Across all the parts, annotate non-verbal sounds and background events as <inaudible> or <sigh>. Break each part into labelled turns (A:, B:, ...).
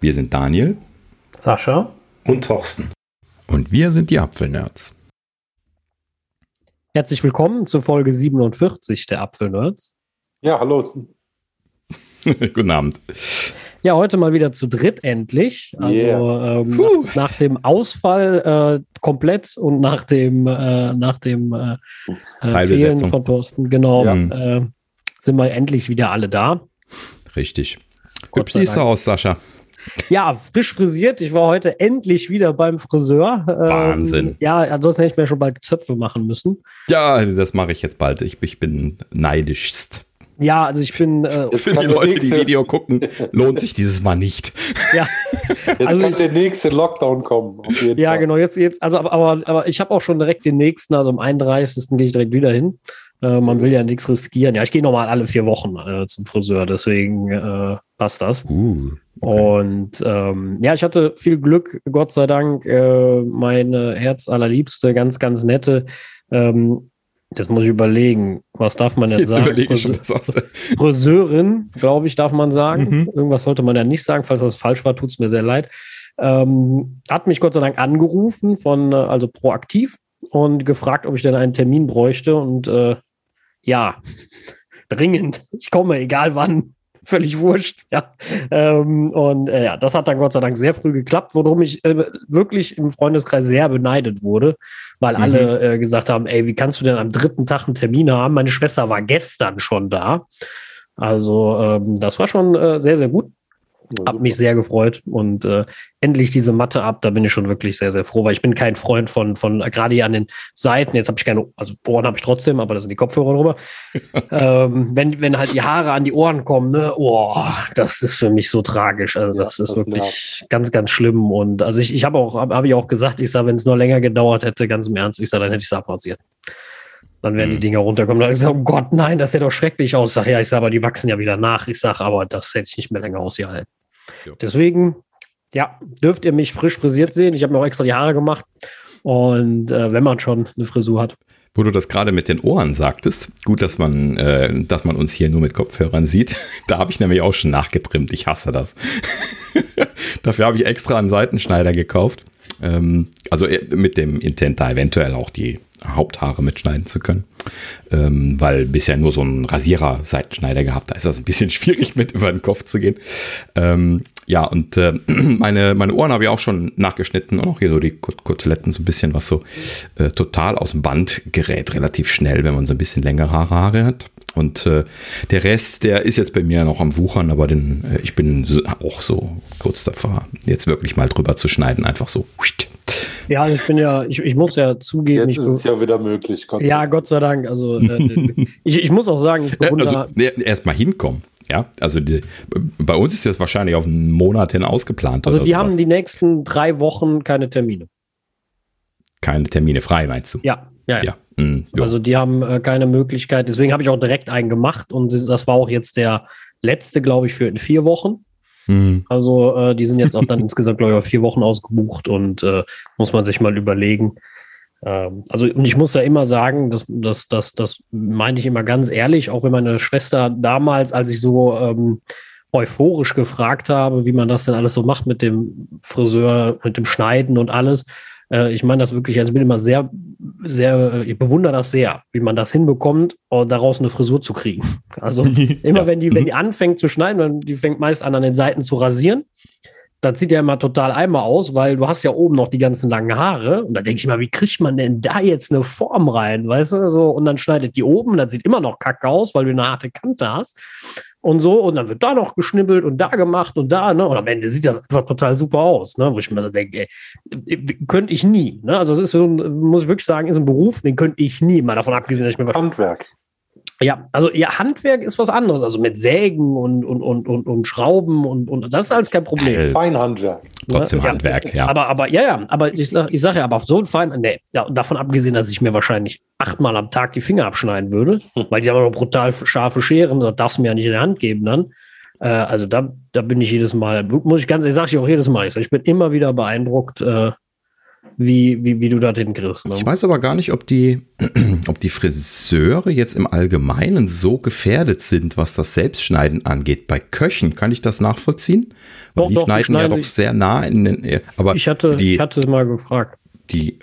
A: Wir sind Daniel,
B: Sascha
C: und Thorsten.
A: Und wir sind die Apfelnerds.
B: Herzlich willkommen zur Folge 47 der Apfelnerds.
C: Ja, hallo. <laughs>
A: Guten Abend.
B: Ja, heute mal wieder zu dritt endlich. Also yeah. ähm, nach, nach, dem Ausfall äh, komplett und nach dem, äh, nach dem äh, äh Fehlen von Thorsten, genau, ja. Äh, sind wir endlich wieder alle da.
A: Richtig. Hübsch siehst du aus, Sascha.
B: Ja, frisch frisiert. Ich war heute endlich wieder beim Friseur.
A: Ähm, Wahnsinn.
B: Ähm, ja, ansonsten hätte ich mir schon bald Zöpfe machen müssen.
A: Ja, also das mache ich jetzt bald. Ich, ich bin neidischst.
B: Ja, also ich bin. Äh,
A: Für die Leute, die Video gucken, lohnt sich dieses Mal nicht. <laughs>
B: Ja.
C: Jetzt also kann ich, der nächste Lockdown kommen.
B: ja, Fall. genau. Jetzt, jetzt, also, aber, aber, aber ich habe auch schon direkt den nächsten, also am 31. gehe ich direkt wieder hin. Äh, man will ja nichts riskieren. Ja, ich gehe nochmal alle vier Wochen äh, zum Friseur, deswegen äh, passt das.
A: Uh,
B: okay. Und ähm, ja, ich hatte viel Glück, Gott sei Dank. Äh, meine Herzallerliebste, ganz, ganz nette. Ähm, das muss ich überlegen. Was darf man denn jetzt sagen? Friseurin, glaube ich, darf man sagen. Mhm. Irgendwas sollte man ja nicht sagen. Falls das falsch war, tut es mir sehr leid. Ähm, hat mich Gott sei Dank angerufen von, äh, also proaktiv und gefragt, ob ich denn einen Termin bräuchte. Und äh, ja, dringend. Ich komme, egal wann. Völlig wurscht, ja. Ähm, und äh, ja, das hat dann Gott sei Dank sehr früh geklappt, worum ich äh, wirklich im Freundeskreis sehr beneidet wurde, weil mhm. alle äh, gesagt haben: Ey, wie kannst du denn am dritten Tag einen Termin haben? Meine Schwester war gestern schon da. Also, ähm, das war schon äh, sehr, sehr gut. Hab mich sehr gefreut und äh, endlich diese Matte ab, da bin ich schon wirklich sehr, sehr froh, weil ich bin kein Freund von, von gerade hier an den Seiten, jetzt habe ich keine, also Ohren habe ich trotzdem, aber da sind die Kopfhörer drüber. <laughs> ähm, wenn, wenn halt die Haare an die Ohren kommen, ne, oh, das ist für mich so tragisch. Also das ja, ist das wirklich nervt. ganz, ganz schlimm. Und also ich, ich habe auch, habe hab ich auch gesagt, ich sage, wenn es noch länger gedauert hätte, ganz im Ernst, ich sage, dann hätte ich es abrasiert. Dann werden mhm. die Dinger runterkommen. Dann gesagt, oh Gott, nein, das sieht doch schrecklich aus. Sag, ja, ich sage, aber die wachsen ja wieder nach. Ich sage, aber das hätte ich nicht mehr länger ausgehalten. Ja. Deswegen, ja, dürft ihr mich frisch frisiert sehen. Ich habe mir auch extra die Haare gemacht. Und äh, wenn man schon eine Frisur hat.
A: Wo du das gerade mit den Ohren sagtest, gut, dass man, äh, dass man uns hier nur mit Kopfhörern sieht. <laughs> da habe ich nämlich auch schon nachgetrimmt. Ich hasse das. <laughs> Dafür habe ich extra einen Seitenschneider gekauft. Ähm, also äh, mit dem Intent, da eventuell auch die Haupthaare mitschneiden zu können. Ähm, weil bisher nur so ein Rasierer-Seitenschneider gehabt, da ist das ein bisschen <laughs> schwierig mit über den Kopf zu gehen. Ähm, ja, und äh, <clears throat> meine, meine Ohren habe ich auch schon nachgeschnitten und auch hier so die Koteletten so ein bisschen, was so äh, total aus dem Band gerät, relativ schnell, wenn man so ein bisschen längere Haare hat. Und äh, der Rest, der ist jetzt bei mir noch am Wuchern, aber den, äh, ich bin auch so kurz davor, jetzt wirklich mal drüber zu schneiden, einfach so.
B: Ja, ich bin ja, ich, ich muss ja zugeben.
C: Jetzt ist es ja wieder möglich.
B: Gott ja, Gott sei Dank. Also äh, ich, ich muss auch sagen, ich <laughs> bewundere.
A: Also, erst mal hinkommen. Ja, also die, bei uns ist das wahrscheinlich auf einen Monat hin ausgeplant.
B: Also die haben die nächsten drei Wochen keine Termine.
A: Keine Termine frei, meinst du?
B: Ja, ja. ja. Mm, also die haben äh, keine Möglichkeit. Deswegen habe ich auch direkt einen gemacht und das war auch jetzt der letzte, glaube ich, für in vier Wochen. Mhm. Also äh, die sind jetzt auch dann <laughs> insgesamt, glaube ich, auf vier Wochen ausgebucht und äh, muss man sich mal überlegen. Ähm, also, und ich muss ja immer sagen, das, das, das, das meine ich immer ganz ehrlich, auch wenn meine Schwester damals, als ich so ähm, euphorisch gefragt habe, wie man das denn alles so macht mit dem Friseur, mit dem Schneiden und alles, äh, ich meine das wirklich, also ich bin immer sehr, sehr, ich bewundere das sehr, wie man das hinbekommt, uh, daraus eine Frisur zu kriegen. Also <laughs> immer ja. wenn die, wenn die anfängt zu schneiden, die fängt meist an, an den Seiten zu rasieren. Das sieht ja immer total einmal aus, weil du hast ja oben noch die ganzen langen Haare. Und da denke ich mal, wie kriegt man denn da jetzt eine Form rein, weißt du? So, und dann schneidet die oben, das sieht immer noch kacke aus, weil du eine harte Kante hast und so. Und dann wird da noch geschnibbelt und da gemacht und da, ne? Und am Ende sieht das einfach total super aus, ne? Wo ich mir so denke, ey, könnte ich nie, ne? Also es ist so, muss ich wirklich sagen, ist ein Beruf, den könnte ich nie, mal davon abgesehen, dass ich mir
C: Handwerk.
B: Ja, also ja, Handwerk ist was anderes, also mit Sägen und, und, und, und, und Schrauben und, und das ist alles kein Problem.
C: Äh, Feinhandwerk.
A: Trotzdem ja, Handwerk, ja.
B: Aber, aber ja, ja, aber ich sage ich sag ja, aber auf so ein Fein, nee, ja, davon abgesehen, dass ich mir wahrscheinlich achtmal am Tag die Finger abschneiden würde, hm. weil die haben noch brutal scharfe Scheren, das darfst du mir ja nicht in der Hand geben dann. Äh, also da, da bin ich jedes Mal, muss ich ganz ehrlich, sage ich auch jedes Mal, ich, sag, ich bin immer wieder beeindruckt, äh, wie, wie, wie du das hinkriegst. Ne?
A: Ich weiß aber gar nicht, ob die, <clears throat> ob die Friseure jetzt im Allgemeinen so gefährdet sind, was das Selbstschneiden angeht. Bei Köchen kann ich das nachvollziehen. Weil
B: Doch,
A: die
B: doch, die
A: schneiden ja
B: schneiden
A: doch sehr nah in den. Aber
B: Ich hatte,
A: die,
B: ich hatte mal gefragt.
A: die,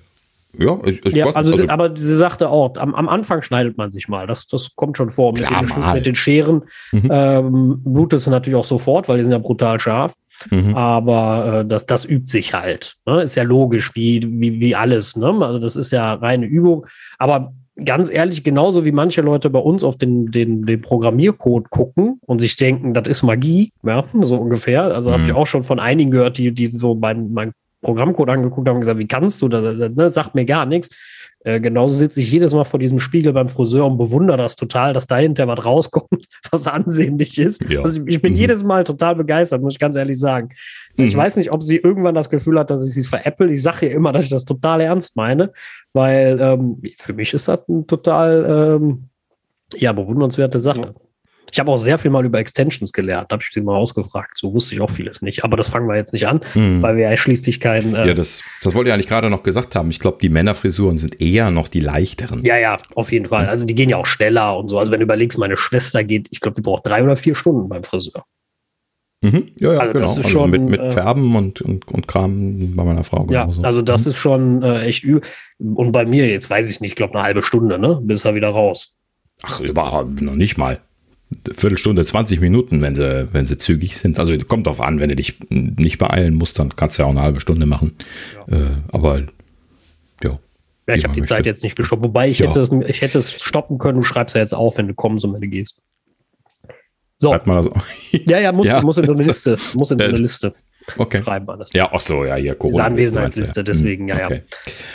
A: ja, ich, ich
B: Ja,
A: weiß
B: also,
A: nicht, also,
B: aber sie sagte auch, am, am Anfang schneidet man sich mal. Das, das kommt schon vor. Mit,
A: Klar,
B: den, mit den Scheren
A: Mhm.
B: ähm, blutet es natürlich auch sofort, weil die sind ja brutal scharf.
A: Mhm.
B: Aber äh, das, das übt sich halt. Ne? Ist ja logisch, wie, wie, wie alles. Ne? Also das ist ja reine Übung. Aber ganz ehrlich, genauso wie manche Leute bei uns auf den, den, den Programmiercode gucken und sich denken, das ist Magie, ja, so ungefähr. Also habe
A: Mhm.
B: ich auch schon von einigen gehört, die, die so meinen mein Programmcode angeguckt haben und gesagt, wie kannst du das? Das, Ne? Sagt mir gar nichts. Äh, genauso sitze ich jedes Mal vor diesem Spiegel beim Friseur und bewundere das total, dass dahinter was rauskommt, <laughs> was ansehnlich ist.
A: Ja.
B: Also ich, ich bin
A: Mhm.
B: jedes Mal total begeistert, muss ich ganz ehrlich sagen. Ich
A: Mhm.
B: weiß nicht, ob sie irgendwann das Gefühl hat, dass ich es veräpple. Ich sage ihr immer, dass ich das total ernst meine, weil ähm, für mich ist das ein total ähm, ja, bewundernswerte Sache. Ich habe auch sehr viel mal über Extensions gelernt, habe ich sie mal ausgefragt. So wusste ich auch vieles nicht. Aber das fangen wir jetzt nicht an,
A: Mhm.
B: weil wir ja schließlich kein. Äh,
A: Ja, das, das wollte ich eigentlich gerade noch gesagt haben. Ich glaube, die Männerfrisuren sind eher noch die leichteren.
B: ja, ja, auf jeden Fall. Also die gehen ja auch schneller und so. Also wenn du überlegst, meine Schwester geht, ich glaube, die braucht drei oder vier Stunden beim Friseur.
A: Mhm. Ja, ja,
B: Also das
A: genau.
B: ist
A: Also
B: schon,
A: mit, mit
B: äh,
A: Färben und, und, und Kram bei meiner Frau
B: Ja,
A: genauso.
B: also das
A: Mhm.
B: ist schon äh, echt übel. Und bei mir, jetzt weiß ich nicht, ich glaube eine halbe Stunde, ne? Bis er wieder raus.
A: Ach, überhaupt noch nicht mal. Viertelstunde, 20 Minuten, wenn sie, wenn sie zügig sind. Also kommt drauf an, wenn du dich nicht beeilen musst, dann kannst du ja auch eine halbe Stunde machen. Äh, aber ja.
B: Ja, ich habe die
A: möchte.
B: Zeit jetzt nicht gestoppt. Wobei ich,
A: Ja.
B: hätte es, ich hätte es stoppen können. Du schreibst ja jetzt auf, wenn du kommst und wenn du gehst. So,
A: Schreibt man das <laughs> auch.
B: ja, ja, muss,
A: Ja.
B: muss in so eine Liste. Muss in so
A: Äh,
B: eine Liste
A: Okay.
B: schreiben alles.
A: Ja, ach so, ja, hier
B: Diese
A: Corona.
B: Anwesenheitsliste, deswegen, ja, ja.
A: okay.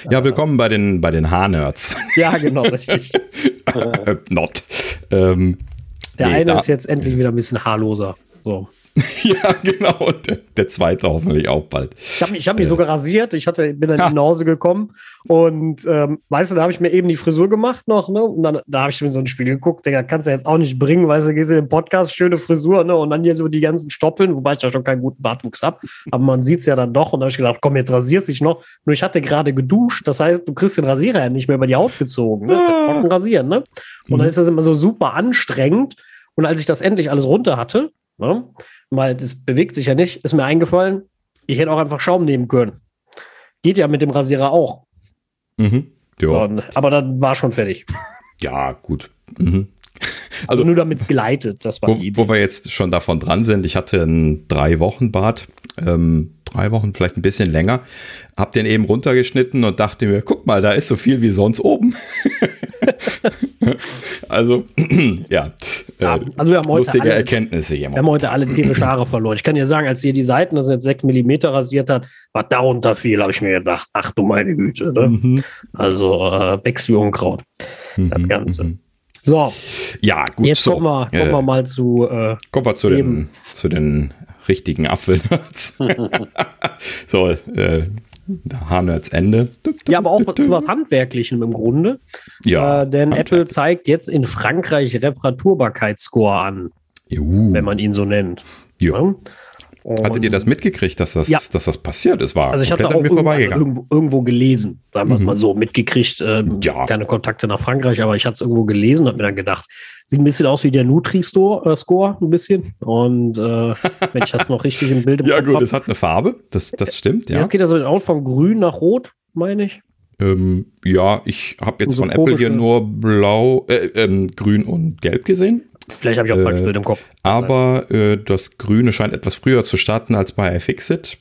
A: ja. willkommen bei den, bei den Haarnerds.
B: Ja, genau, richtig. <laughs>
A: Äh, Not. Ähm,
B: Der
A: nee,
B: eine
A: da-
B: ist jetzt endlich wieder ein bisschen haarloser. So. <laughs>
A: Ja, genau. Und der, der zweite hoffentlich auch bald.
B: Ich habe mich, ich hab mich sogar rasiert. Ich hatte, bin dann
A: Ha.
B: nach Hause gekommen und ähm, weißt du, da habe ich mir eben die Frisur gemacht noch, ne? Und dann da habe ich mir in so ein Spiel geguckt, Digga, kannst du jetzt auch nicht bringen, weißt du, gehst in den Podcast, schöne Frisur, ne? Und dann hier so die ganzen Stoppeln, wobei ich ja schon keinen guten Bartwuchs habe. Aber man sieht es ja dann doch. Und da habe ich gedacht, komm, jetzt rasierst dich noch. Nur ich hatte gerade geduscht, das heißt, du kriegst den Rasierer ja nicht mehr über die Haut gezogen. Ne?
A: Ah.
B: rasieren, ne? Und dann ist das immer so super anstrengend. Und als ich das endlich alles runter hatte, ne? Weil das bewegt sich ja nicht, ist mir eingefallen, ich hätte auch einfach Schaum nehmen können. Geht ja mit dem Rasierer auch.
A: Mhm. Ja,
B: Und, aber dann war schon fertig.
A: ja, gut. Mhm. <laughs>
B: Also nur damit es geleitet, das war
A: Wo,
B: die Idee.
A: wo wir jetzt schon davon dran sind, ich hatte einen drei Wochen Bart, ähm, drei Wochen, vielleicht ein bisschen länger, hab den eben runtergeschnitten und dachte mir, guck mal, da ist so viel wie sonst oben. <laughs> also, ja, <clears throat>
B: Ja,
A: äh,
B: also wir haben heute
A: lustige
B: alle-
A: Erkenntnisse hier.
B: Wir haben heute alle tierische Haare verloren. Ich kann dir sagen, als ihr die Seiten, das sind jetzt 6 mm rasiert hat, was darunter fiel, habe ich mir gedacht, ach du meine Güte. Ne?
A: Mhm,
B: Also äh, wächst wie Unkraut. Das
A: mhm,
B: Ganze.
A: mhm.
B: So,
A: Ja, gut.
B: jetzt
A: so.
B: kommen, wir, kommen
A: Äh,
B: wir mal zu äh,
A: Kommen wir zu den,
B: Eben.
A: zu den richtigen Apfelnerds. <laughs> so, äh, Haarnerds Ende.
B: Ja, aber auch zu was Handwerklichem im Grunde.
A: Ja,
B: äh, denn. Apple zeigt jetzt in Frankreich Reparaturbarkeitsscore an,
A: Juhu.
B: wenn man ihn so nennt.
A: Ja.
B: Ja?
A: Hattet ihr das mitgekriegt, dass das,
B: Ja.
A: dass das passiert ist? War
B: Also ich habe auch
A: mir
B: irgendwo,
A: vorbeigegangen.
B: irgendwo, irgendwo gelesen, sagen wir es
A: Mhm.
B: mal so, mitgekriegt. Ähm,
A: Ja.
B: Keine Kontakte nach Frankreich, aber ich hatte es irgendwo gelesen und habe mir dann gedacht, sieht ein bisschen aus wie der Nutri-Score, äh, ein bisschen. Und äh, wenn ich das noch richtig im Bild im
A: Ja, gut, es hat eine Farbe, das, das stimmt, ja.
B: Jetzt geht das auch von grün nach rot, meine ich.
A: Ähm, ja, ich habe jetzt
B: So
A: von Apple hier nur blau, äh, ähm, grün und gelb gesehen.
B: Vielleicht habe ich auch ein
A: Äh,
B: Bild im Kopf.
A: Aber äh, das Grüne scheint etwas früher zu starten als bei iFixit.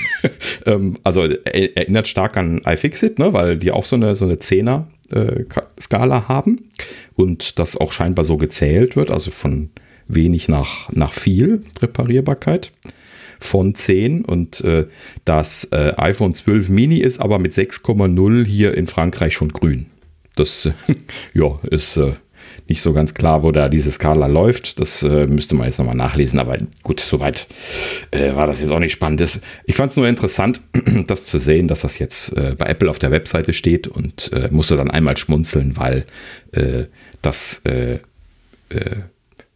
A: <laughs> ähm, also er, erinnert stark an iFixit, ne, weil die auch so eine, so eine Zehner-Skala haben und das auch scheinbar so gezählt wird, also von wenig nach, nach viel Reparierbarkeit von 10 und äh, das äh, iPhone 12 Mini ist aber mit 6,0 hier in Frankreich schon grün. Das äh, <laughs> ja, ist äh, nicht so ganz klar, wo da diese Skala läuft. Das äh, müsste man jetzt nochmal nachlesen, aber gut, soweit äh, war das jetzt auch nicht spannend. Das, ich fand es nur interessant, <clears throat> das zu sehen, dass das jetzt äh, bei Apple auf der Webseite steht und äh, musste dann einmal schmunzeln, weil äh, das äh, äh,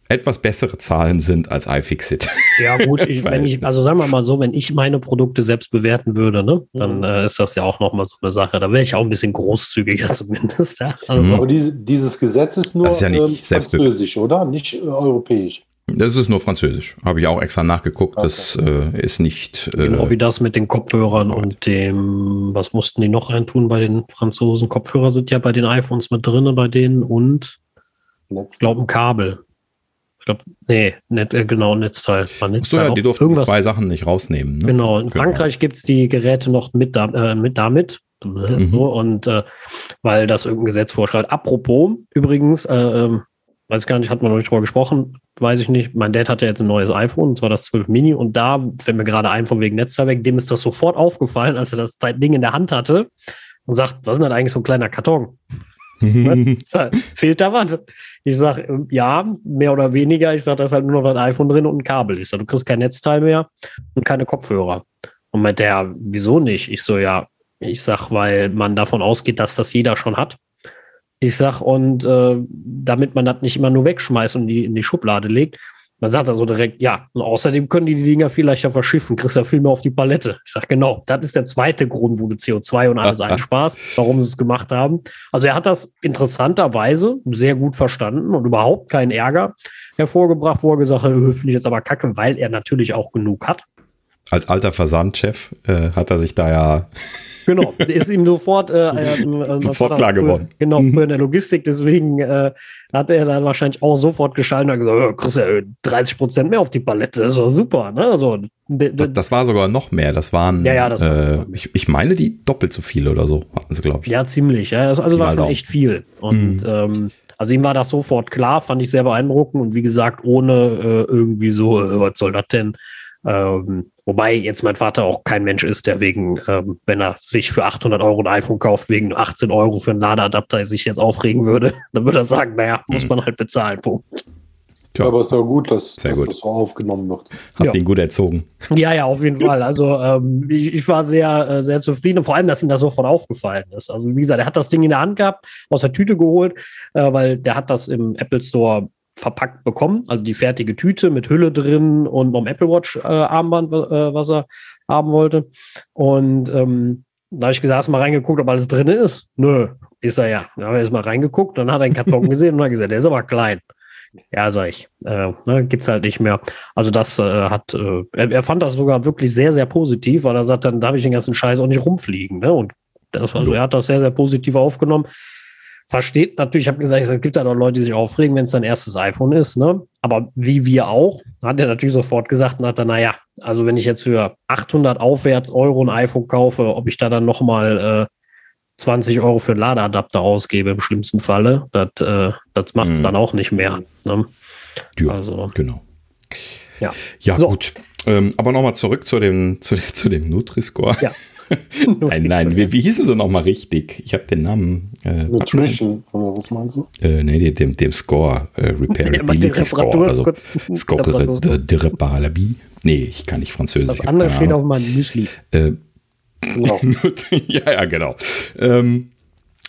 A: etwas bessere Zahlen sind als iFixit.
B: Ja, gut, ich, <laughs> wenn ich, also sagen wir mal so, wenn ich meine Produkte selbst bewerten würde, ne, dann mhm. äh, ist das ja auch nochmal so eine Sache. Da wäre ich auch ein bisschen großzügiger <laughs> zumindest. Ja?
C: Also, mhm. Aber diese, dieses Gesetz ist nur ist ja ähm, französisch, oder? Nicht äh, europäisch.
A: Das ist nur französisch. Habe ich auch extra nachgeguckt. Okay. Das äh, ist nicht.
B: Äh, genau wie das mit den Kopfhörern und dem, was mussten die noch reintun bei den Franzosen? Kopfhörer sind ja bei den iPhones mit drin, bei denen und ich glaube ein Kabel. Ich glaube, nee, net, äh, genau, Netzteil.
A: War Netzteil so, ja, die durften irgendwas. zwei Sachen nicht rausnehmen.
B: Ne? Genau, in genau. Frankreich gibt es die Geräte noch mit, da, äh, mit damit. Mhm. Und äh, weil das irgendein Gesetz vorschreibt. Apropos, übrigens, äh, ähm, weiß ich gar nicht, hat man noch nicht drüber gesprochen, weiß ich nicht. Mein Dad hatte jetzt ein neues iPhone, und zwar das 12 Mini, und da fällt mir gerade ein von wegen Netzteil weg, dem ist das sofort aufgefallen, als er das Ding in der Hand hatte und sagt, was ist denn eigentlich so ein kleiner Karton? <laughs> <laughs> Fehlt da was? Ich sage, ähm, ja, mehr oder weniger. Ich sage, da ist halt nur noch ein iPhone drin und ein Kabel. Ich sage, du kriegst kein Netzteil mehr und keine Kopfhörer. Und meint der, wieso nicht? Ich so, ja, ich sag, weil man davon ausgeht, dass das jeder schon hat. Ich sag, und äh, damit man das nicht immer nur wegschmeißt und die in die Schublade legt, man sagt also direkt, ja, und außerdem können die die Dinger viel leichter verschiffen, kriegst ja viel mehr auf die Palette. Ich sage, genau, das ist der zweite Grund, wo du CO2 und alles einsparst, warum sie es gemacht haben. Also er hat das interessanterweise sehr gut verstanden und überhaupt keinen Ärger hervorgebracht, wo er gesagt hat, finde ich jetzt aber kacke, weil er natürlich auch genug hat.
A: Als alter Versandchef äh, hat er sich da ja
B: Genau, ist ihm sofort, äh,
A: äh, <laughs> sofort klar geworden.
B: Genau, mhm. in der Logistik, deswegen äh, hat er dann wahrscheinlich auch sofort geschaltet und gesagt, oh, kriegst ja 30 Prozent mehr auf die Palette, das ist doch super. Ne? Also,
A: das, das, war sogar noch mehr, das waren, ja, ja, das äh, war ich, ich meine, die doppelt so viele oder so hatten sie, glaube ich.
B: Ja, ziemlich, ja, also, also war schon echt viel und mhm. ähm, also ihm war das sofort klar, fand ich sehr beeindruckend und wie gesagt, ohne äh, irgendwie so, äh, was soll das denn? Ähm, wobei jetzt mein Vater auch kein Mensch ist, der wegen, ähm, wenn er sich für 800 Euro ein iPhone kauft, wegen 18 Euro für einen Ladeadapter sich jetzt aufregen würde. <laughs> Dann würde er sagen, naja, muss mhm. man halt bezahlen. Punkt.
C: Ja, aber es ist ja gut, dass, dass gut. das so aufgenommen wird.
A: Hast ja. ihn gut erzogen.
B: Ja, ja, auf jeden Fall. Also ähm, ich, ich, war sehr, äh, sehr zufrieden vor allem, dass ihm das sofort aufgefallen ist. Also wie gesagt, er hat das Ding in der Hand gehabt, aus der Tüte geholt, äh, weil der hat das im Apple Store verpackt bekommen, also die fertige Tüte mit Hülle drin und noch ein Apple Watch äh, Armband, äh, was er haben wollte. Und ähm, da habe ich gesagt, hast du mal reingeguckt, ob alles drin ist? Nö. Ist er ja. Da habe ich erst mal reingeguckt, dann hat er einen Karton <laughs> gesehen und hat gesagt, der ist aber klein. Ja, sag ich. Äh, ne, gibt's halt nicht mehr. Also das äh, hat, äh, er, er, fand das sogar wirklich sehr, sehr positiv, weil er sagt, dann darf ich den ganzen Scheiß auch nicht rumfliegen. Ne? Und das, also er hat das sehr, sehr positiv aufgenommen versteht natürlich, ich habe gesagt, es gibt ja noch Leute, die sich aufregen, wenn es sein erstes iPhone ist, ne? Aber wie wir auch, hat er natürlich sofort gesagt und hat dann, naja, also wenn ich jetzt für 800 aufwärts Euro ein iPhone kaufe, ob ich da dann nochmal äh, 20 Euro für einen Ladeadapter ausgebe im schlimmsten Falle, das, äh, das macht es mhm. dann auch nicht mehr. Ne?
A: Ja, also, genau. Ja, ja so. gut. Ähm, aber nochmal zurück zu dem, zu, zu dem Nutri-Score. Ja. <laughs> nein, nein, wie, wie hießen sie nochmal richtig? Ich habe den Namen.
C: Äh, Nutrition, oder was meinst du?
A: Äh, nee, dem, dem Score, äh, Repairability <laughs> Score. Also Score de, de Reparability. Nee, ich kann nicht Französisch.
B: Das andere steht auf meinem Müsli. Äh,
A: genau. <laughs> ja, ja, genau. Ähm,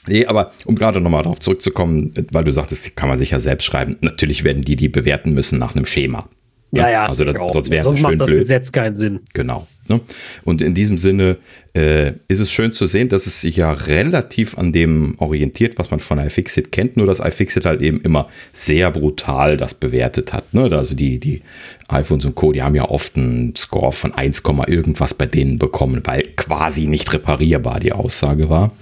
A: Nee, aber um gerade nochmal darauf zurückzukommen, weil du sagtest, die kann man sich ja selbst schreiben. Natürlich werden die die bewerten müssen nach einem Schema.
B: Ja, ja.
A: Also das, sonst wäre
B: sonst macht das blöd. Gesetz keinen Sinn.
A: Genau. Ne? Und in diesem Sinne äh, ist es schön zu sehen, dass es sich ja relativ an dem orientiert, was man von iFixit kennt, nur dass iFixit halt eben immer sehr brutal das bewertet hat. Ne? Also die, die iPhones und Co., die haben ja oft einen Score von 1, irgendwas bei denen bekommen, weil quasi nicht reparierbar die Aussage war.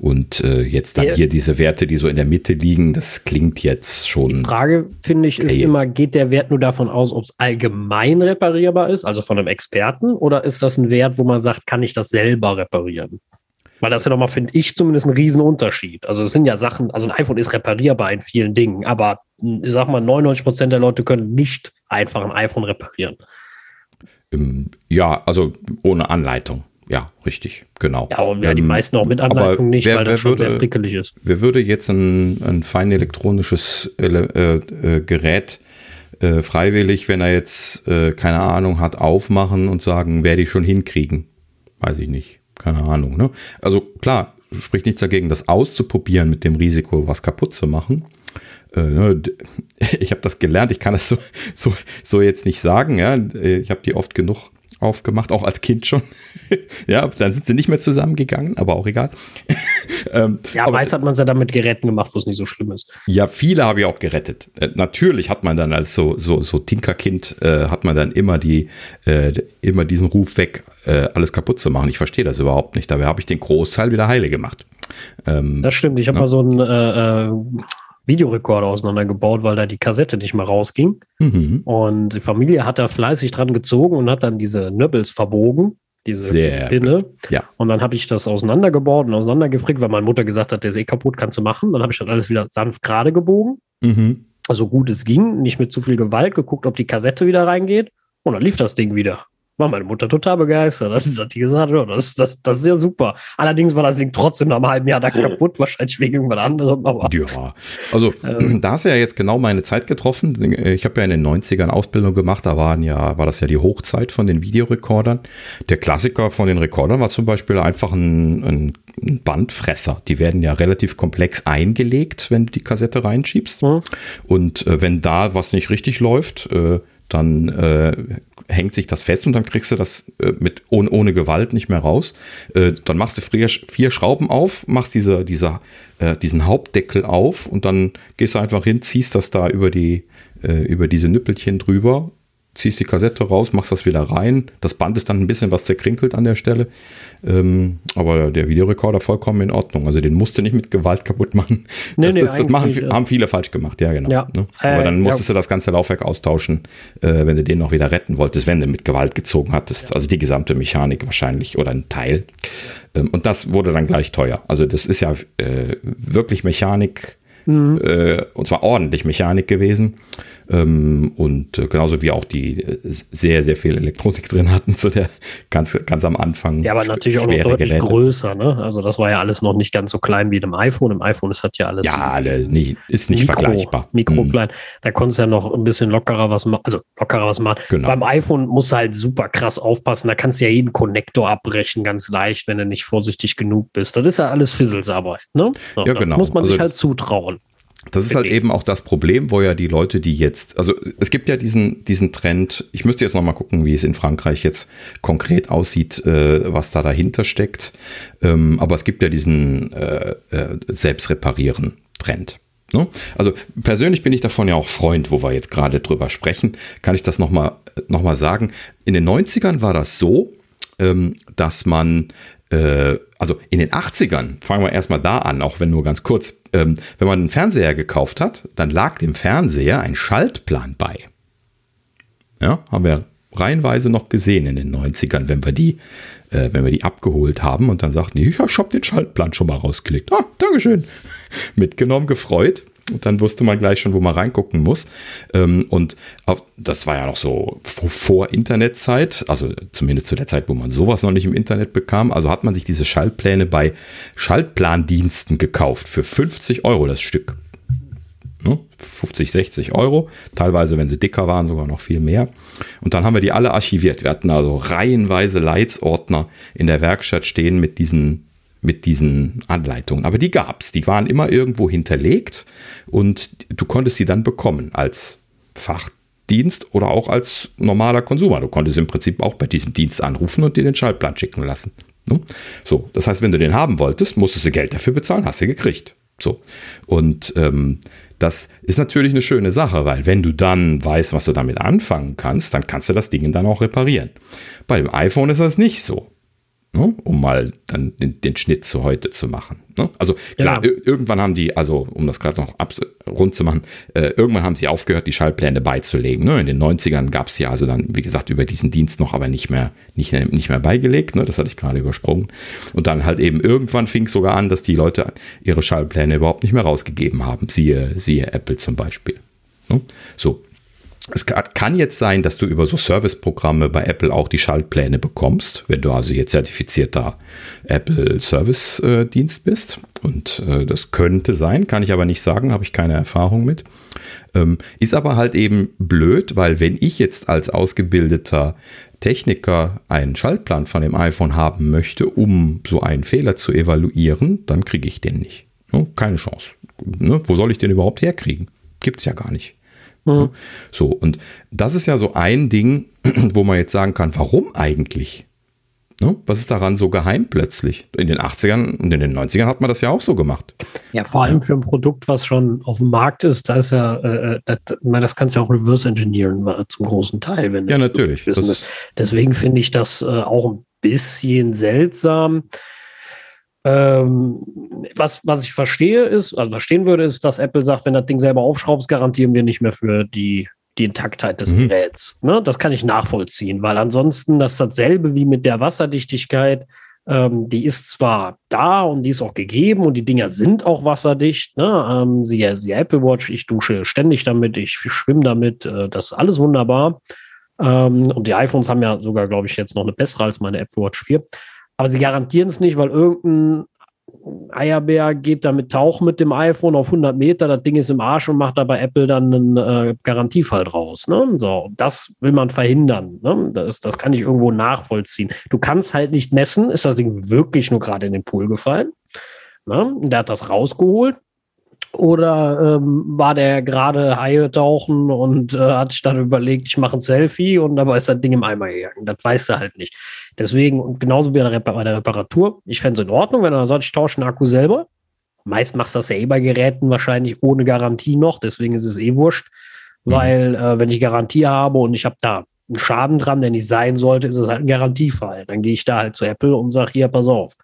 A: Und äh, jetzt dann hier diese Werte, die so in der Mitte liegen, das klingt jetzt schon.
B: Die Frage, finde ich, ist immer, geht der Wert nur davon aus, ob es allgemein reparierbar ist, also von einem Experten, oder ist das ein Wert, wo man sagt, kann ich das selber reparieren? Weil das ja nochmal, finde ich, zumindest ein Riesenunterschied. Also es sind ja Sachen, also ein iPhone ist reparierbar in vielen Dingen, aber ich sag mal, 99 Prozent der Leute können nicht einfach ein iPhone reparieren.
A: Ähm, ja, also ohne Anleitung. Ja, richtig, genau.
B: Ja, und ja, die ähm, meisten auch mit Anleitung nicht, wer, weil das schon würde, sehr frickelig ist.
A: Wer würde jetzt ein, ein fein elektronisches äh, äh, Gerät äh, freiwillig, wenn er jetzt äh, keine Ahnung hat, aufmachen und sagen, werde ich schon hinkriegen? Weiß ich nicht. Keine Ahnung. Ne? Also klar, spricht nichts dagegen, das auszuprobieren mit dem Risiko, was kaputt zu machen. äh, ne, <laughs> ich habe das gelernt, ich kann das so, so, so jetzt nicht sagen. Ja? Ich habe die oft genug aufgemacht, auch als Kind schon. <laughs> ja, dann sind sie nicht mehr zusammengegangen, aber auch egal. <laughs>
B: ähm, ja, aber, meist hat man es ja damit gerettet gemacht, wo es nicht so schlimm ist.
A: Ja, viele habe ich auch gerettet. Äh, natürlich hat man dann als so, so, so Tinkerkind, äh, hat man dann immer die, äh, immer diesen Ruf weg, äh, alles kaputt zu machen. Ich verstehe das überhaupt nicht. Dabei habe ich den Großteil wieder heile gemacht.
B: Ähm, das stimmt. Ich habe ja. mal so ein äh, äh, Videorekorder auseinandergebaut, weil da die Kassette nicht mehr rausging. Mhm. Und die Familie hat da fleißig dran gezogen und hat dann diese Nöbbels verbogen, diese, Sehr Pinne. Ja. Und dann habe ich das auseinandergebaut und auseinandergefrickt, weil meine Mutter gesagt hat, der ist eh kaputt, kannst du machen. Dann habe ich das alles wieder sanft gerade gebogen. Mhm. Also gut es ging, nicht mit zu viel Gewalt, geguckt, ob die Kassette wieder reingeht. Und dann lief das Ding wieder war meine Mutter total begeistert. Dann hat die gesagt, ja, das, das, das ist ja super. Allerdings war das Ding trotzdem nach einem halben Jahr da kaputt, wahrscheinlich wegen irgendwas anderem. Aber,
A: ja, also <laughs> ähm, <clears throat> da hast du ja jetzt genau meine Zeit getroffen. Ich habe ja in den 90ern Ausbildung gemacht, da waren ja, war das ja die Hochzeit von den Videorekordern. Der Klassiker von den Rekordern war zum Beispiel einfach ein, ein Bandfresser. Die werden ja relativ komplex eingelegt, wenn du die Kassette reinschiebst. Mhm. Und äh, wenn da was nicht richtig läuft, äh, dann äh, hängt sich das fest und dann kriegst du das äh, mit ohne, ohne Gewalt nicht mehr raus. Äh, dann machst du vier, vier Schrauben auf, machst diese, dieser, äh, diesen Hauptdeckel auf und dann gehst du einfach hin, ziehst das da über die äh, über diese Nüppelchen drüber ziehst die Kassette raus, machst das wieder rein. Das Band ist dann ein bisschen was zerkrinkelt an der Stelle. Ähm, aber der Videorekorder vollkommen in Ordnung. Also den musst du nicht mit Gewalt kaputt machen. Nee, das, nee, das, das machen, ja. haben viele falsch gemacht, ja, genau. Ja. Ne? Aber dann musstest ja. du das ganze Laufwerk austauschen, äh, wenn du den noch wieder retten wolltest, wenn du mit Gewalt gezogen hattest. Also die gesamte Mechanik wahrscheinlich oder ein Teil. Ähm, und das wurde dann gleich teuer. Also das ist ja äh, wirklich Mechanik. Mhm. Äh, und zwar ordentlich Mechanik gewesen. Ähm, und äh, genauso wie auch die äh, sehr, sehr viel Elektronik drin hatten zu der ganz, ganz am Anfang.
B: Ja, aber natürlich auch noch deutlich Geräte. größer, ne? Also das war ja alles noch nicht ganz so klein wie im iPhone. Im iPhone ist hat ja alles.
A: Ja, alle nicht, ist nicht Mikro, vergleichbar.
B: Mikro mhm. klein. Da konntest du ja noch ein bisschen lockerer was machen, also lockerer was machen. Genau. Beim iPhone musst du halt super krass aufpassen. Da kannst du ja jeden Konnektor abbrechen, ganz leicht, wenn du nicht vorsichtig genug bist. Das ist ja alles Fizzlesarbeit, ne? So, ja, genau. Muss man also sich halt zutrauen.
A: Das ist halt eben auch das Problem, wo ja die Leute, die jetzt, also es gibt ja diesen, diesen Trend, ich müsste jetzt nochmal gucken, wie es in Frankreich jetzt konkret aussieht, äh, was da dahinter steckt. Ähm, aber es gibt ja diesen äh, äh, Selbstreparieren-Trend. Ne? Also persönlich bin ich davon ja auch Freund, wo wir jetzt gerade drüber sprechen, kann ich das nochmal noch mal sagen. In den 90ern war das so, ähm, dass man äh, also in den 80ern, fangen wir erstmal da an, auch wenn nur ganz kurz, ähm, wenn man einen Fernseher gekauft hat, dann lag dem Fernseher ein Schaltplan bei. Ja, haben wir reihenweise noch gesehen in den 90ern, wenn wir die, äh, wenn wir die abgeholt haben und dann sagten die, ich habe den Schaltplan schon mal rausgelegt. Ah, Dankeschön. <laughs> Mitgenommen, gefreut. Und dann wusste man gleich schon, wo man reingucken muss. Ähm, und das war ja noch so vor Internetzeit, also zumindest zu der Zeit, wo man sowas noch nicht im Internet bekam. Also hat man sich diese Schaltpläne bei Schaltplandiensten gekauft für 50 Euro das Stück. 50, ne? 60 Euro. Teilweise, wenn sie dicker waren, sogar noch viel mehr. Und dann haben wir die alle archiviert. Wir hatten also reihenweise Leitsordner in der Werkstatt stehen mit diesen mit diesen Anleitungen. Aber die gab es. Die waren immer irgendwo hinterlegt und du konntest sie dann bekommen als Fachdienst oder auch als normaler Konsumer. Du konntest im Prinzip auch bei diesem Dienst anrufen und dir den Schaltplan schicken lassen. Ne? So, das heißt, wenn du den haben wolltest, musstest du Geld dafür bezahlen, hast du gekriegt. So. Und ähm, das ist natürlich eine schöne Sache, weil wenn du dann weißt, was du damit anfangen kannst, dann kannst du das Ding dann auch reparieren. Bei dem iPhone ist das nicht so ne? um mal dann den, den, Schnitt zu heute zu machen. Ne? Also klar, ja. irgendwann haben die, also um das gerade noch ab, rund zu machen, äh, irgendwann haben sie aufgehört, die Schaltpläne beizulegen. Ne? In den 90ern gab es ja also dann, wie gesagt, über diesen Dienst noch, aber nicht mehr, nicht, nicht mehr beigelegt. Ne? Das hatte ich gerade übersprungen. Und dann halt eben irgendwann fing es sogar an, dass die Leute ihre Schaltpläne überhaupt nicht mehr rausgegeben haben. Siehe, siehe Apple zum Beispiel. Ne? So, es kann jetzt sein, dass du über so Serviceprogramme bei Apple auch die Schaltpläne bekommst, wenn du also hier zertifizierter Apple Service äh, Dienst bist. Und äh, das könnte sein, kann ich aber nicht sagen, habe ich keine Erfahrung mit. Ähm, ist aber halt eben blöd, weil wenn ich jetzt als ausgebildeter Techniker einen Schaltplan von dem iPhone haben möchte, um so einen Fehler zu evaluieren, dann kriege ich den nicht. keine Chance. Ne? Wo soll ich den überhaupt herkriegen? Gibt es ja gar nicht. Mhm. So, und das ist ja so ein Ding, <clears throat> wo man jetzt sagen kann, warum eigentlich? Ne? Was ist daran so geheim plötzlich? In den 80ern und in den 90ern hat man das ja auch so gemacht.
B: Ja, vor allem für ein Produkt, was schon auf dem Markt ist, da ist ja, äh, äh das, das kannst du ja auch reverse engineeren zum großen Teil.
A: Wenn ja, natürlich.
B: Deswegen finde ich das äh, auch ein bisschen seltsam. Ähm, was, was ich verstehe ist, also verstehen würde, ist, dass Apple sagt, wenn das Ding selber aufschraubst, garantieren wir nicht mehr für die die Intaktheit des mhm. Geräts. Ne? Das kann ich nachvollziehen, weil ansonsten das ist dasselbe wie mit der Wasserdichtigkeit. Ähm, die ist zwar da und die ist auch gegeben und die Dinger sind auch wasserdicht. Ne? Ähm, siehe, siehe Apple Watch, ich dusche ständig damit, ich schwimme damit, äh, das ist alles wunderbar. Ähm, und die iPhones haben ja sogar, glaube ich, jetzt noch eine bessere als meine Apple Watch 4. Aber sie garantieren es nicht, weil irgendein Eierbär geht damit tauchen mit dem iPhone auf 100 Meter, das Ding ist im Arsch und macht da bei Apple dann einen äh, Garantiefall draus. Ne? So, das will man verhindern. Ne? Das, das kann ich irgendwo nachvollziehen. Du kannst halt nicht messen, ist das Ding wirklich nur gerade in den Pool gefallen? Ne? Der hat das rausgeholt, oder ähm, war der gerade Haie tauchen und äh, hat sich dann überlegt, ich mache ein Selfie und dabei ist das Ding im Eimer gegangen. Das weiß er halt nicht. Deswegen, und genauso wie bei der, bei der Reparatur, ich fände es in Ordnung, wenn er sagt, ich tausche den Akku selber. Meist machst du das ja eh bei Geräten wahrscheinlich ohne Garantie noch, deswegen ist es eh wurscht. Mhm. Weil, äh, wenn ich Garantie habe und ich habe da einen Schaden dran, der nicht sein sollte, ist es halt ein Garantiefall. Dann gehe ich da halt zu Apple und sage, hier, pass auf.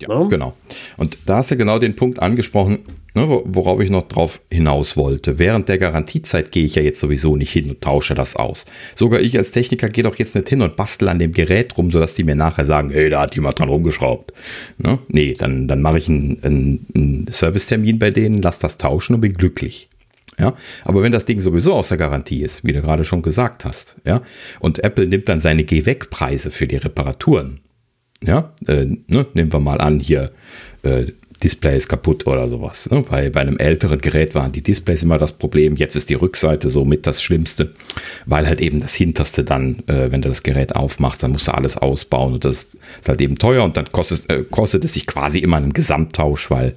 A: Ja, ja, genau. Und da hast du genau den Punkt angesprochen, ne, worauf ich noch drauf hinaus wollte. Während der Garantiezeit gehe ich ja jetzt sowieso nicht hin und tausche das aus. Sogar ich als Techniker gehe doch jetzt nicht hin und bastel an dem Gerät rum, sodass die mir nachher sagen, hey, da hat jemand dran rumgeschraubt. Ne? Nee, dann, dann mache ich einen, einen, einen Servicetermin bei denen, lass das tauschen und bin glücklich. Ja, aber wenn das Ding sowieso aus der Garantie ist, wie du gerade schon gesagt hast, ja, und Apple nimmt dann seine Geh-Weg-Preise für die Reparaturen, ja, äh, ne, nehmen wir mal an, hier äh, Display ist kaputt oder sowas. Ne? Bei, bei einem älteren Gerät waren die Displays immer das Problem. Jetzt ist die Rückseite somit das Schlimmste, weil halt eben das Hinterste dann, äh, wenn du das Gerät aufmachst, dann musst du alles ausbauen und das ist halt eben teuer und dann kostet, äh, kostet es sich quasi immer einen Gesamttausch, weil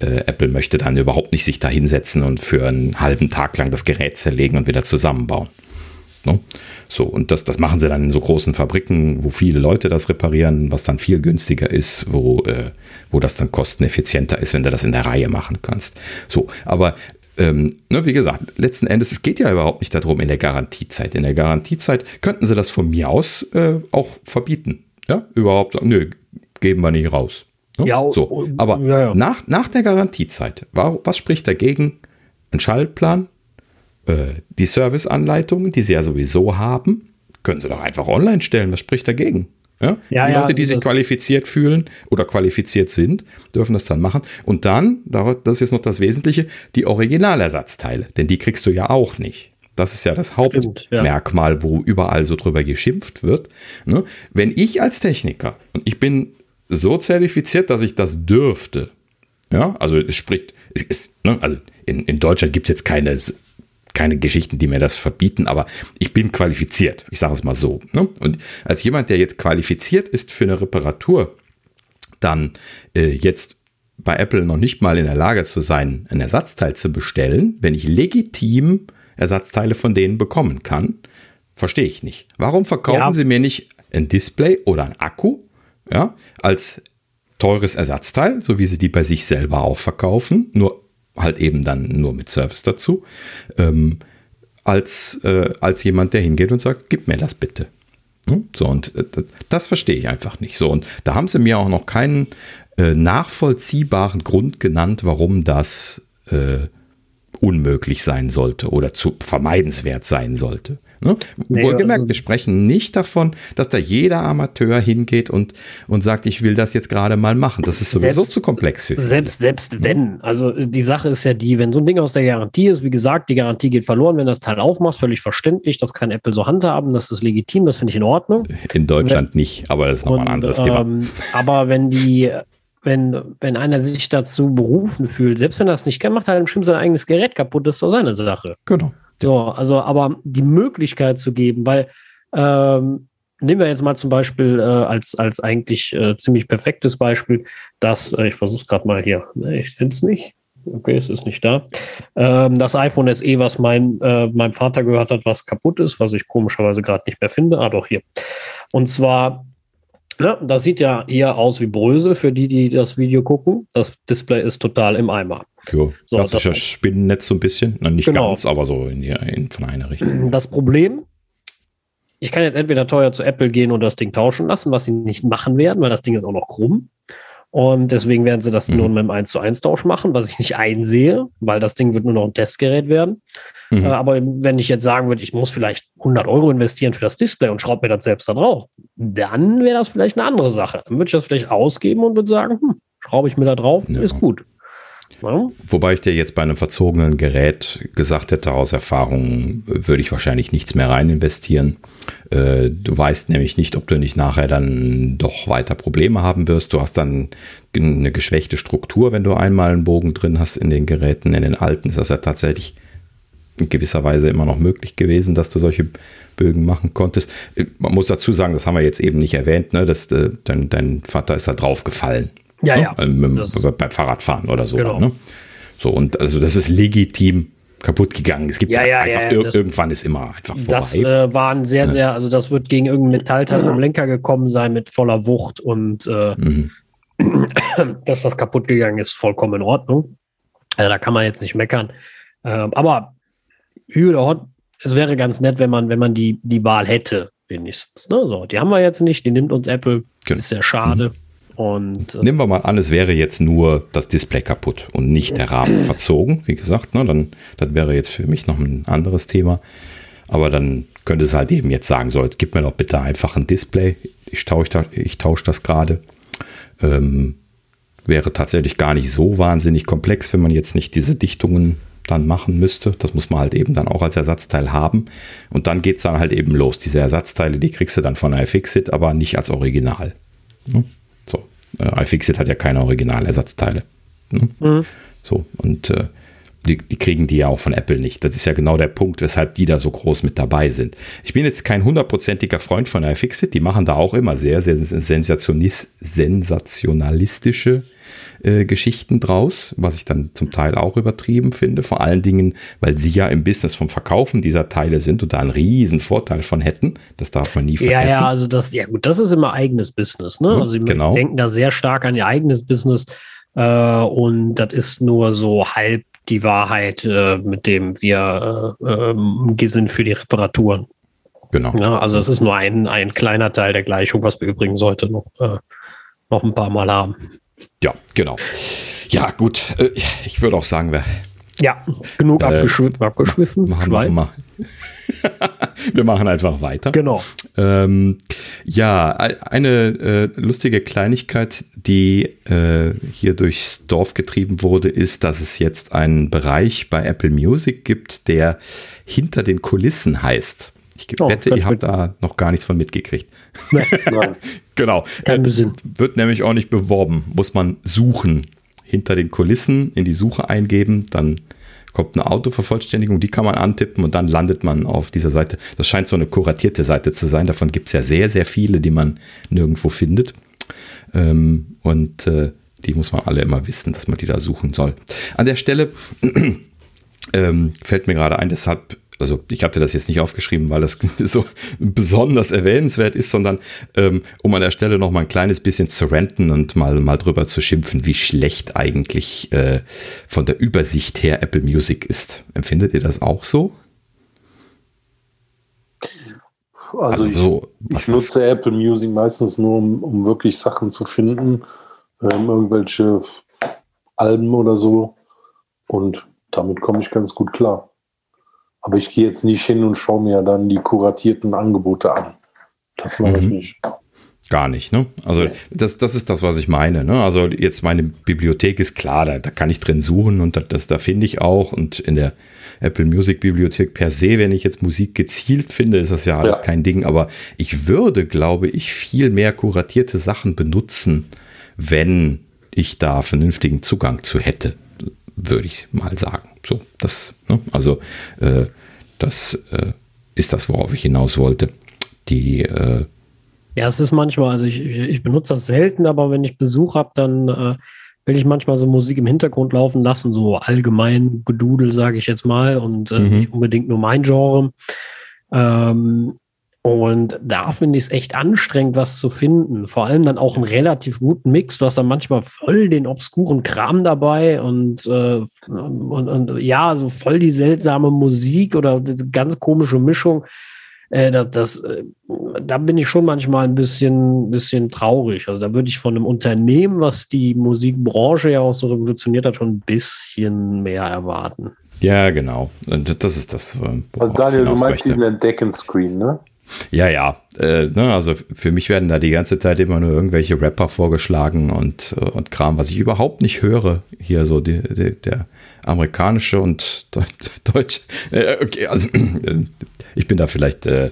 A: äh, Apple möchte dann überhaupt nicht sich da hinsetzen und für einen halben Tag lang das Gerät zerlegen und wieder zusammenbauen. Ne? So, und das, das machen sie dann in so großen Fabriken, wo viele Leute das reparieren, was dann viel günstiger ist, wo, äh, wo das dann kosteneffizienter ist, wenn du das in der Reihe machen kannst. So, aber ähm, ne, wie gesagt, letzten Endes, es geht ja überhaupt nicht darum in der Garantiezeit. In der Garantiezeit könnten sie das von mir aus äh, auch verbieten. Ja, überhaupt, nö, geben wir nicht raus. Ne? Ja, so. Aber ja, ja. Nach, nach der Garantiezeit, was spricht dagegen? Ein Schaltplan, äh, die Serviceanleitungen, die sie ja sowieso haben, können sie doch einfach online stellen. Was spricht dagegen? Ja? Ja, die Leute, die sich qualifiziert fühlen oder qualifiziert sind, dürfen das dann machen. Und dann, das ist jetzt noch das Wesentliche, die Originalersatzteile, denn die kriegst du ja auch nicht. Das ist ja das Hauptmerkmal, ja. wo überall so drüber geschimpft wird. Ne? Wenn ich als Techniker, und ich bin so zertifiziert, dass ich das dürfte, ja, also es spricht, es ist, ne, also in, in Deutschland gibt es jetzt keine keine Geschichten, die mir das verbieten, aber ich bin qualifiziert. Ich sage es mal so. Ne? Und als jemand, der jetzt qualifiziert ist für eine Reparatur, dann äh, jetzt bei Apple noch nicht mal in der Lage zu sein, ein Ersatzteil zu bestellen, wenn ich legitim Ersatzteile von denen bekommen kann, verstehe ich nicht. Warum verkaufen ja. sie mir nicht ein Display oder ein Akku ja, als teures Ersatzteil, so wie sie die bei sich selber auch verkaufen, nur halt eben dann nur mit Service dazu, ähm, als, äh, als jemand, der hingeht und sagt, gib mir das bitte. Hm? So, und äh, das verstehe ich einfach nicht. So, und da haben sie mir auch noch keinen äh, nachvollziehbaren Grund genannt, warum das äh, unmöglich sein sollte oder zu vermeidenswert sein sollte. Ne? Nee, Wohlgemerkt, also, wir sprechen nicht davon, dass da jeder Amateur hingeht und, und sagt, ich will das jetzt gerade mal machen. Das ist sowieso selbst, zu komplex
B: für Selbst, selbst wenn. Also die Sache ist ja die, wenn so ein Ding aus der Garantie ist, wie gesagt, die Garantie geht verloren, wenn das Teil aufmachst, völlig verständlich, das kann Apple so handhaben, das ist legitim, das finde ich in Ordnung.
A: In Deutschland wenn, nicht, aber das ist nochmal ein anderes Thema.
B: Ähm, aber wenn die wenn, wenn einer sich dazu berufen fühlt, selbst wenn er das nicht kann, macht er halt im sein eigenes Gerät kaputt, das ist doch seine Sache.
A: Genau.
B: So, also aber die Möglichkeit zu geben, weil ähm, nehmen wir jetzt mal zum Beispiel äh, als, als eigentlich äh, ziemlich perfektes Beispiel, dass, äh, ich versuche es gerade mal hier, ne, ich finde es nicht. Okay, es ist nicht da. Ähm, das iPhone SE, was mein, äh, meinem Vater gehört hat, was kaputt ist, was ich komischerweise gerade nicht mehr finde. Ah, doch hier. Und zwar, ja, das sieht ja hier aus wie Brösel für die, die das Video gucken. Das Display ist total im Eimer.
A: Jo, so, das, Spinnennetz so ein bisschen. Na, nicht genau. ganz, aber so in, die, in, von einer Richtung. <clears throat>
B: Das Problem, ich kann jetzt entweder teuer zu Apple gehen und das Ding tauschen lassen, was sie nicht machen werden, weil das Ding ist auch noch krumm. Und deswegen werden sie das mhm. nur mit einem 1 zu 1 Tausch machen, was ich nicht einsehe, weil das Ding wird nur noch ein Testgerät werden. Mhm. Äh, aber wenn ich jetzt sagen würde, ich muss vielleicht 100 Euro investieren für das Display und schraube mir das selbst da drauf, dann wäre das vielleicht eine andere Sache. Dann würde ich das vielleicht ausgeben und würde sagen, hm, schraube ich mir da drauf, ja. ist gut.
A: Ja. Wobei ich dir jetzt bei einem verzogenen Gerät gesagt hätte, aus Erfahrung würde ich wahrscheinlich nichts mehr rein investieren. Äh, du weißt nämlich nicht, ob du nicht nachher dann doch weiter Probleme haben wirst. Du hast dann eine geschwächte Struktur, wenn du einmal einen Bogen drin hast in den Geräten. In den alten ist das ja tatsächlich in gewisser Weise immer noch möglich gewesen, dass du solche Bögen machen konntest. Äh, man muss dazu sagen, das haben wir jetzt eben nicht erwähnt, ne, dass äh, dein, dein Vater ist da drauf gefallen.
B: Ja, ne? ja.
A: Ähm, beim Fahrradfahren oder so. Genau. Ne? So, und also das ist legitim kaputt gegangen. Es gibt
B: ja, ja,
A: einfach,
B: ja,
A: ir irgendwann ist immer einfach
B: vorbei. Das äh, waren sehr, sehr, also das wird gegen irgendein Metallteil vom Lenker gekommen sein mit voller Wucht und äh, mhm. <clears throat> dass das kaputt gegangen ist, vollkommen in Ordnung. Also da kann man jetzt nicht meckern. Ähm, aber Hü oder Hot, es wäre ganz nett, wenn man, wenn man die, die Wahl hätte, wenigstens. Ne? So, die haben wir jetzt nicht, die nimmt uns Apple. Genau. Ist sehr schade. Mhm. Und,
A: äh, Nehmen wir mal an, es wäre jetzt nur das Display kaputt und nicht der Rahmen verzogen. Wie gesagt, ne, dann das wäre jetzt für mich noch ein anderes Thema. Aber dann könnte es halt eben jetzt sagen, so, jetzt gib mir doch bitte einfach ein Display. Ich tausche da, ich tausche das gerade. Ähm, wäre tatsächlich gar nicht so wahnsinnig komplex, wenn man jetzt nicht diese Dichtungen dann machen müsste. Das muss man halt eben dann auch als Ersatzteil haben. Und dann geht es dann halt eben los. Diese Ersatzteile, die kriegst du dann von iFixit, aber nicht als Original. Ne? Äh, iFixit hat ja keine Originalersatzteile. Ne? Mhm. So, und äh, die, die, kriegen die ja auch von Apple nicht. Das ist ja genau der Punkt, weshalb die da so groß mit dabei sind. Ich bin jetzt kein hundertprozentiger Freund von iFixit. Die machen da auch immer sehr, sehr sensationalistische äh, Geschichten draus, was ich dann zum Teil auch übertrieben finde. Vor allen Dingen, weil sie ja im Business vom Verkaufen dieser Teile sind und da einen riesen Vorteil von hätten. Das darf man nie vergessen.
B: Ja, ja, also das, ja gut, das ist immer eigenes Business. Ne? Also sie genau. denken da sehr stark an ihr eigenes Business. Äh, und das ist nur so halb die Wahrheit, äh, mit dem wir äh, äh, sind für die Reparaturen.
A: Genau.
B: Ja, also es ist nur ein, ein kleiner Teil der Gleichung, was wir übrigens heute noch, äh, noch ein paar Mal haben.
A: Ja, genau. Ja, gut. Äh, ich würde auch sagen, wir.
B: Ja, genug äh, abgeschwiffen. abgeschwiffen
A: machen, wir. <laughs> wir machen einfach weiter.
B: Genau.
A: Ähm, ja, eine äh, lustige Kleinigkeit, die äh, hier durchs Dorf getrieben wurde, ist, dass es jetzt einen Bereich bei Apple Music gibt, der hinter den Kulissen heißt. Ich oh, wette, ihr habt da noch gar nichts von mitgekriegt. <laughs> Nein. <laughs> genau. Äh, wird nämlich auch nicht beworben. Muss man suchen. Hinter den Kulissen in die Suche eingeben, dann kommt eine Autovervollständigung, die kann man antippen und dann landet man auf dieser Seite. Das scheint so eine kuratierte Seite zu sein. Davon gibt es ja sehr, sehr viele, die man nirgendwo findet. Ähm, und äh, die muss man alle immer wissen, dass man die da suchen soll. An der Stelle <clears throat> ähm, fällt mir gerade ein, deshalb also ich hatte das jetzt nicht aufgeschrieben, weil das <laughs> so besonders erwähnenswert ist, sondern ähm, um an der Stelle noch mal ein kleines bisschen zu renten und mal, mal drüber zu schimpfen, wie schlecht eigentlich äh, von der Übersicht her Apple Music ist. Empfindet ihr das auch so?
C: Also, also ich, so, ich nutze Apple Music meistens nur, um, um wirklich Sachen zu finden, ähm, irgendwelche Alben oder so. Und damit komme ich ganz gut klar. Aber ich gehe jetzt nicht hin und schaue mir dann die kuratierten Angebote an. Das mache mhm. ich nicht.
A: Gar nicht, ne? Also das, das ist das, was ich meine. Ne? Also jetzt meine Bibliothek ist klar, da, da kann ich drin suchen und das, das da finde ich auch. Und in der Apple Music Bibliothek per se, wenn ich jetzt Musik gezielt finde, ist das ja alles ja. kein Ding. Aber ich würde, glaube ich, viel mehr kuratierte Sachen benutzen, wenn ich da vernünftigen Zugang zu hätte, würde ich mal sagen. So, das, ne? also äh, das äh, ist das, worauf ich hinaus wollte. Die äh,
B: ja, es ist manchmal, also ich, ich benutze das selten, aber wenn ich Besuch habe, dann äh, will ich manchmal so Musik im Hintergrund laufen lassen, so allgemein Gedudel, sage ich jetzt mal, und äh, mhm. nicht unbedingt nur mein Genre. Ähm, und da finde ich es echt anstrengend, was zu finden. Vor allem dann auch einen relativ guten Mix. Du hast dann manchmal voll den obskuren Kram dabei und, äh, und, und ja, so voll die seltsame Musik oder diese ganz komische Mischung. Äh, das, das, äh, da bin ich schon manchmal ein bisschen, bisschen traurig. Also da würde ich von einem Unternehmen, was die Musikbranche ja auch so revolutioniert hat, schon ein bisschen mehr erwarten.
A: Ja, genau. Und das ist das.
C: Also Daniel, du meinst möchte. diesen Entdecken-Screen, ne?
A: Ja, ja. Äh, ne, also für mich werden da die ganze Zeit immer nur irgendwelche Rapper vorgeschlagen und, äh, und Kram, was ich überhaupt nicht höre. Hier so die, die, der amerikanische und <laughs> deutsch. Äh, okay, also ich bin da vielleicht äh,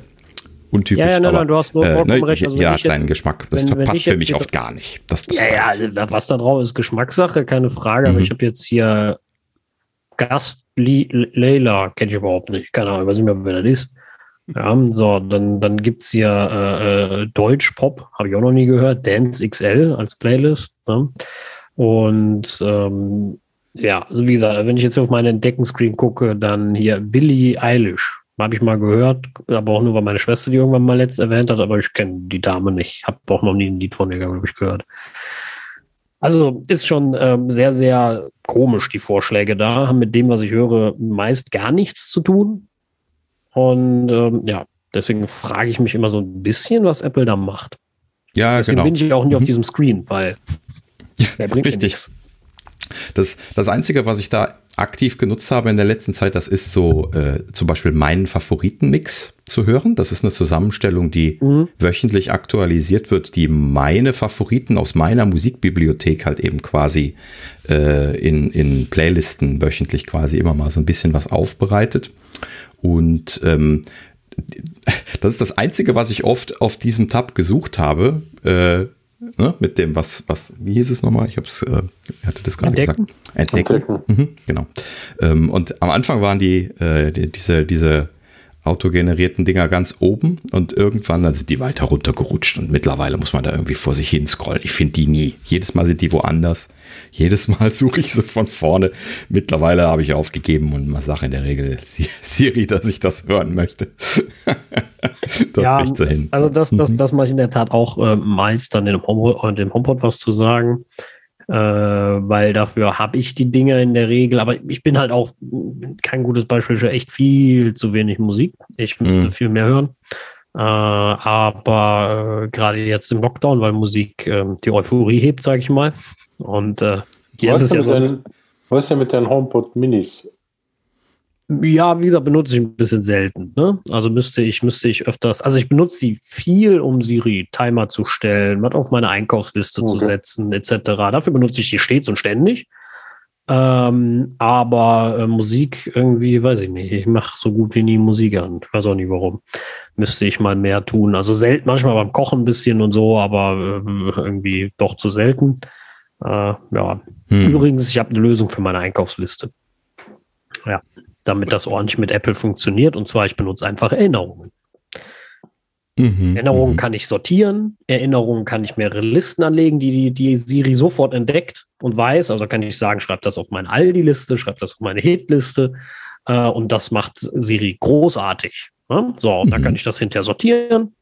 A: untypisch. Ja, ja, nein, aber, nein, du hast nur äh, ne, recht. Also, ja, hat seinen Geschmack. Das wenn, passt wenn für mich oft gar nicht. Das,
B: das ja, ja, was da drauf ist, Geschmackssache, keine Frage. Mhm. Aber ich habe jetzt hier Gast Leila, kenne ich überhaupt nicht. Keine Ahnung, weiß nicht mehr, wer das ist. Ja, so, dann, dann gibt es hier äh, äh, Deutsch-Pop, habe ich auch noch nie gehört, Dance XL als Playlist. Ne? Und ähm, ja, also wie gesagt, wenn ich jetzt auf meinen Entdeckenscreen gucke, dann hier Billie Eilish. Habe ich mal gehört, aber auch nur, weil meine Schwester die irgendwann mal letzt erwähnt hat, aber ich kenne die Dame nicht. Habe auch noch nie ein Lied von ihr, glaube ich, gehört. Also ist schon ähm, sehr, sehr komisch, die Vorschläge da, haben mit dem, was ich höre, meist gar nichts zu tun. Und ähm, ja, deswegen frage ich mich immer so ein bisschen, was Apple da macht.
A: Ja, deswegen genau.
B: bin ich auch nie mhm. auf diesem Screen, weil
A: der bringt Richtig. Das, das Einzige, was ich da aktiv genutzt habe in der letzten Zeit, das ist so äh, zum Beispiel meinen Favoritenmix zu hören. Das ist eine Zusammenstellung, die mhm. wöchentlich aktualisiert wird, die meine Favoriten aus meiner Musikbibliothek halt eben quasi äh, in, in Playlisten wöchentlich quasi immer mal so ein bisschen was aufbereitet. Und ähm, <laughs> das ist das Einzige, was ich oft auf diesem Tab gesucht habe. Äh, ne, mit dem, was, was, wie hieß es nochmal? Ich habe es, äh, hatte das gerade gesagt. Entdecken. Entdecken. Mhm, genau. Ähm, und am Anfang waren die, äh, die, diese, diese autogenerierten Dinger ganz oben und irgendwann dann sind die weiter runtergerutscht und mittlerweile muss man da irgendwie vor sich hin scrollen. Ich finde die nie. Jedes Mal sind die woanders. Jedes Mal <laughs> suche ich sie von vorne. Mittlerweile habe ich aufgegeben und man sagt in der Regel <laughs> Siri, dass ich das hören möchte. <laughs>
B: das ja, bricht so hin. Also das, das, mhm. das mache ich in der Tat auch äh, meist dann in dem, Home, dem HomePod was zu sagen äh, weil dafür habe ich die Dinge in der Regel. Aber ich bin halt auch kein gutes Beispiel für echt viel zu wenig Musik. Ich müsste mhm. viel mehr hören. Äh, aber äh, gerade jetzt im Lockdown, weil Musik ähm, die Euphorie hebt, sage ich mal. Und äh,
C: hier ist es ja so. was ist denn mit deinen HomePod Minis?
B: Ja, wie gesagt, benutze ich ein bisschen selten. Ne? Also müsste ich, müsste ich öfters, also ich benutze sie viel, um Siri Timer zu stellen, was auf meine Einkaufsliste okay. zu setzen, etc. Dafür benutze ich die stets und ständig. Ähm, aber äh, Musik irgendwie, weiß ich nicht. Ich mache so gut wie nie Musik an. Ich weiß auch nicht warum. Müsste ich mal mehr tun. Also selten, manchmal beim Kochen ein bisschen und so, aber äh, irgendwie doch zu selten. Äh, ja. Hm. Übrigens, ich habe eine Lösung für meine Einkaufsliste. Ja damit das ordentlich mit Apple funktioniert. Und zwar, ich benutze einfach Erinnerungen. Mhm, Erinnerungen mhm. kann ich sortieren, Erinnerungen kann ich mehrere Listen anlegen, die, die, die Siri sofort entdeckt und weiß. Also kann ich sagen, schreib das auf meine Aldi-Liste, schreib das auf meine Hit-Liste. Äh, und das macht Siri großartig. Ne? So, und mhm. dann kann ich das hinterher sortieren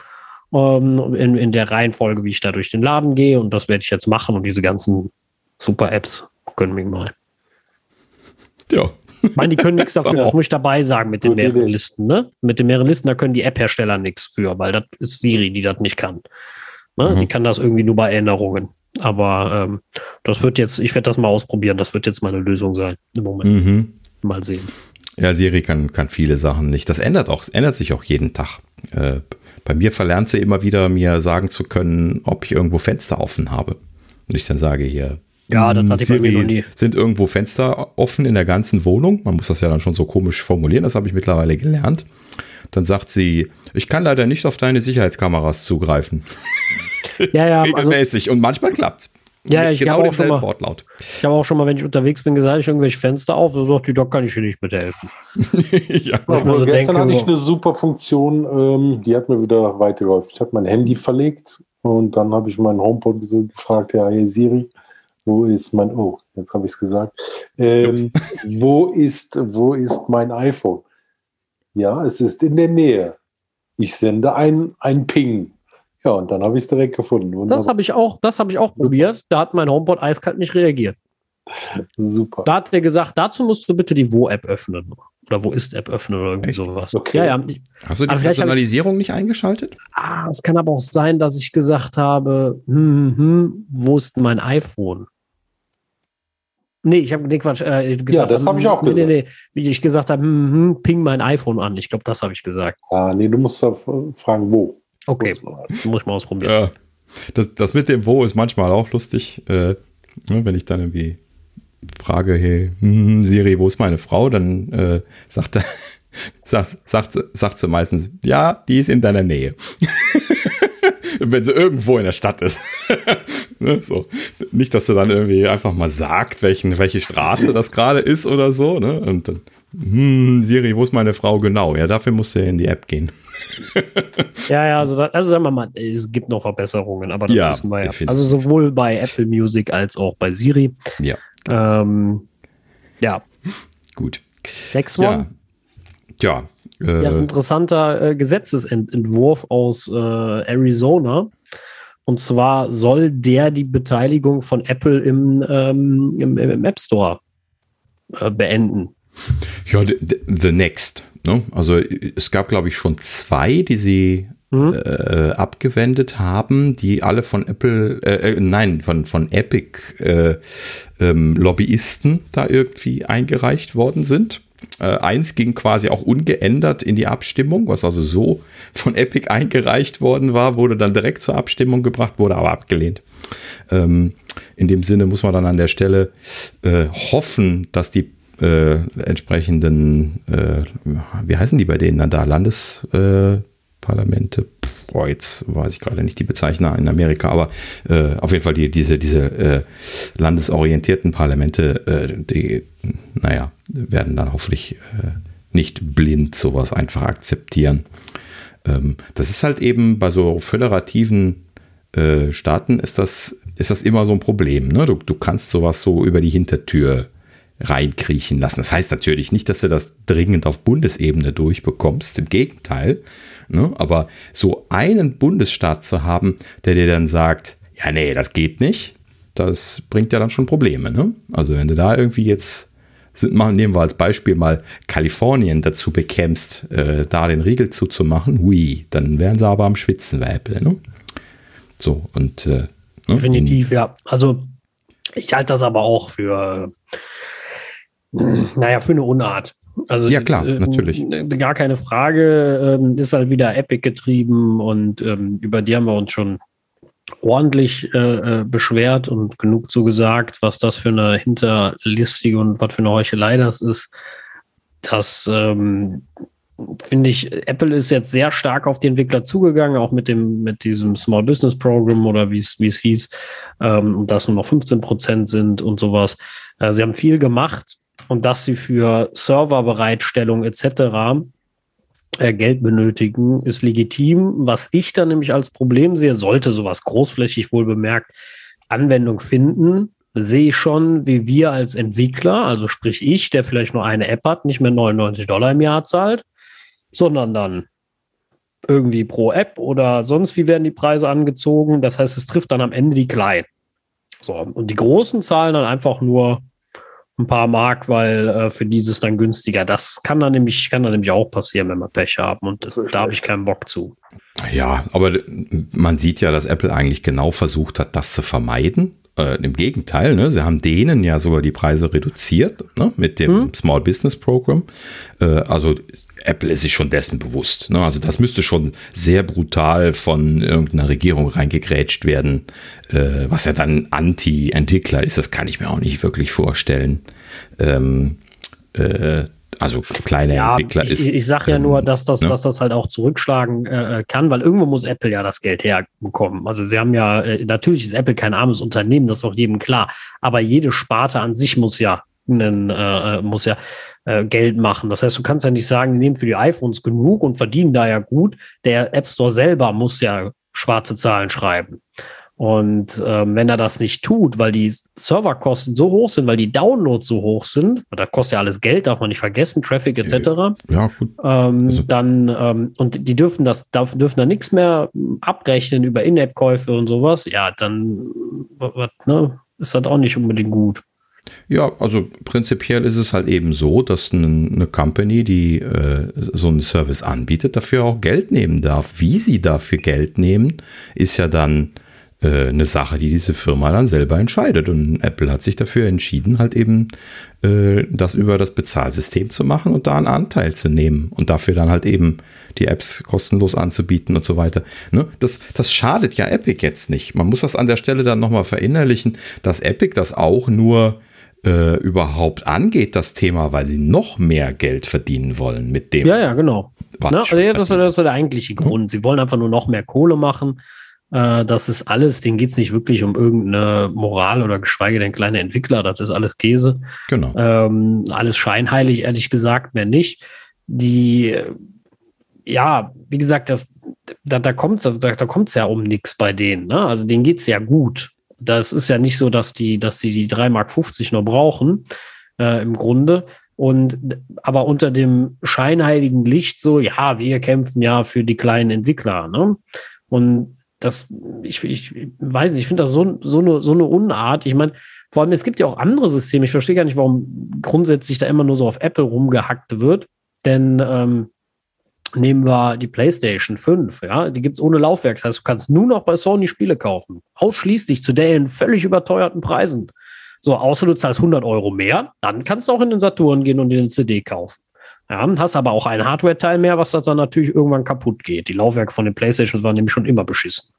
B: ähm, in, in der Reihenfolge, wie ich da durch den Laden gehe. Und das werde ich jetzt machen. Und diese ganzen Super-Apps können mich mal. Ja, ich meine, die können nichts <laughs> dafür, das muss ich dabei sagen mit den mehreren Listen. Ne? Mit den mehreren Listen, da können die App-Hersteller nichts für, weil das ist Siri, die das nicht kann. Ne? Mhm. Die kann das irgendwie nur bei Erinnerungen. Aber ähm, das wird jetzt, ich werde das mal ausprobieren, das wird jetzt meine Lösung sein im Moment. Mhm. Mal sehen.
A: Ja, Siri kann, kann viele Sachen nicht. Das ändert auch, ändert sich auch jeden Tag. Äh, bei mir verlernt sie immer wieder, mir sagen zu können, ob ich irgendwo Fenster offen habe. Und ich dann sage hier,
B: ja, das hatte ich Siri, bei mir noch nie.
A: Sind irgendwo Fenster offen in der ganzen Wohnung? Man muss das ja dann schon so komisch formulieren, das habe ich mittlerweile gelernt. Dann sagt sie, ich kann leider nicht auf deine Sicherheitskameras zugreifen. <laughs>
B: Ja, ja.
A: Also Regelmäßig. Also, und manchmal klappt
B: ja, ich genau habe auch schon mal, Wortlaut. Ich habe auch schon mal, wenn ich unterwegs bin, gesagt, ich irgendwelche Fenster auf, so sagt die, da kann ich dir nicht mithelfen. <laughs>
C: ja. Aber so gestern hatte ich eine super Funktion, ähm, die hat mir wieder weitergeholfen. Ich habe mein Handy verlegt und dann habe ich meinen HomePod gefragt, ja, hey Siri, wo ist mein, oh, jetzt habe ich es gesagt. Ähm, wo, ist, wo ist mein iPhone? Ja, es ist in der Nähe. Ich sende ein, ein Ping. Ja, und dann habe ich es direkt gefunden.
B: Wunderbar. Das habe ich auch, das habe ich auch probiert. Da hat mein HomePod eiskalt nicht reagiert.
C: Super.
B: Da hat er gesagt, dazu musst du bitte die Wo-App öffnen. Oder Wo ist-App öffnen oder irgendwie Echt? sowas.
A: Okay. Ja, ja. Hast du die Personalisierung nicht eingeschaltet?
B: Ah, es kann aber auch sein, dass ich gesagt habe, hm, hm, hm wo ist mein iPhone? Nee, ich habe nee, Quatsch. Äh,
C: gesagt, ja, das habe ich auch
B: gesagt. Nee, nee, wie ich gesagt habe, hm, hm, ping mein iPhone an. Ich glaube, das habe ich gesagt.
C: Ah, nee, du musst fragen, wo.
B: Okay, muss ich mal ausprobieren. Ja.
A: Das, das mit dem Wo ist manchmal auch lustig. Äh, ne, wenn ich dann irgendwie frage, hey, hm, Siri, wo ist meine Frau? Dann äh, sagt, er, <laughs> sagt, sagt, sagt sie meistens, ja, die ist in deiner Nähe. <laughs> wenn sie irgendwo in der Stadt ist. <laughs> ne, so. Nicht, dass sie dann irgendwie einfach mal sagt, welchen, welche Straße das gerade ist oder so. Ne? Und dann, hm, Siri, wo ist meine Frau genau? Ja, dafür musst du ja in die App gehen. <laughs>
B: ja, ja, also, da, also sagen wir mal, es gibt noch Verbesserungen, aber das ja, wissen wir ja. Also sowohl bei Apple Music als auch bei Siri.
A: Ja.
B: Ähm, ja.
A: Gut.
B: Next one.
A: Ja.
B: ja, äh, interessanter äh, Gesetzesentwurf aus äh, Arizona. Und zwar soll der die Beteiligung von Apple im, ähm, im, im App Store äh, beenden.
A: Ja, the, the Next. Ne? Also es gab, glaube ich, schon zwei, die sie mhm. äh, abgewendet haben, die alle von Apple, äh, äh, nein, von, von Epic äh, ähm, Lobbyisten da irgendwie eingereicht worden sind. Äh, eins ging quasi auch ungeändert in die Abstimmung, was also so von Epic eingereicht worden war, wurde dann direkt zur Abstimmung gebracht, wurde aber abgelehnt. Ähm, in dem Sinne muss man dann an der Stelle äh, hoffen, dass die äh, entsprechenden, äh, wie heißen die bei denen dann da, Landesparlamente? Boah, jetzt weiß ich gerade nicht die Bezeichner in Amerika, aber äh, auf jeden Fall die, diese, diese äh, landesorientierten Parlamente, äh, die, naja, werden dann hoffentlich äh, nicht blind sowas einfach akzeptieren. Ähm, das ist halt eben bei so föderativen äh, Staaten ist das, ist das immer so ein Problem. Ne? Du, du kannst sowas so über die Hintertür reinkriechen lassen. Das heißt natürlich nicht, dass du das dringend auf Bundesebene durchbekommst. Im Gegenteil. Ne? Aber so einen Bundesstaat zu haben, der dir dann sagt, ja, nee, das geht nicht, das bringt ja dann schon Probleme. Ne? Also wenn du da irgendwie jetzt, machen, nehmen wir als Beispiel mal Kalifornien dazu bekämst, äh, da den Riegel zuzumachen, hui, dann wären sie aber am Schwitzen Apple. Ne? So, und äh,
B: ne? Definitiv, ja. Also ich halte das aber auch für naja, für eine Unart. Also,
A: ja, klar, äh, natürlich.
B: Gar keine Frage. Ähm, ist halt wieder Epic getrieben und ähm, über die haben wir uns schon ordentlich äh, äh, beschwert und genug zu gesagt, was das für eine hinterlistige und was für eine Heuchelei das ist. Das ähm, finde ich, Apple ist jetzt sehr stark auf die Entwickler zugegangen, auch mit dem, mit diesem Small Business Program oder wie es, wie es hieß, ähm, dass nur noch 15 Prozent sind und sowas. Äh, sie haben viel gemacht und dass sie für Serverbereitstellung etc. Äh, Geld benötigen, ist legitim. Was ich dann nämlich als Problem sehe, sollte sowas großflächig wohl bemerkt Anwendung finden, sehe ich schon, wie wir als Entwickler, also sprich ich, der vielleicht nur eine App hat, nicht mehr 99 Dollar im Jahr zahlt, sondern dann irgendwie pro App oder sonst wie werden die Preise angezogen. Das heißt, es trifft dann am Ende die Kleinen. So, und die Großen zahlen dann einfach nur ein paar Mark, weil äh, für dieses dann günstiger. Das kann dann nämlich, kann dann nämlich auch passieren, wenn wir Pech haben. Und da habe ich keinen Bock zu.
A: Ja, aber man sieht ja, dass Apple eigentlich genau versucht hat, das zu vermeiden. Äh, Im Gegenteil, ne? sie haben denen ja sogar die Preise reduziert ne? mit dem hm. Small Business Program. Äh, also Apple ist sich schon dessen bewusst. Ne? Also das müsste schon sehr brutal von irgendeiner Regierung reingegrätscht werden, äh, was ja dann Anti-Entwickler ist. Das kann ich mir auch nicht wirklich vorstellen. Ähm, äh, also kleine ja, Entwickler
B: ich,
A: ist.
B: Ich, ich sage ja ähm, nur, dass das, ne? dass das halt auch zurückschlagen äh, kann, weil irgendwo muss Apple ja das Geld herbekommen. Also sie haben ja, äh, natürlich ist Apple kein armes Unternehmen, das ist auch jedem klar. Aber jede Sparte an sich muss ja einen, äh, äh muss ja äh, Geld machen. Das heißt, du kannst ja nicht sagen, die nehmen für die iPhones genug und verdienen da ja gut. Der App Store selber muss ja schwarze Zahlen schreiben. Und ähm, wenn er das nicht tut, weil die Serverkosten so hoch sind, weil die Downloads so hoch sind, da kostet ja alles Geld, darf man nicht vergessen, Traffic etc. Ja, gut. Ähm, also. Dann, ähm, und die dürfen das, darf, dürfen da nichts mehr abrechnen über In-App-Käufe und sowas, ja, dann ne, ist das auch nicht unbedingt gut.
A: Ja, also prinzipiell ist es halt eben so, dass eine, eine Company, die äh, so einen Service anbietet, dafür auch Geld nehmen darf. Wie sie dafür Geld nehmen, ist ja dann äh, eine Sache, die diese Firma dann selber entscheidet. Und Apple hat sich dafür entschieden, halt eben äh, das über das Bezahlsystem zu machen und da einen Anteil zu nehmen und dafür dann halt eben die Apps kostenlos anzubieten und so weiter. Ne? Das, das schadet ja Epic jetzt nicht. Man muss das an der Stelle dann nochmal verinnerlichen, dass Epic das auch nur äh, überhaupt angeht, das Thema, weil sie noch mehr Geld verdienen wollen mit dem.
B: Ja, ja, genau. Was Na, also ja, das, ist der eigentliche Grund. Sie wollen einfach nur noch mehr Kohle machen. Äh, das ist alles, denen geht es nicht wirklich um irgendeine Moral oder geschweige denn kleine Entwickler. Das ist alles Käse. Genau. Ähm, alles scheinheilig, ehrlich gesagt, mehr nicht. Die, ja, wie gesagt, das, da, da kommt es da, da kommt's ja um nichts bei denen. Ne? Also denen geht es ja gut das ist ja nicht so, dass die, dass sie die 3,50 Mark nur brauchen, äh, im Grunde. Und aber unter dem scheinheiligen Licht so, ja, wir kämpfen ja für die kleinen Entwickler. Ne? Und das, ich, ich weiß nicht, ich finde das so, so, eine, so eine Unart. Ich meine, vor allem, es gibt ja auch andere Systeme. Ich verstehe gar nicht, warum grundsätzlich da immer nur so auf Apple rumgehackt wird. Denn ähm, Nehmen wir die PlayStation 5, ja, die gibt es ohne Laufwerk. Das heißt, du kannst nur noch bei Sony Spiele kaufen. Ausschließlich zu deren völlig überteuerten Preisen. So, außer du zahlst 100 Euro mehr, dann kannst du auch in den Saturn gehen und dir eine CD kaufen. Ja, hast aber auch ein Hardware-Teil mehr, was dann natürlich irgendwann kaputt geht. Die Laufwerke von den PlayStations waren nämlich schon immer beschissen.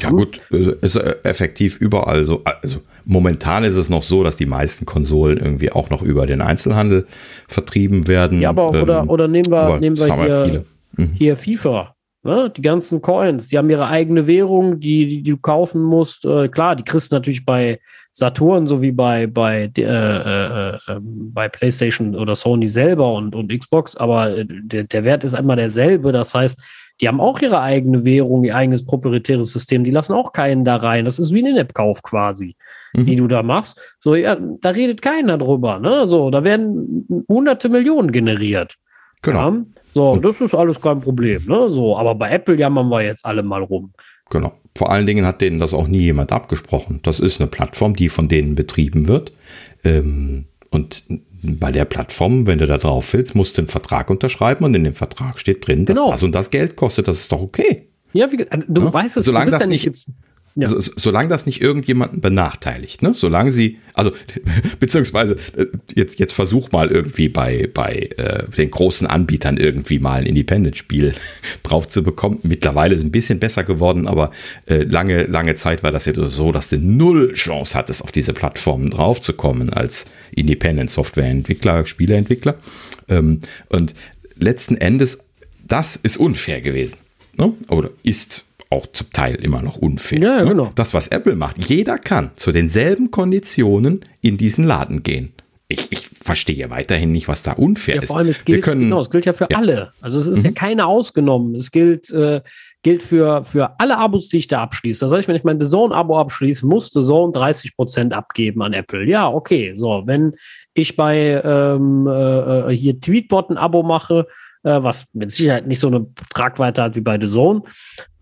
A: Ja, gut, ist effektiv überall so. Also momentan ist es noch so, dass die meisten Konsolen irgendwie auch noch über den Einzelhandel vertrieben werden.
B: Ja, aber ähm, oder, oder nehmen wir, nehmen wir hier, mhm. hier FIFA. Ne? Die ganzen Coins, die haben ihre eigene Währung, die, die, die du kaufen musst. Äh, klar, die kriegst du natürlich bei Saturn sowie bei, bei, äh, äh, ähm, bei PlayStation oder Sony selber und, und Xbox, aber äh, der, der Wert ist einmal derselbe. Das heißt, die haben auch ihre eigene Währung, ihr eigenes proprietäres System. Die lassen auch keinen da rein. Das ist wie ein In-App-Kauf quasi, mhm. die du da machst. So, ja, da redet keiner drüber. Ne? So, da werden hunderte Millionen generiert. Genau. Ja? So, das ist alles kein Problem. Ne? So, aber bei Apple jammern wir jetzt alle mal rum.
A: Genau. Vor allen Dingen hat denen das auch nie jemand abgesprochen. Das ist eine Plattform, die von denen betrieben wird. Ähm, und bei der Plattform, wenn du da drauf willst, musst du einen Vertrag unterschreiben und in dem Vertrag steht drin, dass genau. das und das Geld kostet. Das ist doch okay.
B: Ja, wie, du ja? weißt es,
A: solange das ja nicht, jetzt, ja. So, solange das nicht irgendjemanden benachteiligt, ne? Solange sie, also <laughs> beziehungsweise äh, jetzt jetzt versuch mal irgendwie bei bei äh, den großen Anbietern irgendwie mal ein Independent-Spiel <laughs> drauf zu bekommen. Mittlerweile ist ein bisschen besser geworden, aber äh, lange lange Zeit war das ja so, dass du null Chance hattest, auf diese Plattformen draufzukommen als Independent-Software-Entwickler, Spieleentwickler. Ähm, und letzten Endes, das ist unfair gewesen, ne? oder ist auch zum Teil immer noch unfair. Ja, ne? genau. Das, was Apple macht, jeder kann zu denselben Konditionen in diesen Laden gehen. Ich, ich verstehe weiterhin nicht, was da unfair ja,
B: ist. Vor allem, es gilt, können, genau, es gilt ja für ja. alle. Also es ist mhm. ja keiner ausgenommen. Es gilt, äh, gilt für, für alle Abos, die ich da abschließe. Das heißt, wenn ich mein The Zone-Abo abschließe, muss The Zone 30% abgeben an Apple. Ja, okay. So, wenn ich bei ähm, äh, äh hier Tweetbot ein Abo mache, äh, was mit Sicherheit nicht so eine Tragweite hat wie bei The Zone,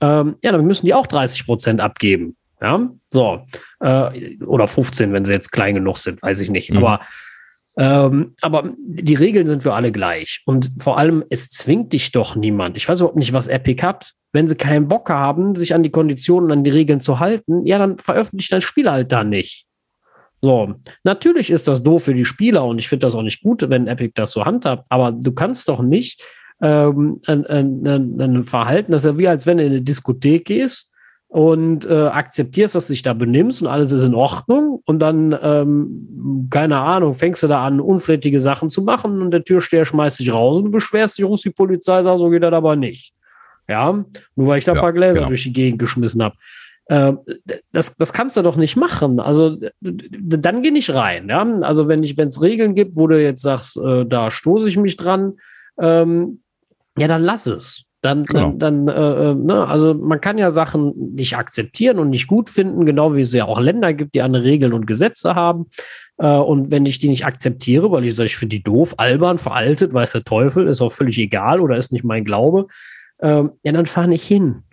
B: ähm, ja, dann müssen die auch 30 Prozent abgeben. Ja, so. Äh, oder 15, wenn sie jetzt klein genug sind, weiß ich nicht. Mhm. Aber, ähm, aber die Regeln sind für alle gleich. Und vor allem, es zwingt dich doch niemand. Ich weiß überhaupt nicht, was Epic hat. Wenn sie keinen Bock haben, sich an die Konditionen, an die Regeln zu halten, ja, dann veröffentlicht dein Spiel halt da nicht. So, natürlich ist das doof für die Spieler und ich finde das auch nicht gut, wenn Epic das so handhabt, aber du kannst doch nicht ähm, ein, ein, ein, Verhalten, das ist ja wie als wenn du in eine Diskothek gehst und äh, akzeptierst, dass du dich da benimmst und alles ist in Ordnung und dann, ähm, keine Ahnung, fängst du da an, unflätige Sachen zu machen und der Türsteher schmeißt dich raus und du beschwerst dich, rufst die Polizei, sagt, so geht das aber nicht. Ja, nur weil ich da ein paar Gläser genau. durch die Gegend geschmissen habe. Äh, das, das kannst du doch nicht machen. Also dann geh nicht rein. Ja? Also wenn ich, wenn es Regeln gibt, wo du jetzt sagst, äh, da stoße ich mich dran, ähm, ja, dann lass es. Dann, genau. dann, dann äh, äh, ne, also man kann ja Sachen nicht akzeptieren und nicht gut finden, genau wie es ja auch Länder gibt, die andere Regeln und Gesetze haben. Äh, und wenn ich die nicht akzeptiere, weil ich sage, ich finde die doof, albern, veraltet, weiß der Teufel, ist auch völlig egal oder ist nicht mein Glaube, äh, ja, dann fahre ich hin.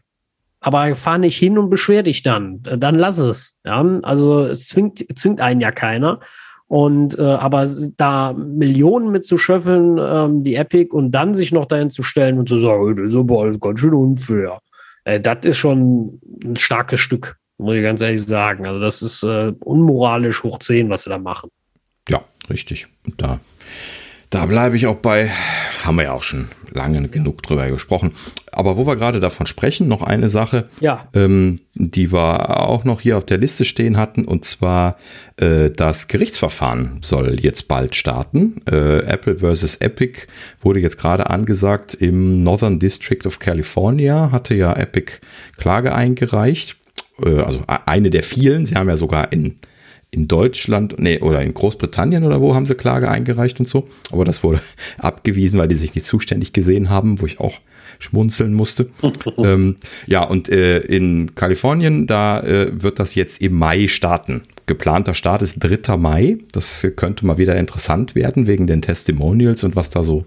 B: Aber fahr nicht hin und beschwer dich dann. Dann lass es. Ja? Also es zwingt, zwingt einen ja keiner. Und äh, aber da Millionen mit zu schöffeln, ähm, die Epic, und dann sich noch dahin zu stellen und zu sagen, das ist aber ganz schön unfair. Äh, das ist schon ein starkes Stück, muss ich ganz ehrlich sagen. Also das ist äh, unmoralisch hoch 10, was sie da machen.
A: Ja, richtig. Da da bleibe ich auch bei, haben wir ja auch schon lange genug drüber gesprochen. Aber wo wir gerade davon sprechen, noch eine Sache,
B: ja.
A: ähm, die wir auch noch hier auf der Liste stehen hatten, und zwar äh, das Gerichtsverfahren soll jetzt bald starten. Äh, Apple versus Epic wurde jetzt gerade angesagt im Northern District of California, hatte ja Epic Klage eingereicht. Äh, also eine der vielen. Sie haben ja sogar in in Deutschland, nee, oder in Großbritannien oder wo haben sie Klage eingereicht und so. Aber das wurde <laughs> abgewiesen, weil die sich nicht zuständig gesehen haben, wo ich auch schmunzeln musste. <laughs> ähm, ja, und äh, in Kalifornien, da äh, wird das jetzt im Mai starten. Geplanter Start ist 3. Mai. Das könnte mal wieder interessant werden wegen den Testimonials und was da so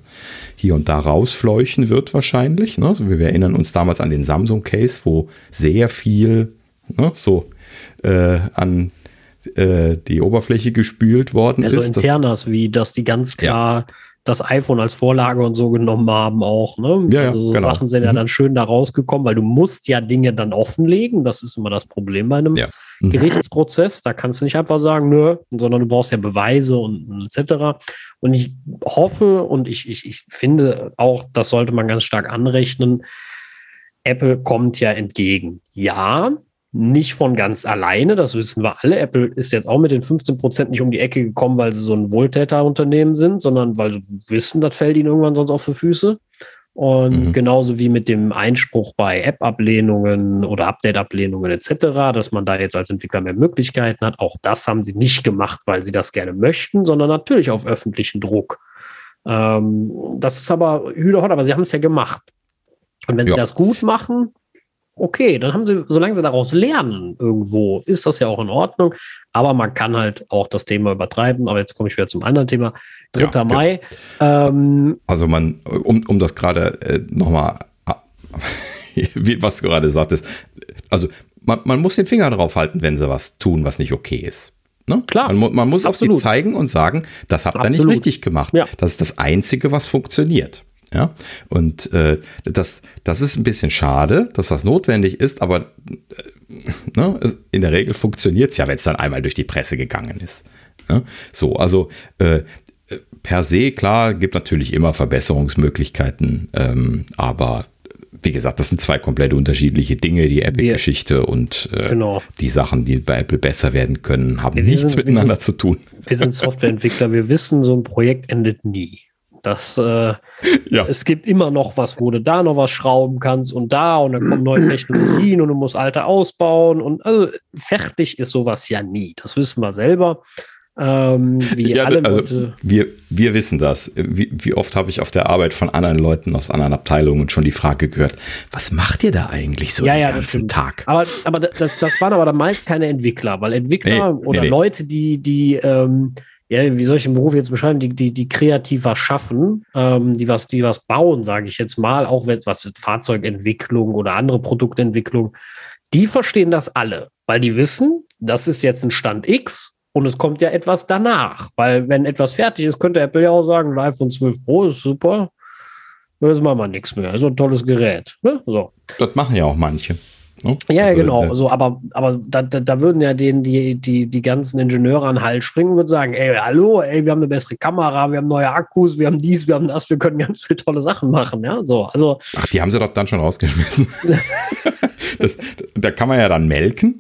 A: hier und da rausfleuchen wird wahrscheinlich. Ne? Also wir erinnern uns damals an den Samsung-Case, wo sehr viel ne, so äh, an äh, die Oberfläche gespült worden
B: also
A: ist.
B: Also internas, wie dass die ganz klar ja. das iPhone als Vorlage und so genommen haben auch. Ne?
A: Ja,
B: also
A: so
B: genau. Sachen sind ja mhm. dann schön da rausgekommen, weil du musst ja Dinge dann offenlegen. Das ist immer das Problem bei einem ja. mhm. Gerichtsprozess. Da kannst du nicht einfach sagen, nö, sondern du brauchst ja Beweise und, und etc. Und ich hoffe und ich, ich, ich finde auch, das sollte man ganz stark anrechnen, Apple kommt ja entgegen. Ja, nicht von ganz alleine, das wissen wir alle. Apple ist jetzt auch mit den 15 Prozent nicht um die Ecke gekommen, weil sie so ein Wohltäterunternehmen sind, sondern weil sie wissen, das fällt ihnen irgendwann sonst auf die Füße. Und mhm. genauso wie mit dem Einspruch bei App-Ablehnungen oder Update-Ablehnungen etc., dass man da jetzt als Entwickler mehr Möglichkeiten hat. Auch das haben sie nicht gemacht, weil sie das gerne möchten, sondern natürlich auf öffentlichen Druck. Ähm, das ist aber Hühnerhot, aber sie haben es ja gemacht. Und wenn ja. sie das gut machen, okay, dann haben sie, solange sie daraus lernen irgendwo, ist das ja auch in Ordnung. Aber man kann halt auch das Thema übertreiben. Aber jetzt komme ich wieder zum anderen Thema. 3. Ja, Mai.
A: Ähm, also man, um, um das gerade äh, nochmal, <laughs> was du gerade sagtest, also man, man muss den Finger drauf halten, wenn sie was tun, was nicht okay ist. Ne?
B: Klar.
A: Man, man muss Absolut. auf sie zeigen und sagen, das habt ihr nicht richtig gemacht.
B: Ja.
A: Das ist das Einzige, was funktioniert. Ja, und äh, das, das ist ein bisschen schade, dass das notwendig ist, aber äh, ne, in der Regel funktioniert es ja, wenn es dann einmal durch die Presse gegangen ist. Ja? So, also äh, per se, klar, gibt natürlich immer Verbesserungsmöglichkeiten, ähm, aber wie gesagt, das sind zwei komplett unterschiedliche Dinge. Die Epic-Geschichte und äh, genau. die Sachen, die bei Apple besser werden können, haben wir nichts sind, miteinander
B: sind,
A: zu tun.
B: Wir sind Softwareentwickler, wir wissen, so ein Projekt endet nie. Das, äh, ja. Es gibt immer noch was, wo du da noch was schrauben kannst und da und dann kommen neue <clears throat> Technologien und du musst alte ausbauen und also fertig ist sowas ja nie. Das wissen wir selber. Ähm, ja,
A: also wir, wir wissen das. Wie, wie oft habe ich auf der Arbeit von anderen Leuten aus anderen Abteilungen schon die Frage gehört, was macht ihr da eigentlich so
B: ja,
A: den
B: ja,
A: ganzen Tag?
B: Aber, aber das, das waren aber dann meist keine Entwickler, weil Entwickler nee, oder nee. Leute, die, die ähm, ja, wie soll ich den Beruf jetzt beschreiben, die, die, die kreativer schaffen, ähm, die was, die was bauen, sage ich jetzt mal, auch wenn was mit Fahrzeugentwicklung oder andere Produktentwicklung, die verstehen das alle, weil die wissen, das ist jetzt ein Stand X und es kommt ja etwas danach. Weil wenn etwas fertig ist, könnte Apple ja auch sagen, ein iPhone 12 Pro ist super, jetzt machen wir nichts mehr. So ein tolles Gerät. Ne? So.
A: Das machen ja auch manche.
B: Ne? Ja, also, genau. Äh, so, aber aber da, da, da, würden ja denen die, die, die ganzen Ingenieure an Hals springen und sagen, ey, hallo, ey, wir haben eine bessere Kamera, wir haben neue Akkus, wir haben dies, wir haben das, wir können ganz viele tolle Sachen machen. Ja, so, also.
A: Ach, die haben sie doch dann schon rausgeschmissen. <laughs> das, da kann man ja dann melken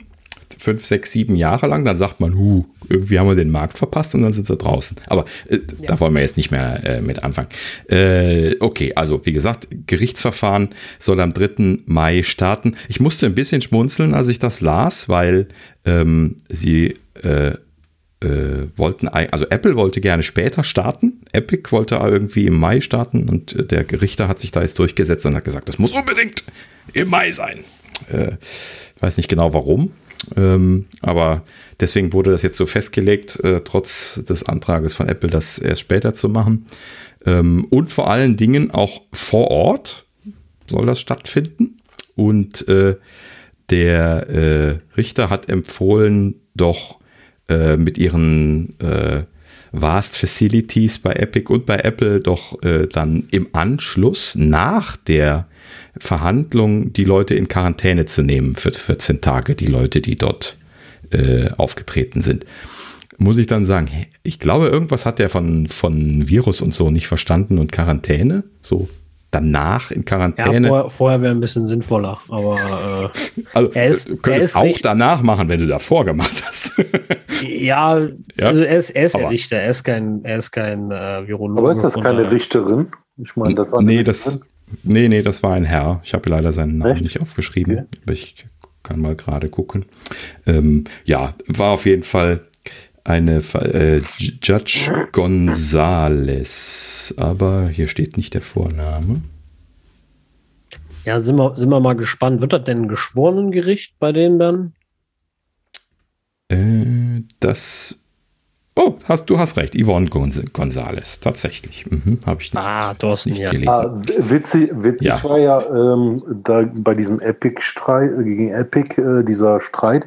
A: fünf, sechs, sieben Jahre lang, dann sagt man, hu, irgendwie haben wir den Markt verpasst und dann sind sie draußen. Aber äh, ja. da wollen wir jetzt nicht mehr äh, mit anfangen. Äh, okay, also wie gesagt, Gerichtsverfahren soll am 3. Mai starten. Ich musste ein bisschen schmunzeln, als ich das las, weil ähm, sie äh, äh, wollten, also Apple wollte gerne später starten. Epic wollte irgendwie im Mai starten und der Richter hat sich da jetzt durchgesetzt und hat gesagt, das muss unbedingt im Mai sein. Äh, weiß nicht genau warum, ähm, aber deswegen wurde das jetzt so festgelegt, äh, trotz des Antrages von Apple, das erst später zu machen. Ähm, und vor allen Dingen auch vor Ort soll das stattfinden. Und äh, der äh, Richter hat empfohlen, doch äh, mit ihren äh, Vast Facilities bei Epic und bei Apple doch äh, dann im Anschluss nach der Verhandlung die Leute in Quarantäne zu nehmen für 14 Tage, die Leute, die dort äh, aufgetreten sind. Muss ich dann sagen, ich glaube, irgendwas hat der von, von Virus und so nicht verstanden und Quarantäne, so danach in Quarantäne.
B: Ja, vorher, vorher wäre ein bisschen sinnvoller, aber
A: äh, also, er ist, du könntest er ist auch danach machen, wenn du davor gemacht hast. <laughs>
B: ja, ja, also er ist, er ist ja Richter, er ist kein, er ist kein äh, Virologe.
C: Aber ist das keine Richterin?
A: Ich meine, das war nee, das, nee, nee, das war ein Herr. Ich habe leider seinen Namen Echt? nicht aufgeschrieben. Okay. Ich kann mal gerade gucken. Ähm, ja, war auf jeden Fall eine äh, Judge Gonzales, aber hier steht nicht der Vorname.
B: Ja, sind wir, sind wir mal gespannt. Wird das denn ein Geschworenengericht bei denen dann?
A: Äh, das. Oh, hast, du hast recht. Yvonne Gonzales, tatsächlich. Mhm, Habe ich
B: nicht, ah, Thorsten, nicht
C: ja. gelesen. Ah, witzig witzig ja. war ja ähm, da bei diesem Epic-Streit, gegen Epic, äh, dieser Streit,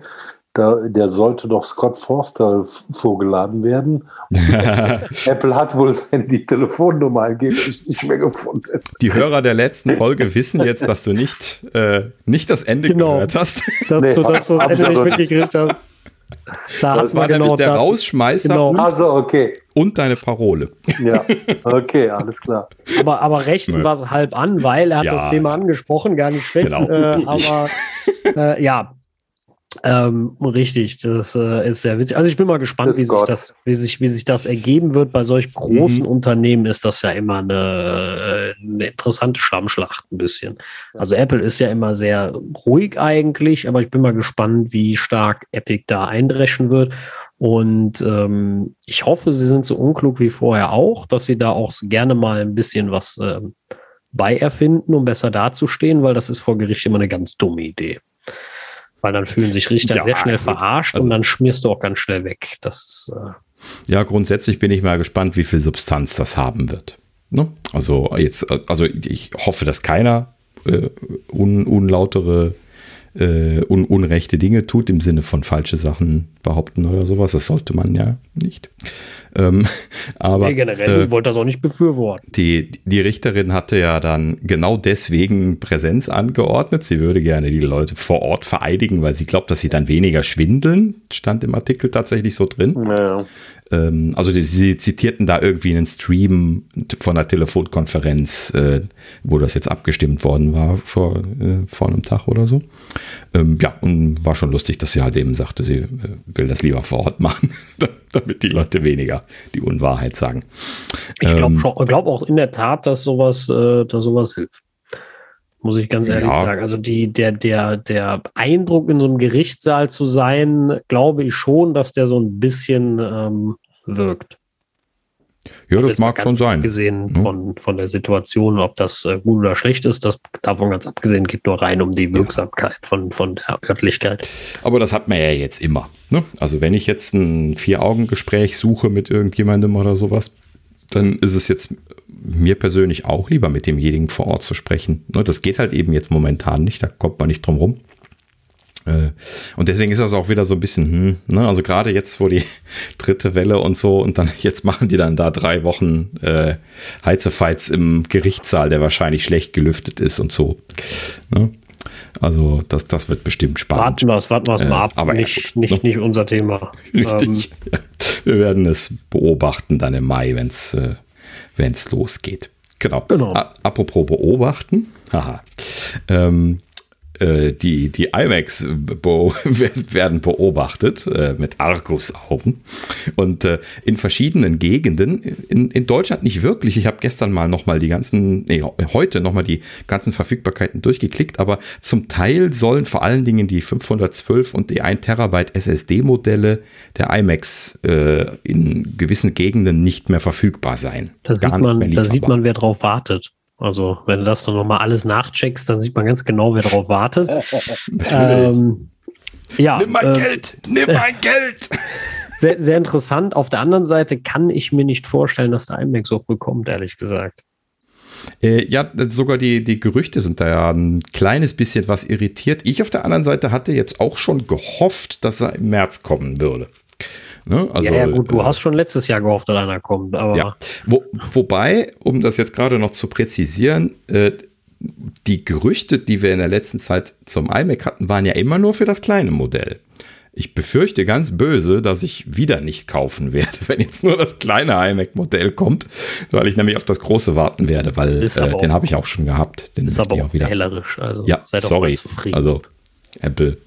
C: da, der sollte doch Scott Forster vorgeladen werden. <laughs> Apple hat wohl seine die Telefonnummer angeblich nicht mehr gefunden.
A: Die Hörer der letzten Folge wissen jetzt, dass du nicht, äh, nicht das Ende genau. gehört hast.
B: Dass nee, du das, was Ende nicht mitgekriegt hast.
A: Da das war genau nämlich der da, Rausschmeißer
C: genau. und, also, okay.
A: und deine Parole.
C: Ja, <laughs> okay, alles klar.
B: Aber, aber rechten war es halb an, weil er hat ja. das Thema angesprochen, gar nicht schlecht. Genau. Äh, aber <laughs> äh, ja, ähm, richtig, das äh, ist sehr witzig. Also ich bin mal gespannt, wie sich, das, wie, sich, wie sich das ergeben wird. Bei solch großen mhm. Unternehmen ist das ja immer eine, äh, eine interessante Schlammschlacht ein bisschen. Also Apple ist ja immer sehr ruhig eigentlich, aber ich bin mal gespannt, wie stark Epic da eindreschen wird. Und ähm, ich hoffe, sie sind so unklug wie vorher auch, dass sie da auch gerne mal ein bisschen was äh, bei erfinden, um besser dazustehen, weil das ist vor Gericht immer eine ganz dumme Idee. Weil dann fühlen sich Richter ja, sehr schnell gut. verarscht also, und dann schmierst du auch ganz schnell weg. Das ist,
A: äh ja, grundsätzlich bin ich mal gespannt, wie viel Substanz das haben wird. Ne? Also jetzt, also ich hoffe, dass keiner äh, un, unlautere, äh, un, unrechte Dinge tut, im Sinne von falsche Sachen behaupten oder sowas. Das sollte man ja nicht. Ähm, <laughs> aber
B: nee, generell äh, wollte das auch nicht befürworten.
A: Die, die Richterin hatte ja dann genau deswegen Präsenz angeordnet. Sie würde gerne die Leute vor Ort vereidigen, weil sie glaubt, dass sie dann weniger schwindeln. Stand im Artikel tatsächlich so drin. Ja. Ähm, also die, sie zitierten da irgendwie einen Stream von einer Telefonkonferenz, äh, wo das jetzt abgestimmt worden war vor, äh, vor einem Tag oder so. Ähm, ja, und war schon lustig, dass sie halt eben sagte, sie äh, will das lieber vor Ort <laughs> machen, damit die Leute weniger die Unwahrheit sagen.
B: Ich glaube ähm, glaub auch in der Tat, dass sowas, äh, dass sowas hilft muss ich ganz ehrlich ja. sagen. Also die, der, der, der Eindruck in so einem Gerichtssaal zu sein, glaube ich schon, dass der so ein bisschen ähm, wirkt.
A: Ja, das mag schon sein.
B: Gesehen hm? von, von der Situation, ob das äh, gut oder schlecht ist, das davon ganz abgesehen geht nur rein um die Wirksamkeit ja. von, von der Örtlichkeit.
A: Aber das hat man ja jetzt immer. Ne? Also wenn ich jetzt ein Vier-Augen-Gespräch suche mit irgendjemandem oder sowas, dann ist es jetzt mir persönlich auch lieber, mit demjenigen vor Ort zu sprechen. Ne, das geht halt eben jetzt momentan nicht, da kommt man nicht drum rum. Äh, und deswegen ist das auch wieder so ein bisschen, hm, ne? also gerade jetzt, wo die <laughs> dritte Welle und so, und dann <laughs> jetzt machen die dann da drei Wochen äh, Heizefights im Gerichtssaal, der wahrscheinlich schlecht gelüftet ist und so. Ne? Also das, das wird bestimmt spannend.
B: Warten wir es, warten wir es äh, mal ab. Aber nicht, ja, nicht, ne? nicht unser Thema.
A: Richtig. Ähm, <laughs> wir werden es beobachten dann im Mai, wenn es äh, losgeht. Genau. genau. apropos beobachten. Haha. Ähm, äh, die, die IMAX <laughs> werden beobachtet äh, mit Argusaugen und äh, in verschiedenen Gegenden, in, in Deutschland nicht wirklich. Ich habe gestern mal nochmal die ganzen, nee, heute nochmal die ganzen Verfügbarkeiten durchgeklickt, aber zum Teil sollen vor allen Dingen die 512 und die 1 Terabyte SSD-Modelle der IMAX äh, in gewissen Gegenden nicht mehr verfügbar sein.
B: Da, sieht man, da sieht man, wer drauf wartet. Also, wenn du das dann nochmal alles nachcheckst, dann sieht man ganz genau, wer darauf wartet. <laughs> ähm,
A: ja, nimm mein äh, Geld! Nimm <laughs> mein Geld!
B: Sehr, sehr interessant. Auf der anderen Seite kann ich mir nicht vorstellen, dass der IMAX so früh kommt, ehrlich gesagt.
A: Äh, ja, sogar die, die Gerüchte sind da ja ein kleines bisschen was irritiert. Ich auf der anderen Seite hatte jetzt auch schon gehofft, dass er im März kommen würde.
B: Ne? Also, ja, ja, gut, du äh, hast schon letztes Jahr gehofft, dass einer kommt. Aber ja.
A: Wo, wobei, um das jetzt gerade noch zu präzisieren, äh, die Gerüchte, die wir in der letzten Zeit zum iMac hatten, waren ja immer nur für das kleine Modell. Ich befürchte ganz böse, dass ich wieder nicht kaufen werde, <laughs> wenn jetzt nur das kleine iMac-Modell kommt, weil ich nämlich auf das große warten werde, weil äh, den habe ich auch schon gehabt. Den
B: ist aber auch, auch wieder hellerisch. Also
A: ja, sorry. Also Apple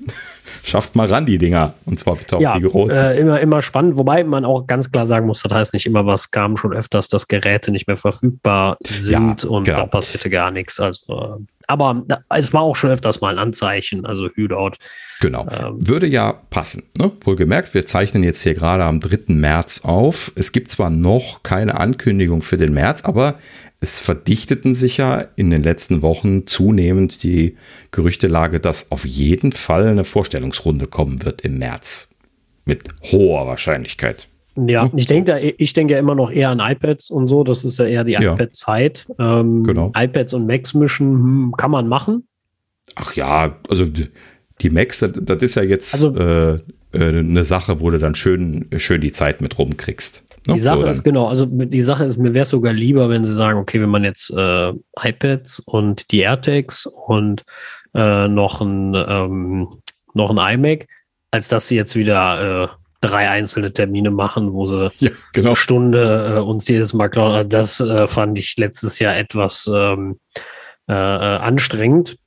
A: schafft mal ran, die Dinger. Und zwar bitte auch
B: ja, die großen. Äh, immer, immer spannend, wobei man auch ganz klar sagen muss, das heißt nicht immer was kam schon öfters, dass Geräte nicht mehr verfügbar sind ja, und genau. da passierte gar nichts. Also, aber es war auch schon öfters mal ein Anzeichen, also Hüdout.
A: Genau. Ähm, Würde ja passen. Ne? Wohlgemerkt, wir zeichnen jetzt hier gerade am 3. März auf. Es gibt zwar noch keine Ankündigung für den März, aber es verdichteten sich ja in den letzten Wochen zunehmend die Gerüchtelage, dass auf jeden Fall eine Vorstellungsrunde kommen wird im März. Mit hoher Wahrscheinlichkeit.
B: Ja, hm? ich denke ich denke ja immer noch eher an iPads und so. Das ist ja eher die ja. iPad-Zeit. Ähm, genau. iPads und Macs mischen hm, kann man machen.
A: Ach ja, also die, die Macs, das, das, ist ja jetzt also, äh, äh, eine Sache, wo du dann schön, schön die Zeit mit rumkriegst.
B: Ne? Die Sache ist, genau, also die Sache ist, mir wäre es sogar lieber, wenn sie sagen, okay, wenn man jetzt äh, iPads und die AirTags und äh, noch ein ähm, noch ein iMac, als dass sie jetzt wieder äh, drei einzelne Termine machen, wo sie <laughs> ja, genau. eine Stunde äh, uns jedes Mal klauen. Das äh, fand ich letztes Jahr etwas ähm, äh, äh anstrengend.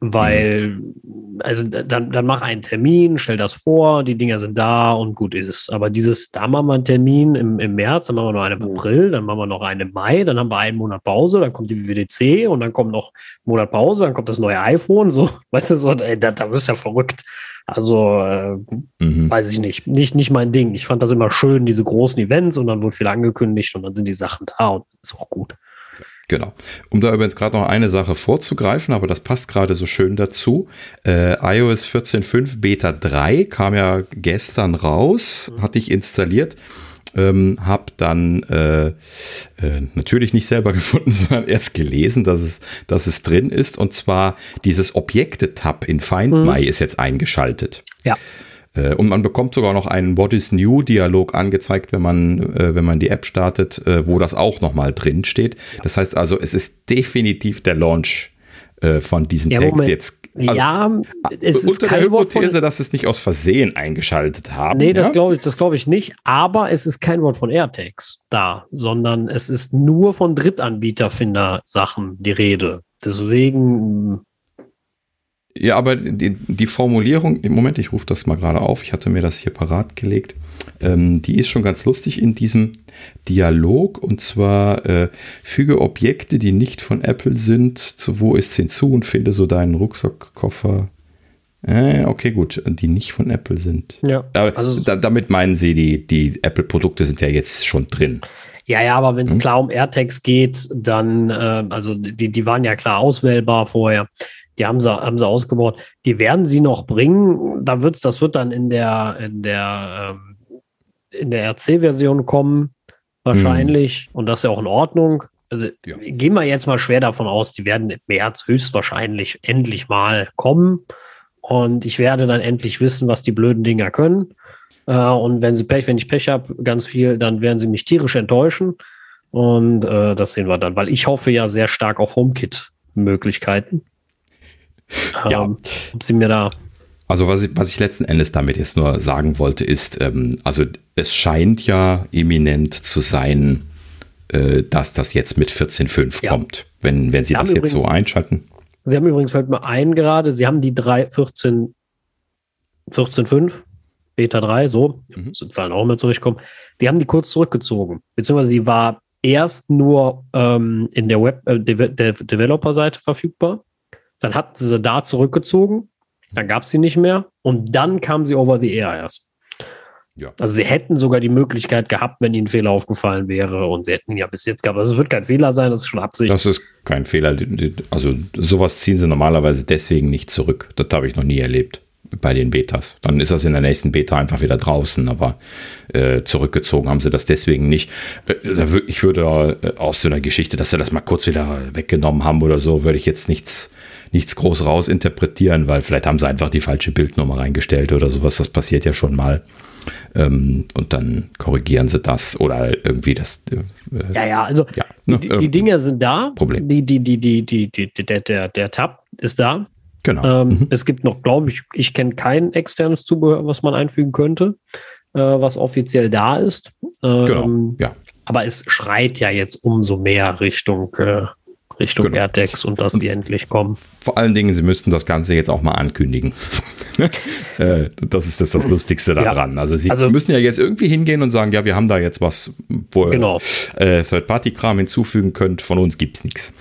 B: Weil, mhm. also dann, dann mach einen Termin, stell das vor, die Dinger sind da und gut ist. Aber dieses, da machen wir einen Termin im, im März, dann machen wir noch einen im mhm. April, dann machen wir noch einen im Mai, dann haben wir einen Monat Pause, dann kommt die WWDC und dann kommt noch ein Monat Pause, dann kommt das neue iPhone, so, <laughs> weißt du, so, ey, da, da wirst du ja verrückt. Also, äh, mhm. weiß ich nicht. nicht. Nicht mein Ding. Ich fand das immer schön, diese großen Events und dann wurde viel angekündigt und dann sind die Sachen da und ist auch gut.
A: Genau. Um da übrigens gerade noch eine Sache vorzugreifen, aber das passt gerade so schön dazu. Äh, iOS 14.5 Beta 3 kam ja gestern raus, hatte ich installiert. Ähm, habe dann äh, äh, natürlich nicht selber <laughs> gefunden, sondern erst gelesen, dass es, dass es drin ist. Und zwar dieses Objekte-Tab in Find mhm. My ist jetzt eingeschaltet.
B: Ja.
A: Äh, und man bekommt sogar noch einen What is New Dialog angezeigt, wenn man, äh, wenn man die App startet, äh, wo das auch nochmal drin steht. Das heißt also, es ist definitiv der Launch von diesen ja, Tags jetzt.
B: Also, ja,
A: es ist unter kein der Hypothese, von, dass es nicht aus Versehen eingeschaltet haben.
B: Nee, das ja? glaube ich, das ich nicht. Aber es ist kein Wort von AirTags da, sondern es ist nur von Drittanbieterfinder-Sachen die Rede. Deswegen
A: ja, aber die, die Formulierung, im Moment, ich rufe das mal gerade auf, ich hatte mir das hier parat gelegt, ähm, die ist schon ganz lustig in diesem Dialog und zwar äh, füge Objekte, die nicht von Apple sind, zu wo ist hinzu und finde so deinen Rucksackkoffer. Äh, okay, gut, die nicht von Apple sind.
B: Ja.
A: Also, da, damit meinen sie, die, die Apple-Produkte sind ja jetzt schon drin.
B: Ja, ja, aber wenn es hm? klar um AirTags geht, dann, äh, also die, die waren ja klar auswählbar vorher. Die haben sie, haben sie ausgebaut. Die werden sie noch bringen. Da wird's, das wird dann in der, in der, ähm, in der RC-Version kommen, wahrscheinlich. Hm. Und das ist ja auch in Ordnung. Also ja. gehen wir jetzt mal schwer davon aus, die werden im März höchstwahrscheinlich endlich mal kommen. Und ich werde dann endlich wissen, was die blöden Dinger können. Äh, und wenn sie Pech, wenn ich Pech habe, ganz viel, dann werden sie mich tierisch enttäuschen. Und äh, das sehen wir dann, weil ich hoffe ja sehr stark auf HomeKit-Möglichkeiten.
A: Ja. Ähm,
B: ob sie mir da.
A: Also was ich, was ich letzten Endes damit jetzt nur sagen wollte, ist, ähm, also es scheint ja eminent zu sein, äh, dass das jetzt mit 14.5 ja. kommt. Wenn, wenn sie das jetzt so einschalten.
B: Sie haben übrigens, fällt mir ein gerade, Sie haben die 3, 14, 14.5, Beta 3, so, mhm. so Zahlen auch immer zurechtkommen. Die haben die kurz zurückgezogen, beziehungsweise sie war erst nur ähm, in der Web äh, De De Developer-Seite verfügbar. Dann hatten sie sie da zurückgezogen, dann gab es sie nicht mehr und dann kam sie over the air erst. Ja. Also sie hätten sogar die Möglichkeit gehabt, wenn ihnen ein Fehler aufgefallen wäre und sie hätten ja bis jetzt gehabt. Also es wird kein Fehler sein, das ist schon Absicht.
A: Das ist kein Fehler. Also sowas ziehen sie normalerweise deswegen nicht zurück. Das habe ich noch nie erlebt bei den Betas. Dann ist das in der nächsten Beta einfach wieder draußen, aber äh, zurückgezogen haben sie das deswegen nicht. Äh, ich würde äh, aus so einer Geschichte, dass sie das mal kurz wieder weggenommen haben oder so, würde ich jetzt nichts, nichts groß rausinterpretieren, weil vielleicht haben sie einfach die falsche Bildnummer reingestellt oder sowas. Das passiert ja schon mal. Ähm, und dann korrigieren sie das oder irgendwie das.
B: Äh, ja, ja, also ja, ne, die, die, Dinge sind da.
A: Problem.
B: Die, die, die, die, die, die, der, der, der Tab ist da.
A: Genau.
B: Ähm, mhm. Es gibt noch, glaube ich, ich kenne kein externes Zubehör, was man einfügen könnte, äh, was offiziell da ist. Ähm,
A: genau. Ja.
B: Aber es schreit ja jetzt umso mehr Richtung äh, Richtung genau. AirTags und dass sie endlich kommen.
A: Vor allen Dingen, sie müssten das Ganze jetzt auch mal ankündigen. <laughs> Äh, das ist das, das Lustigste daran. Ja. Also sie also, müssen ja jetzt irgendwie hingehen und sagen, ja, wir haben da jetzt was, wo
B: genau.
A: ihr äh, Third-Party-Kram hinzufügen könnt. Von uns gibt es nichts.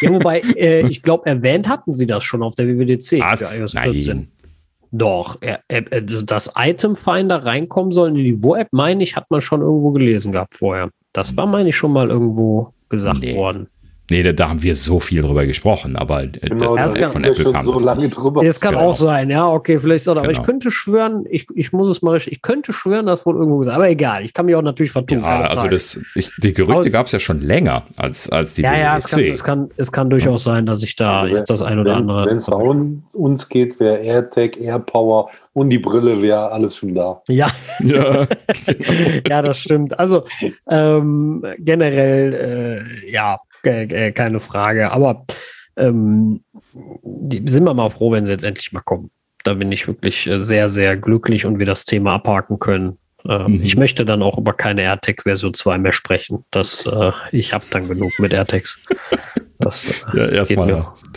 B: Ja, <laughs> wobei, äh, ich glaube, erwähnt hatten sie das schon auf der WWDC
A: Was? für iOS 14. Nein.
B: Doch, er, dass Item Finder reinkommen soll in die Niveau-App, meine ich, hat man schon irgendwo gelesen gehabt vorher. Das war, meine ich, schon mal irgendwo gesagt nee. worden.
A: Nee, da, da, haben wir so viel drüber gesprochen, aber äh,
B: genau, das kann, von Apple kam so lange drüber. Das kann genau. auch sein, ja, okay, vielleicht so, aber genau. ich könnte schwören, ich, ich muss es mal, ich könnte schwören, das wurde irgendwo gesagt, aber egal, ich kann mich auch natürlich vertun.
A: Ja, also das, ich, die Gerüchte gab es ja schon länger als, als die
B: Ja, ja, es kann, es, kann, es kann durchaus sein, dass ich da also jetzt das ein oder andere.
C: Wenn es um uns geht, wäre AirTag, AirPower und die Brille wäre alles schon da.
B: Ja, ja, <laughs> ja das stimmt. Also ähm, generell, äh, ja, äh, keine Frage. Aber ähm, die, sind wir mal froh, wenn sie jetzt endlich mal kommen. Da bin ich wirklich äh, sehr, sehr glücklich und wir das Thema abhaken können. Ähm, mhm. Ich möchte dann auch über keine AirTag Version 2 mehr sprechen. Das, äh, ich habe dann genug mit AirTags.
A: Das äh, <laughs> ja, erstmal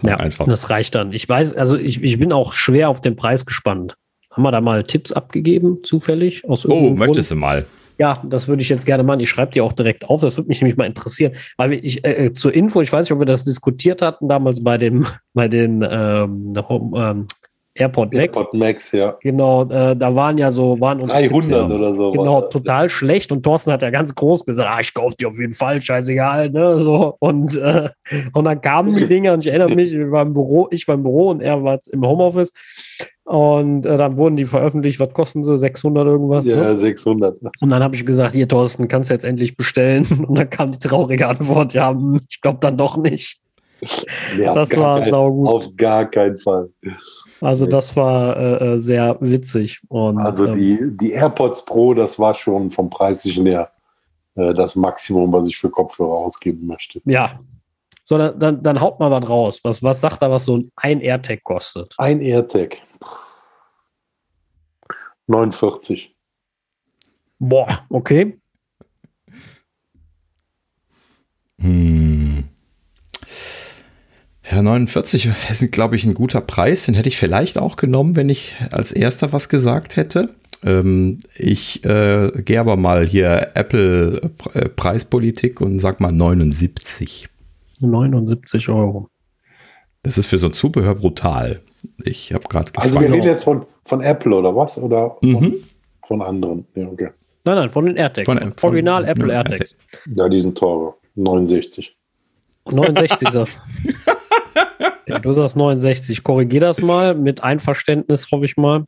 B: ja, einfach. Das reicht dann. Ich weiß, also ich, ich bin auch schwer auf den Preis gespannt. Haben wir da mal Tipps abgegeben, zufällig?
A: Aus oh, möchtest Grund? du mal?
B: Ja, das würde ich jetzt gerne machen. Ich schreibe die auch direkt auf. Das würde mich nämlich mal interessieren. Weil ich äh, äh, zur Info, ich weiß nicht, ob wir das diskutiert hatten damals bei dem, <laughs> bei den ähm, ähm, AirPod Max.
C: AirPod Max, ja.
B: Genau, äh, da waren ja so, waren
C: 300 ja, oder so.
B: Genau, total schlecht. Und Thorsten hat ja ganz groß gesagt, ah, ich kaufe die auf jeden Fall, scheißegal, ne, so. Und, äh, und dann kamen die Dinge und ich erinnere mich, wir waren im Büro, ich war im Büro und er war im Homeoffice. Und äh, dann wurden die veröffentlicht, was kosten sie? 600 irgendwas?
C: Ja, ne? 600.
B: Und dann habe ich gesagt, hier Thorsten, kannst du jetzt endlich bestellen? <laughs> Und dann kam die traurige Antwort, ja, hm, ich glaube dann doch nicht.
C: Nee, das war saugut. Auf gar keinen Fall.
B: Also das war äh, äh, sehr witzig. Und,
C: also die, ähm, die AirPods Pro, das war schon vom preislichen her äh, das Maximum, was ich für Kopfhörer ausgeben möchte.
B: Ja. So, dann, dann, dann haut mal was raus. Was, was sagt da, was so ein AirTag kostet?
C: Ein AirTag. 49.
B: Boah, okay.
A: Hm. Ja, 49 ist, glaube ich, ein guter Preis. Den hätte ich vielleicht auch genommen, wenn ich als erster was gesagt hätte. Ähm, ich äh, gehe aber mal hier Apple äh, Preispolitik und sag mal 79.
B: 79 Euro.
A: Das ist für so ein Zubehör brutal. Ich habe gerade
C: Also wir reden jetzt von, von Apple oder was? Oder von, mhm. von anderen? Ja, okay.
B: Nein, nein, von den AirTags. Von, von, Original Apple AirTags.
C: Ja, die sind teurer. 69.
B: 69 so. <laughs> Ja, du sagst 69. Korrigier das mal mit Einverständnis, hoffe ich mal.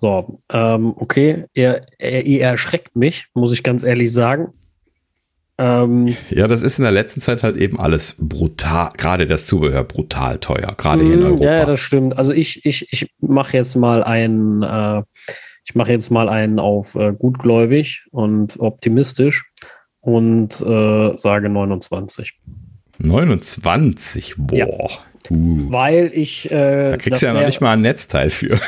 B: So, ähm, okay. Ihr, ihr, erschreckt mich, muss ich ganz ehrlich sagen.
A: Ähm, ja, das ist in der letzten Zeit halt eben alles brutal, gerade das Zubehör brutal teuer, gerade hier in mm, Europa.
B: Ja, das stimmt. Also ich, ich, ich mache jetzt mal einen, äh, ich mache jetzt mal einen auf äh, gutgläubig und optimistisch und äh, sage 29.
A: 29, boah. Ja.
B: Uh. Weil ich. Äh,
A: da kriegst du ja noch nicht mal ein Netzteil für.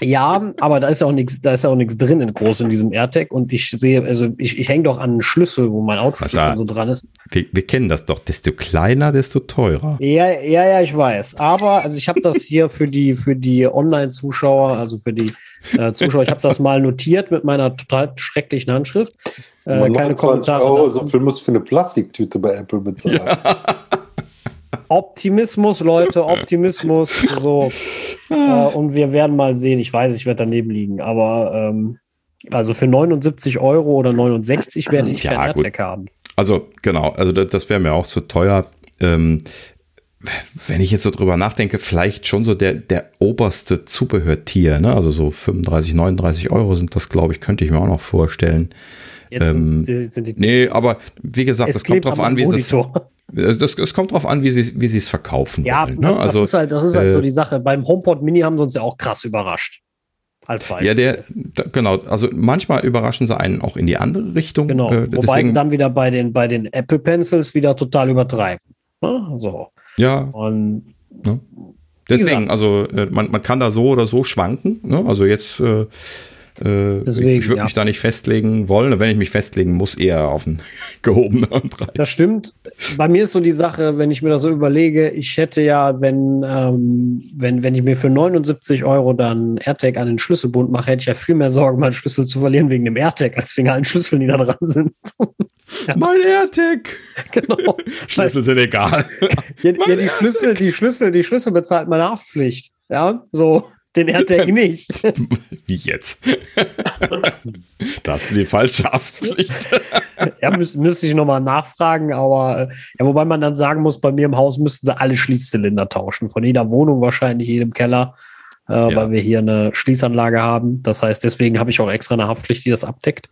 B: Ja, aber da ist ja auch nichts, da ist ja auch nichts drin in groß in diesem AirTag und ich sehe, also ich, ich hänge doch an einen Schlüssel, wo mein Autoschlüssel so dran ist.
A: Wir, wir, kennen das doch. Desto kleiner, desto teurer.
B: Ja, ja, ja, ich weiß. Aber also ich habe das hier für die für die Online-Zuschauer, also für die äh, Zuschauer, ich habe das mal notiert mit meiner total schrecklichen Handschrift.
C: Äh, keine Kommentare. Oh, so viel muss für eine Plastiktüte bei Apple bezahlen. Ja.
B: Optimismus, Leute, Optimismus. So. äh, und wir werden mal sehen. Ich weiß, ich werde daneben liegen, aber ähm, also für 79 Euro oder 69 werde ich ja, kein AirTag haben.
A: Also genau, also das, das wäre mir auch zu teuer. Ähm, wenn ich jetzt so drüber nachdenke, vielleicht schon so der, der oberste Zubehörtier, ne? Also so 35, 39 Euro sind das, glaube ich, könnte ich mir auch noch vorstellen. Ähm, sind, sind die, nee, aber wie gesagt, es kommt drauf an, wie es das, das kommt drauf an, wie sie wie sie es verkaufen
B: ja, wollen. Ne? das, also, ist halt, das ist halt äh, so die Sache. Beim HomePod Mini haben sie uns ja auch krass überrascht.
A: Als Beispiel. Ja, der, da, genau. Also manchmal überraschen sie einen auch in die andere Richtung.
B: Genau. Äh, Wobei deswegen, sie dann wieder bei den, bei den Apple Pencils wieder total übertreiben. Ne? So.
A: Ja. Und ne? Deswegen, also äh, man, man kann da so oder so schwanken. Ne? Also jetzt äh, äh, Deswegen, ich würde ja. mich da nicht festlegen wollen. Wenn ich mich festlegen muss, eher auf einen <laughs> gehobenen Preis.
B: Das stimmt. Bei mir ist so die Sache, wenn ich mir das so überlege, ich hätte ja, wenn, ähm, wenn, wenn ich mir für 79 Euro dann AirTag an den Schlüsselbund mache, hätte ich ja viel mehr Sorgen, meinen Schlüssel zu verlieren wegen dem AirTag, als wegen allen Schlüsseln, die da dran sind. <laughs>
A: ja. Mein AirTag! Genau. <laughs> Schlüssel sind egal.
B: ja, ja die Schlüssel, die Schlüssel, die Schlüssel bezahlt meine Haftpflicht. Ja, so. Den <laughs> AirTag nicht. <laughs>
A: Wie jetzt? <laughs> da hast du die falsche Haftpflicht.
B: ja, müß, müsste ich nochmal nachfragen, aber ja, wobei man dann sagen muss, bei mir im Haus müssten sie alle Schließzylinder tauschen. Von jeder Wohnung wahrscheinlich, jedem Keller, äh, ja. weil wir hier eine Schließanlage haben. Das heißt, deswegen habe ich auch extra eine Haftpflicht, die das abdeckt.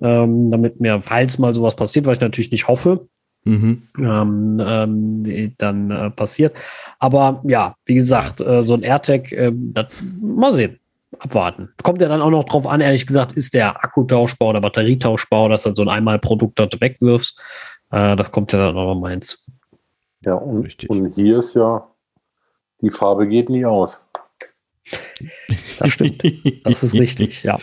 B: Ähm, damit mir, falls mal sowas passiert, was ich natürlich nicht hoffe, mhm. ähm, ähm, dann äh, passiert. Aber ja, wie gesagt, äh, so ein AirTag, äh, das, mal sehen. Abwarten. Kommt ja dann auch noch drauf an, ehrlich gesagt, ist der Akku tauschbar oder Batterietauschbar, dass du so ein Einmalprodukt dort wegwirfst. Äh, das kommt ja dann auch noch mal hinzu.
C: Ja, und, und hier ist ja, die Farbe geht nie aus.
B: Das stimmt. Das ist richtig, ja.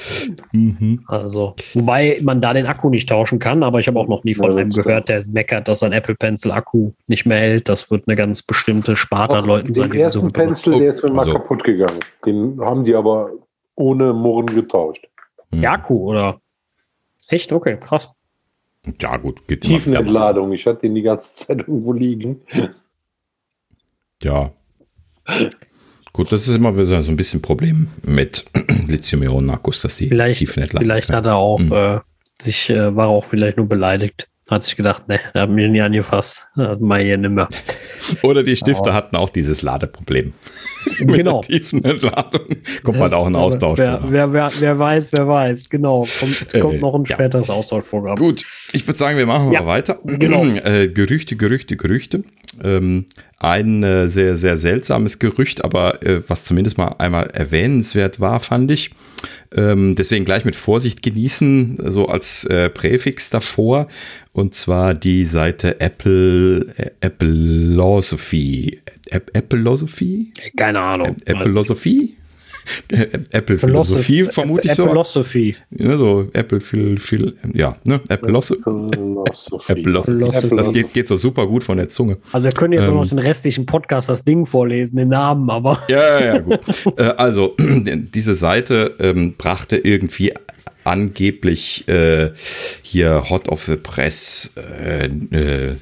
B: Mhm. Also, wobei man da den Akku nicht tauschen kann, aber ich habe auch noch nie von ja, einem gehört, der meckert, dass ein Apple Pencil Akku nicht mehr hält. Das wird eine ganz bestimmte Sparte an Leuten
C: sein. Den ersten Pencil, der ist mir mal also. kaputt gegangen. Den haben die aber ohne Murren getauscht.
B: Mhm. Der Akku, oder? Echt? Okay, krass.
A: Ja, gut.
C: Geht Tiefenentladung. Ich hatte den die ganze <laughs> Zeit irgendwo liegen.
A: Ja. <laughs> Gut, das ist immer so ein bisschen Problem mit <clears throat> Lithium-Ionen-Akkus, dass die
B: vielleicht, Vielleicht hat er auch mhm. äh, sich, äh, war auch vielleicht nur beleidigt. Hat sich gedacht, ne, da hat mich nie angefasst. Hat mal hier nimmer.
A: Oder die Stifter hatten auch dieses Ladeproblem. <laughs>
B: genau. tiefen Entladung.
A: Kommt halt auch ein Austausch.
B: Wer, wer, wer, wer, weiß, wer weiß. Genau. Kommt, <laughs> äh, kommt noch ein späteres ja. Austauschprogramm.
A: Gut, ich würde sagen, wir machen ja. mal weiter. <clears throat> Genau. Äh, Gerüchte, Gerüchte, Gerüchte. Ähm, ein äh, sehr, sehr seltsames Gerücht, aber äh, was zumindest mal einmal erwähnenswert war, fand ich. Ähm, deswegen gleich mit Vorsicht genießen, so als äh, Präfix davor. Und zwar die Seite Apple, äh, Appleosophy. Appleosophy?
B: Keine Ahnung.
A: Apple Philosophie <laughs> vermute ich so.
B: Apple Philosophy.
A: Ja, so Apple viel, viel, ja, ne? Apple Philosophy. Das geht, geht so super gut von der Zunge.
B: Also wir können jetzt ähm, auch noch den restlichen Podcast das Ding vorlesen, den Namen, aber.
A: Ja, ja, gut. <laughs> äh, also, <clears throat> diese Seite ähm, brachte irgendwie angeblich äh, hier Hot of the Press äh, äh,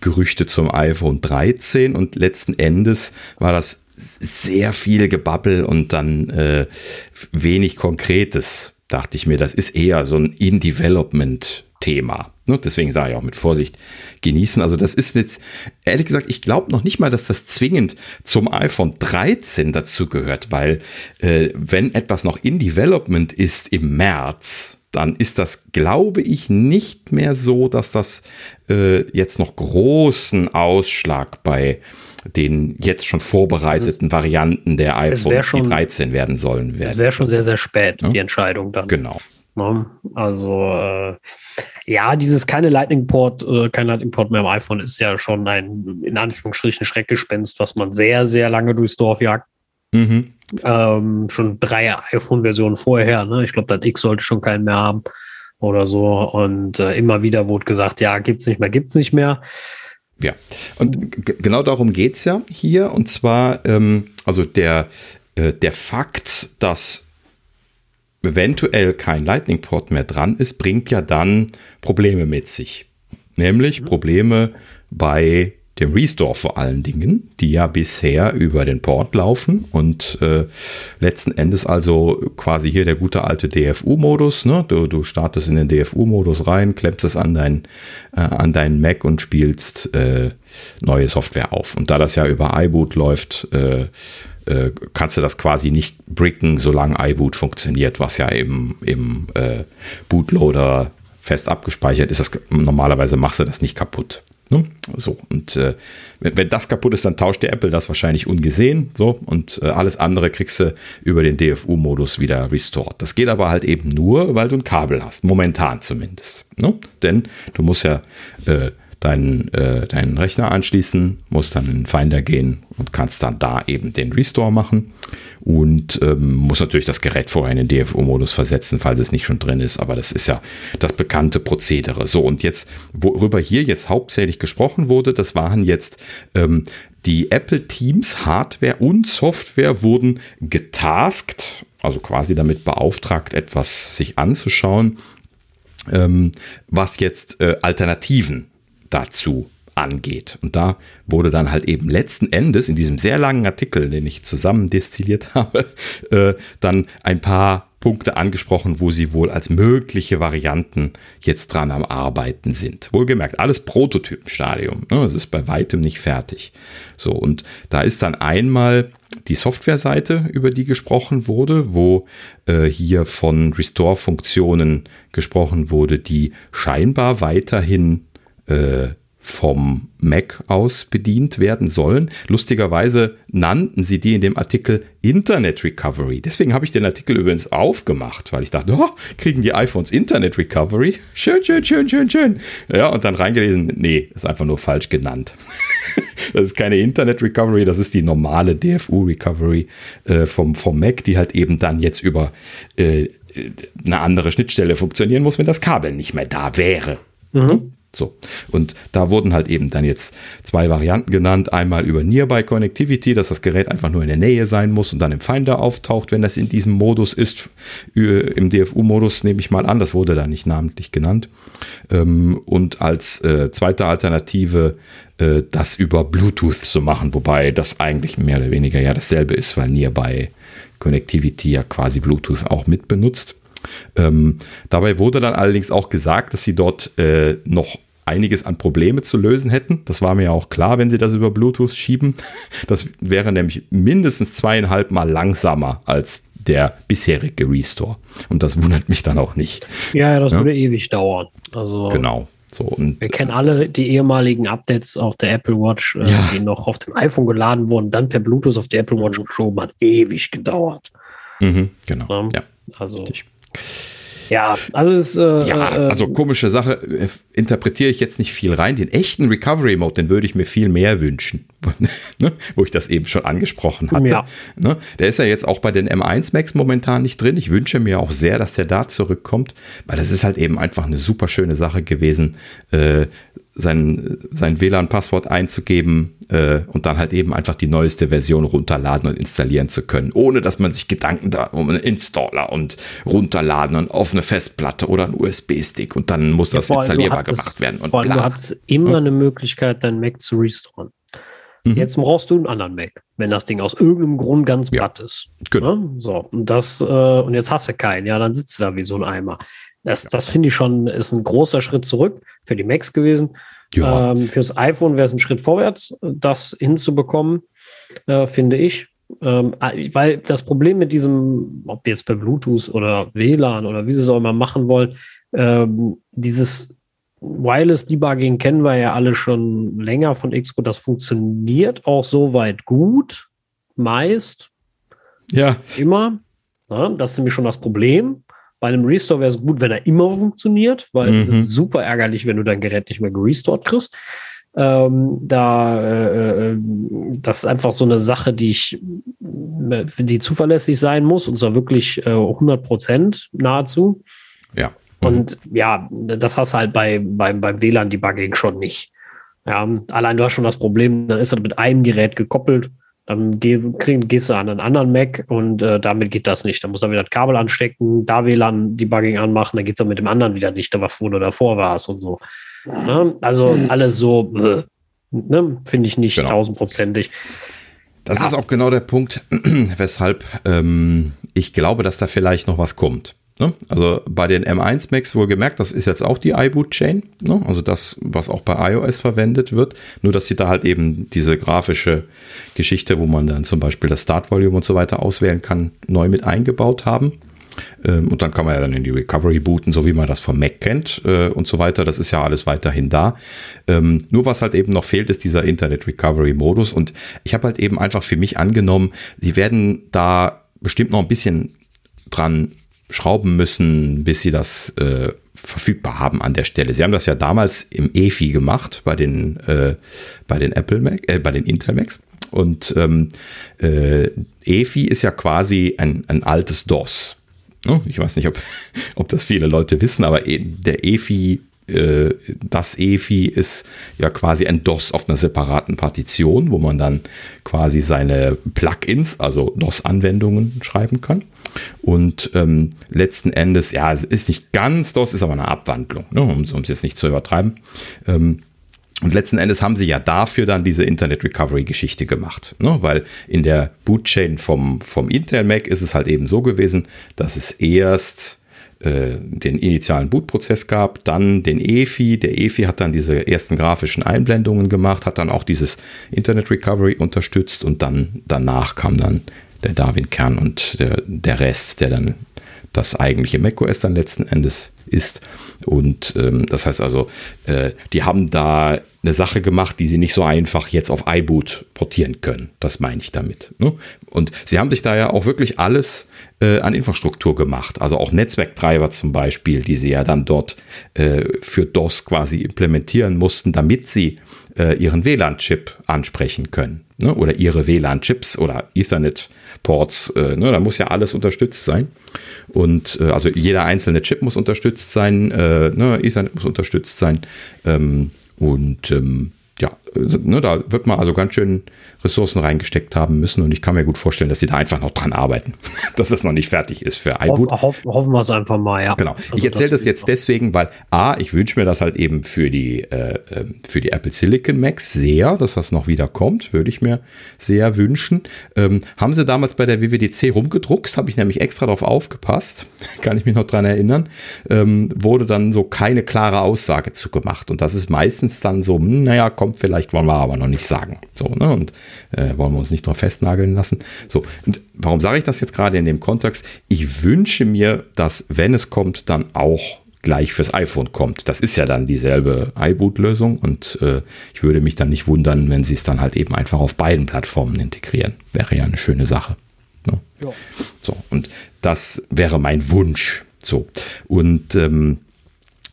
A: Gerüchte zum iPhone 13 und letzten Endes war das sehr viel Gebabbel und dann äh, wenig Konkretes, dachte ich mir. Das ist eher so ein In-Development-Thema. Ne? Deswegen sage ich auch mit Vorsicht genießen. Also das ist jetzt, ehrlich gesagt, ich glaube noch nicht mal, dass das zwingend zum iPhone 13 dazu gehört, weil äh, wenn etwas noch in Development ist im März, dann ist das, glaube ich, nicht mehr so, dass das äh, jetzt noch großen Ausschlag bei den jetzt schon vorbereiteten Varianten der iPhones, schon, die 13 werden sollen, werden.
B: Es wäre schon sehr, sehr spät, ja? die Entscheidung dann.
A: Genau.
B: Ne? Also, äh, ja, dieses keine Lightning Port, äh, kein Lightning Port mehr am iPhone ist ja schon ein, in Anführungsstrichen, Schreckgespenst, was man sehr, sehr lange durchs Dorf jagt. Mhm. Ähm, schon drei iPhone-Versionen vorher. Ne? Ich glaube, das X sollte schon keinen mehr haben oder so. Und äh, immer wieder wurde gesagt, ja, gibt's nicht mehr, gibt's nicht mehr.
A: Ja, und genau darum geht es ja hier. Und zwar, ähm, also der, äh, der Fakt, dass eventuell kein Lightning-Port mehr dran ist, bringt ja dann Probleme mit sich. Nämlich mhm. Probleme bei dem Restore vor allen Dingen, die ja bisher über den Port laufen und äh, letzten Endes also quasi hier der gute alte DFU-Modus. Ne? Du, du startest in den DFU-Modus rein, klemmst es an dein, äh, an deinen Mac und spielst äh, neue Software auf. Und da das ja über iBoot läuft, äh, kannst du das quasi nicht bricken, solange iBoot funktioniert, was ja im, im äh, Bootloader fest abgespeichert ist. Das, normalerweise machst du das nicht kaputt. Ne? So, und äh, wenn, wenn, das kaputt ist, dann tauscht der Apple das wahrscheinlich ungesehen. So, und äh, alles andere kriegst du über den DFU-Modus wieder restored. Das geht aber halt eben nur, weil du ein Kabel hast, momentan zumindest. Ne? Denn du musst ja äh, deinen, äh, deinen Rechner anschließen, musst dann in den Finder gehen und kannst dann da eben den Restore machen und ähm, muss natürlich das Gerät vorher in den DFO-Modus versetzen, falls es nicht schon drin ist, aber das ist ja das bekannte Prozedere. So, und jetzt, worüber hier jetzt hauptsächlich gesprochen wurde, das waren jetzt ähm, die Apple Teams Hardware und Software wurden getaskt, also quasi damit beauftragt, etwas sich anzuschauen, ähm, was jetzt äh, Alternativen dazu angeht. Und da wurde dann halt eben letzten Endes in diesem sehr langen Artikel, den ich zusammen destilliert <laughs> habe, äh, dann ein paar Punkte angesprochen, wo sie wohl als mögliche Varianten jetzt dran am Arbeiten sind. Wohlgemerkt, alles Prototypenstadium. Ne? Es ist bei weitem nicht fertig. So, und da ist dann einmal die Softwareseite, über die gesprochen wurde, wo äh, hier von Restore-Funktionen gesprochen wurde, die scheinbar weiterhin äh, vom Mac aus bedient werden sollen. Lustigerweise nannten sie die in dem Artikel Internet Recovery. Deswegen habe ich den Artikel übrigens aufgemacht, weil ich dachte, oh, kriegen die iPhones Internet Recovery? Schön, schön, schön, schön, schön. Ja, und dann reingelesen, nee, ist einfach nur falsch genannt. <laughs> das ist keine Internet Recovery, das ist die normale DFU Recovery äh, vom, vom Mac, die halt eben dann jetzt über äh, eine andere Schnittstelle funktionieren muss, wenn das Kabel nicht mehr da wäre. Mhm. So. Und da wurden halt eben dann jetzt zwei Varianten genannt. Einmal über Nearby Connectivity, dass das Gerät einfach nur in der Nähe sein muss und dann im Finder auftaucht, wenn das in diesem Modus ist. Im DFU-Modus nehme ich mal an, das wurde da nicht namentlich genannt. Ähm, und als äh, zweite Alternative äh, das über Bluetooth zu machen, wobei das eigentlich mehr oder weniger ja dasselbe ist, weil Nearby Connectivity ja quasi Bluetooth auch mit benutzt. Ähm, dabei wurde dann allerdings auch gesagt, dass sie dort äh, noch einiges an Probleme zu lösen hätten. Das war mir ja auch klar, wenn sie das über Bluetooth schieben. Das wäre nämlich mindestens zweieinhalb Mal langsamer als der bisherige Restore. Und das wundert mich dann auch nicht.
B: Ja, das ja? würde ewig dauern. Also
A: genau.
B: So, und, wir kennen alle die ehemaligen Updates auf der Apple Watch, äh, ja. die noch auf dem iPhone geladen wurden, dann per Bluetooth auf der Apple Watch geschoben hat. Ewig gedauert.
A: Mhm, genau.
B: Ja, also. Richtig. Ja, also es äh,
A: ja, äh, also komische Sache, äh, interpretiere ich jetzt nicht viel rein. Den echten Recovery Mode, den würde ich mir viel mehr wünschen, <laughs> ne? wo ich das eben schon angesprochen hatte. Ja. Ne? Der ist ja jetzt auch bei den M1 Max momentan nicht drin. Ich wünsche mir auch sehr, dass der da zurückkommt, weil das ist halt eben einfach eine super schöne Sache gewesen, äh, sein, sein WLAN-Passwort einzugeben äh, und dann halt eben einfach die neueste Version runterladen und installieren zu können, ohne dass man sich Gedanken da um einen Installer und runterladen und auf eine Festplatte oder einen USB-Stick und dann muss das ja, installierbar gemacht werden. Und
B: vor allem, du hattest immer eine Möglichkeit, dein Mac zu restoren. Mhm. Jetzt brauchst du einen anderen Mac, wenn das Ding aus irgendeinem Grund ganz platt ja, ist. Genau. Ne? So, und das, äh, und jetzt hast du keinen, ja, dann sitzt du da wie so ein Eimer. Das, das finde ich schon, ist ein großer Schritt zurück für die Macs gewesen. Ja. Ähm, fürs iPhone wäre es ein Schritt vorwärts, das hinzubekommen, äh, finde ich. Ähm, weil das Problem mit diesem, ob jetzt per Bluetooth oder WLAN oder wie sie es auch immer machen wollen, ähm, dieses Wireless Debugging kennen wir ja alle schon länger von Xcode. Das funktioniert auch soweit gut, meist.
A: Ja.
B: Immer. Ja, das ist nämlich schon das Problem. Bei einem Restore wäre es gut, wenn er immer funktioniert, weil mhm. es ist super ärgerlich, wenn du dein Gerät nicht mehr gerestored kriegst. Ähm, da, äh, äh, das ist einfach so eine Sache, die ich, die zuverlässig sein muss, und zwar wirklich äh, 100 Prozent nahezu.
A: Ja.
B: Und ja, das hast du halt bei, beim, beim WLAN-Debugging schon nicht. Ja, allein du hast schon das Problem, dann ist das mit einem Gerät gekoppelt, dann geh, krieg, gehst du an einen anderen Mac und äh, damit geht das nicht. Dann muss er wieder das Kabel anstecken, da WLAN-Debugging anmachen, dann geht es dann mit dem anderen wieder nicht, da war wo du davor warst und so. Ja, also mhm. alles so, äh, ne, finde ich nicht genau. tausendprozentig.
A: Das ja. ist auch genau der Punkt, <clears throat> weshalb ähm, ich glaube, dass da vielleicht noch was kommt. Ne? Also bei den M1 Macs wohlgemerkt, das ist jetzt auch die iBoot-Chain, ne? also das, was auch bei iOS verwendet wird, nur dass sie da halt eben diese grafische Geschichte, wo man dann zum Beispiel das Start-Volume und so weiter auswählen kann, neu mit eingebaut haben. Ähm, und dann kann man ja dann in die Recovery booten, so wie man das vom Mac kennt äh, und so weiter. Das ist ja alles weiterhin da. Ähm, nur was halt eben noch fehlt, ist dieser Internet Recovery Modus. Und ich habe halt eben einfach für mich angenommen, sie werden da bestimmt noch ein bisschen dran schrauben müssen, bis sie das äh, verfügbar haben an der Stelle. Sie haben das ja damals im EFI gemacht bei den, äh, bei den Apple Mac, äh, bei den Intel Macs. Und ähm, äh, EFI ist ja quasi ein, ein altes DOS. Ne? Ich weiß nicht, ob, <laughs> ob das viele Leute wissen, aber e, der EFI äh, das EFI ist ja quasi ein DOS auf einer separaten Partition, wo man dann quasi seine Plugins, also DOS-Anwendungen schreiben kann. Und ähm, letzten Endes, ja, es ist nicht ganz DOS, ist aber eine Abwandlung, ne, um es jetzt nicht zu übertreiben. Ähm, und letzten Endes haben sie ja dafür dann diese Internet Recovery Geschichte gemacht, ne? weil in der Bootchain vom, vom Intel Mac ist es halt eben so gewesen, dass es erst äh, den initialen Bootprozess gab, dann den EFI. Der EFI hat dann diese ersten grafischen Einblendungen gemacht, hat dann auch dieses Internet Recovery unterstützt und dann danach kam dann der Darwin-Kern und der, der Rest, der dann das eigentliche macOS dann letzten Endes ist. Und ähm, das heißt also, äh, die haben da eine Sache gemacht, die sie nicht so einfach jetzt auf iBoot portieren können. Das meine ich damit. Ne? Und sie haben sich da ja auch wirklich alles äh, an Infrastruktur gemacht. Also auch Netzwerktreiber zum Beispiel, die sie ja dann dort äh, für DOS quasi implementieren mussten, damit sie äh, ihren WLAN-Chip ansprechen können. Ne? Oder ihre WLAN-Chips oder Ethernet-Ports. Äh, ne? Da muss ja alles unterstützt sein. Und äh, also jeder einzelne Chip muss unterstützt sein, äh, ne? Ethernet muss unterstützt sein. Ähm, und ähm, ne, da wird man also ganz schön Ressourcen reingesteckt haben müssen und ich kann mir gut vorstellen, dass sie da einfach noch dran arbeiten, <laughs> dass es noch nicht fertig ist für iBoot.
B: Ho hoffen, hoffen wir es einfach mal, ja.
A: Genau. Also ich erzähle das, das jetzt deswegen, weil A, ich wünsche mir das halt eben für die, äh, ähm, für die Apple Silicon Macs sehr, dass das noch wieder kommt, würde ich mir sehr wünschen. Ähm, haben sie damals bei der WWDC rumgedruckt, habe ich nämlich extra darauf aufgepasst, <laughs> kann ich mich noch dran erinnern, ähm, wurde dann so keine klare Aussage zu gemacht und das ist meistens dann so, hm, naja, kommt vielleicht, wollen wir aber noch nicht sagen. So, ne? Und äh, wollen wir uns nicht drauf festnageln lassen. So, und warum sage ich das jetzt gerade in dem Kontext? Ich wünsche mir, dass, wenn es kommt, dann auch gleich fürs iPhone kommt. Das ist ja dann dieselbe iBoot-Lösung und äh, ich würde mich dann nicht wundern, wenn sie es dann halt eben einfach auf beiden Plattformen integrieren. Wäre ja eine schöne Sache. Ne? Ja. So, und das wäre mein Wunsch. So, und ähm,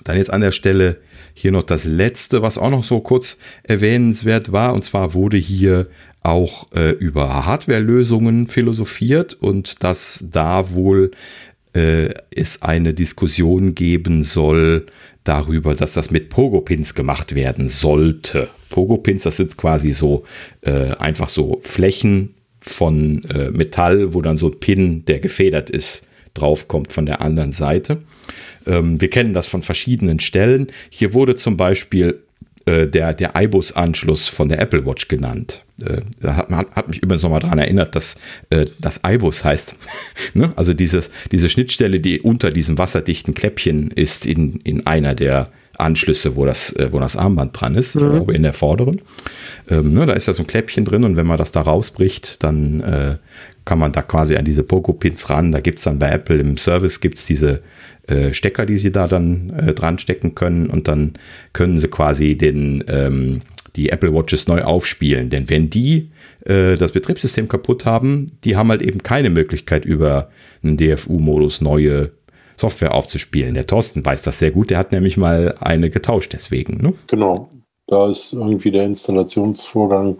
A: dann jetzt an der Stelle hier noch das letzte, was auch noch so kurz erwähnenswert war. Und zwar wurde hier auch äh, über Hardware-Lösungen philosophiert und dass da wohl äh, es eine Diskussion geben soll darüber, dass das mit Pogo-Pins gemacht werden sollte. Pogo-Pins, das sind quasi so äh, einfach so Flächen von äh, Metall, wo dann so ein Pin, der gefedert ist, draufkommt von der anderen Seite. Ähm, wir kennen das von verschiedenen Stellen. Hier wurde zum Beispiel äh, der, der iBus-Anschluss von der Apple Watch genannt. Äh, hat, hat, mich übrigens nochmal daran erinnert, dass äh, das iBus heißt. <laughs> ne? Also dieses, diese Schnittstelle, die unter diesem wasserdichten Kläppchen ist in, in einer der Anschlüsse, wo das, äh, wo das Armband dran ist, mhm. ich glaube in der vorderen. Ähm, ne, da ist ja so ein Kläppchen drin und wenn man das da rausbricht, dann äh, kann man da quasi an diese Poco-Pins ran. Da gibt es dann bei Apple im Service gibt's diese äh, Stecker, die sie da dann äh, dran stecken können und dann können sie quasi den, ähm, die Apple Watches neu aufspielen. Denn wenn die äh, das Betriebssystem kaputt haben, die haben halt eben keine Möglichkeit über einen DFU-Modus neue Software aufzuspielen. Der Thorsten weiß das sehr gut, der hat nämlich mal eine getauscht deswegen. Ne?
C: Genau. Da ist irgendwie der Installationsvorgang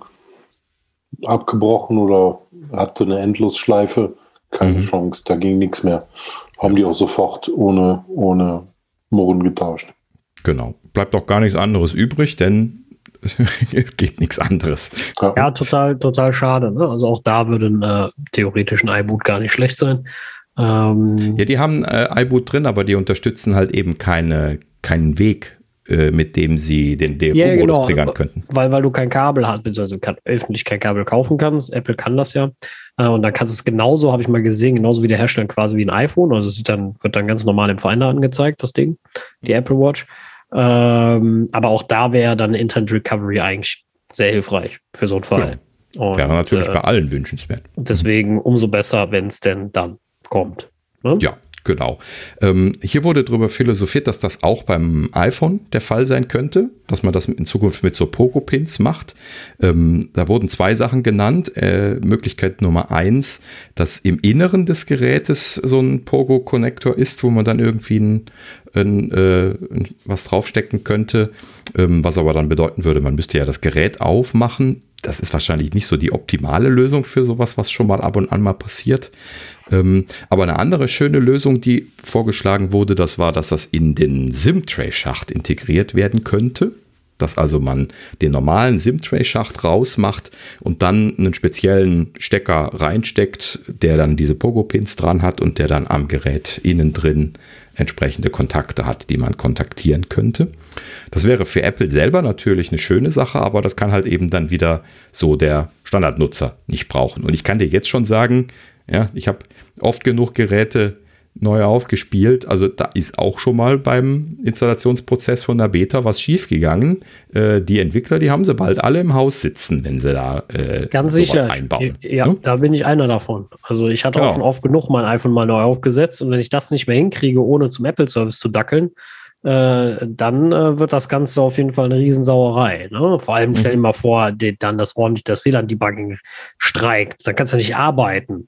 C: abgebrochen oder hatte eine Endlosschleife. Keine mhm. Chance, da ging nichts mehr. Haben die auch sofort ohne, ohne Murren getauscht.
A: Genau. Bleibt auch gar nichts anderes übrig, denn <laughs> es geht nichts anderes.
B: Ja, total, total schade. Ne? Also auch da würde ein äh, theoretischen iBoot gar nicht schlecht sein.
A: Ähm, ja, die haben äh, iBoot drin, aber die unterstützen halt eben keine, keinen Weg, äh, mit dem sie den DRU-Modus
B: ja, genau,
A: triggern könnten.
B: Weil, weil du kein Kabel hast, beziehungsweise kann, öffentlich kein Kabel kaufen kannst. Apple kann das ja. Äh, und dann kannst du es genauso, habe ich mal gesehen, genauso wie der Hersteller quasi wie ein iPhone. Also es dann, wird dann ganz normal im Finder angezeigt, das Ding, die Apple Watch. Ähm, aber auch da wäre dann Internet Recovery eigentlich sehr hilfreich für so einen Fall.
A: Ja. Und, wäre natürlich äh, bei allen wünschenswert.
B: Deswegen umso besser, wenn es denn dann kommt.
A: Ne? Ja, Genau. Ähm, hier wurde darüber philosophiert, dass das auch beim iPhone der Fall sein könnte, dass man das in Zukunft mit so Poco-Pins macht. Ähm, da wurden zwei Sachen genannt. Äh, Möglichkeit Nummer eins, dass im Inneren des Gerätes so ein Pogo-Connector ist, wo man dann irgendwie ein, ein, äh, was draufstecken könnte, ähm, was aber dann bedeuten würde, man müsste ja das Gerät aufmachen. Das ist wahrscheinlich nicht so die optimale Lösung für sowas, was schon mal ab und an mal passiert. Ähm, aber eine andere schöne Lösung, die vorgeschlagen wurde, das war, dass das in den SIM-Tray-Schacht integriert werden könnte. Dass also man den normalen SIM-Tray-Schacht rausmacht und dann einen speziellen Stecker reinsteckt, der dann diese Pogo-Pins dran hat und der dann am Gerät innen drin entsprechende Kontakte hat, die man kontaktieren könnte. Das wäre für Apple selber natürlich eine schöne Sache, aber das kann halt eben dann wieder so der Standardnutzer nicht brauchen. Und ich kann dir jetzt schon sagen, ja, ich habe oft genug Geräte neu aufgespielt. Also da ist auch schon mal beim Installationsprozess von der Beta was schiefgegangen. Äh, die Entwickler, die haben sie bald alle im Haus sitzen, wenn sie da
B: äh, Ganz sicher. einbauen. Ja, hm? da bin ich einer davon. Also ich hatte genau. auch schon oft genug mein iPhone mal neu aufgesetzt und wenn ich das nicht mehr hinkriege, ohne zum Apple-Service zu dackeln, äh, dann äh, wird das Ganze auf jeden Fall eine Riesensauerei. Ne? Vor allem stell dir mhm. mal vor, die, dann das ordentlich das WLAN-Debugging streikt. Dann kannst du nicht arbeiten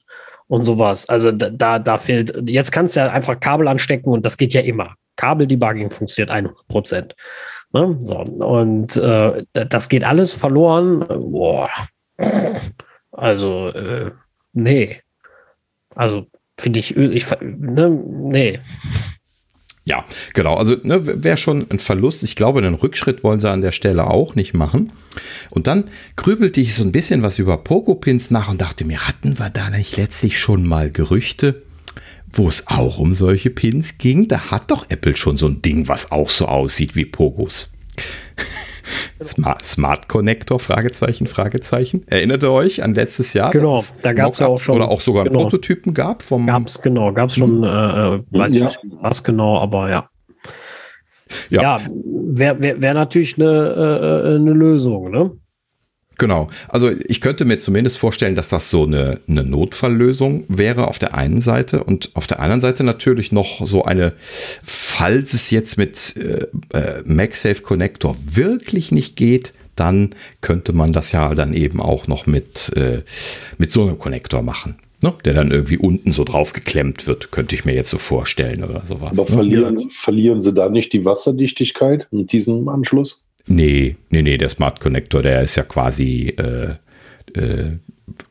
B: und sowas. Also da, da fehlt, jetzt kannst du ja einfach Kabel anstecken und das geht ja immer. Kabel-Debugging funktioniert 100 Prozent. Ne? So, und äh, das geht alles verloren. Boah. Also, äh, nee. Also, finde ich, ich ne, nee.
A: Ja, genau. Also ne, wäre schon ein Verlust. Ich glaube, einen Rückschritt wollen sie an der Stelle auch nicht machen. Und dann grübelte ich so ein bisschen was über Poco-Pins nach und dachte mir, hatten wir da nicht letztlich schon mal Gerüchte, wo es auch um solche Pins ging? Da hat doch Apple schon so ein Ding, was auch so aussieht wie Pogos. Smart, Smart Connector, Fragezeichen, Fragezeichen. Erinnert ihr euch an letztes Jahr?
B: Genau, da gab es ja auch schon.
A: Oder auch sogar genau. Prototypen gab vom.
B: Gab es, genau, gab es schon, äh, äh, weiß ja. ich nicht was genau, aber ja. Ja, ja wäre wär, wär natürlich eine, äh, äh eine Lösung, ne?
A: Genau. Also ich könnte mir zumindest vorstellen, dass das so eine, eine Notfalllösung wäre auf der einen Seite und auf der anderen Seite natürlich noch so eine, falls es jetzt mit äh, äh, MagSafe Connector wirklich nicht geht, dann könnte man das ja dann eben auch noch mit, äh, mit so einem Connector machen. Ne? Der dann irgendwie unten so drauf geklemmt wird, könnte ich mir jetzt so vorstellen oder sowas.
C: Aber ne? verlieren, verlieren Sie da nicht die Wasserdichtigkeit mit diesem Anschluss?
A: Nee, nee, nee, der Smart Connector, der ist ja quasi äh, äh,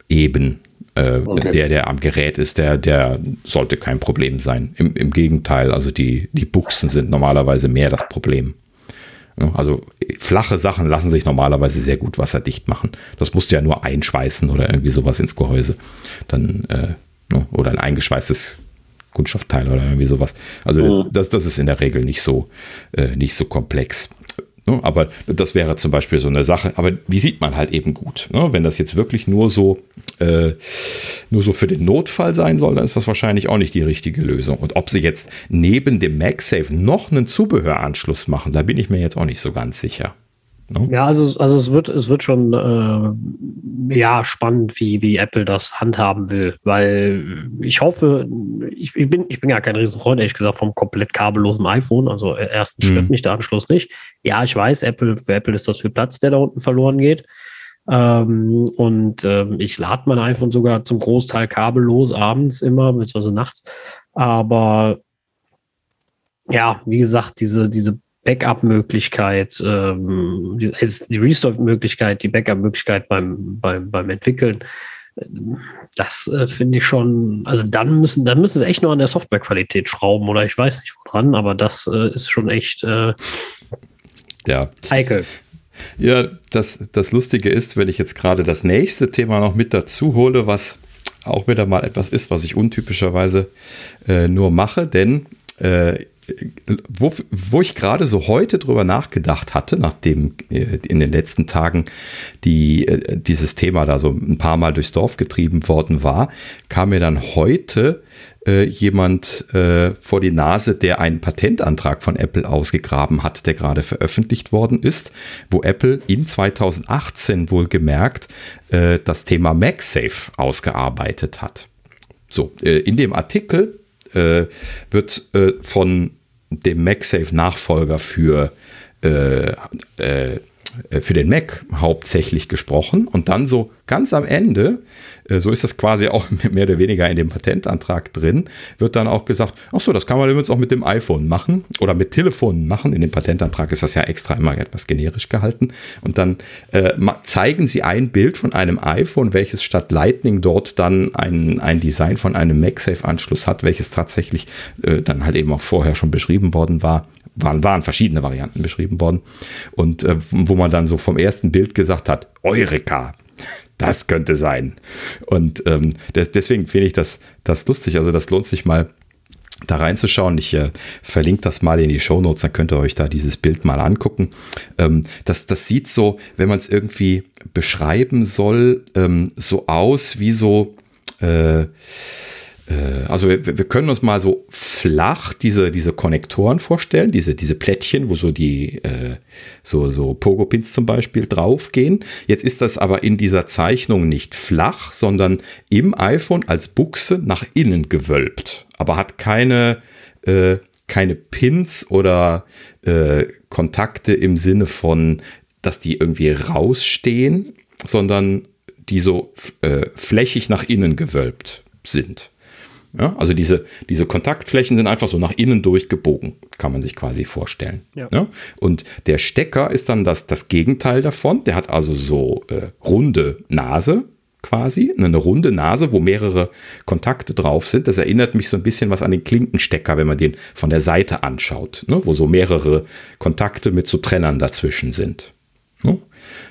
A: eben. Äh, okay. Der, der am Gerät ist, der, der sollte kein Problem sein. Im, im Gegenteil, also die, die Buchsen sind normalerweise mehr das Problem. Also flache Sachen lassen sich normalerweise sehr gut wasserdicht machen. Das musst du ja nur einschweißen oder irgendwie sowas ins Gehäuse. Dann, äh, ne, oder ein eingeschweißtes Kunststoffteil oder irgendwie sowas. Also mhm. das, das ist in der Regel nicht so, äh, nicht so komplex. Ne? Aber das wäre zum Beispiel so eine Sache. Aber die sieht man halt eben gut. Ne? Wenn das jetzt wirklich nur so, äh, nur so für den Notfall sein soll, dann ist das wahrscheinlich auch nicht die richtige Lösung. Und ob sie jetzt neben dem MagSafe noch einen Zubehöranschluss machen, da bin ich mir jetzt auch nicht so ganz sicher.
B: No? Ja, also, also es wird, es wird schon äh, ja, spannend, wie, wie Apple das handhaben will, weil ich hoffe, ich, ich, bin, ich bin ja kein Riesenfreund, ehrlich gesagt, vom komplett kabellosen iPhone. Also erstens stört mhm. mich der Anschluss nicht. Ja, ich weiß, Apple, für Apple ist das viel Platz, der da unten verloren geht. Ähm, und ähm, ich lade mein iPhone sogar zum Großteil kabellos abends immer, beziehungsweise nachts. Aber ja, wie gesagt, diese, diese Backup-Möglichkeit, ähm, die, die Restore-Möglichkeit, die Backup-Möglichkeit beim, beim, beim Entwickeln. Das äh, finde ich schon, also dann müssen, dann müssen sie echt nur an der Softwarequalität schrauben oder ich weiß nicht woran, aber das äh, ist schon echt äh,
A: ja. heikel. Ja, das, das Lustige ist, wenn ich jetzt gerade das nächste Thema noch mit dazu hole, was auch wieder mal etwas ist, was ich untypischerweise äh, nur mache, denn äh, wo, wo ich gerade so heute drüber nachgedacht hatte, nachdem äh, in den letzten Tagen die, äh, dieses Thema da so ein paar Mal durchs Dorf getrieben worden war, kam mir dann heute äh, jemand äh, vor die Nase, der einen Patentantrag von Apple ausgegraben hat, der gerade veröffentlicht worden ist, wo Apple in 2018 wohl gemerkt äh, das Thema MagSafe ausgearbeitet hat. So, äh, in dem Artikel wird von dem MagSafe-Nachfolger für, äh, äh, für den Mac hauptsächlich gesprochen und dann so ganz am Ende äh, so ist das quasi auch <laughs> mehr oder weniger in dem Patentantrag drin, wird dann auch gesagt, ach so, das kann man übrigens auch mit dem iPhone machen oder mit Telefonen machen. In dem Patentantrag ist das ja extra immer etwas generisch gehalten. Und dann äh, zeigen sie ein Bild von einem iPhone, welches statt Lightning dort dann ein, ein Design von einem MagSafe-Anschluss hat, welches tatsächlich äh, dann halt eben auch vorher schon beschrieben worden war waren, waren verschiedene Varianten beschrieben worden. Und äh, wo man dann so vom ersten Bild gesagt hat, Eureka, das könnte sein. Und ähm, des, deswegen finde ich das, das lustig. Also das lohnt sich mal da reinzuschauen. Ich äh, verlinke das mal in die Show Notes, dann könnt ihr euch da dieses Bild mal angucken. Ähm, das, das sieht so, wenn man es irgendwie beschreiben soll, ähm, so aus wie so äh, also wir, wir, können uns mal so flach diese, diese Konnektoren vorstellen, diese, diese Plättchen, wo so die äh, so, so Pogo-Pins zum Beispiel draufgehen. Jetzt ist das aber in dieser Zeichnung nicht flach, sondern im iPhone als Buchse nach innen gewölbt, aber hat keine, äh, keine Pins oder äh, Kontakte im Sinne von, dass die irgendwie rausstehen, sondern die so äh, flächig nach innen gewölbt sind. Ja, also diese, diese Kontaktflächen sind einfach so nach innen durchgebogen, kann man sich quasi vorstellen. Ja. Ja, und der Stecker ist dann das, das Gegenteil davon. Der hat also so äh, runde Nase quasi, eine runde Nase, wo mehrere Kontakte drauf sind. Das erinnert mich so ein bisschen was an den Klinkenstecker, wenn man den von der Seite anschaut, ne, wo so mehrere Kontakte mit so Trennern dazwischen sind. Ne,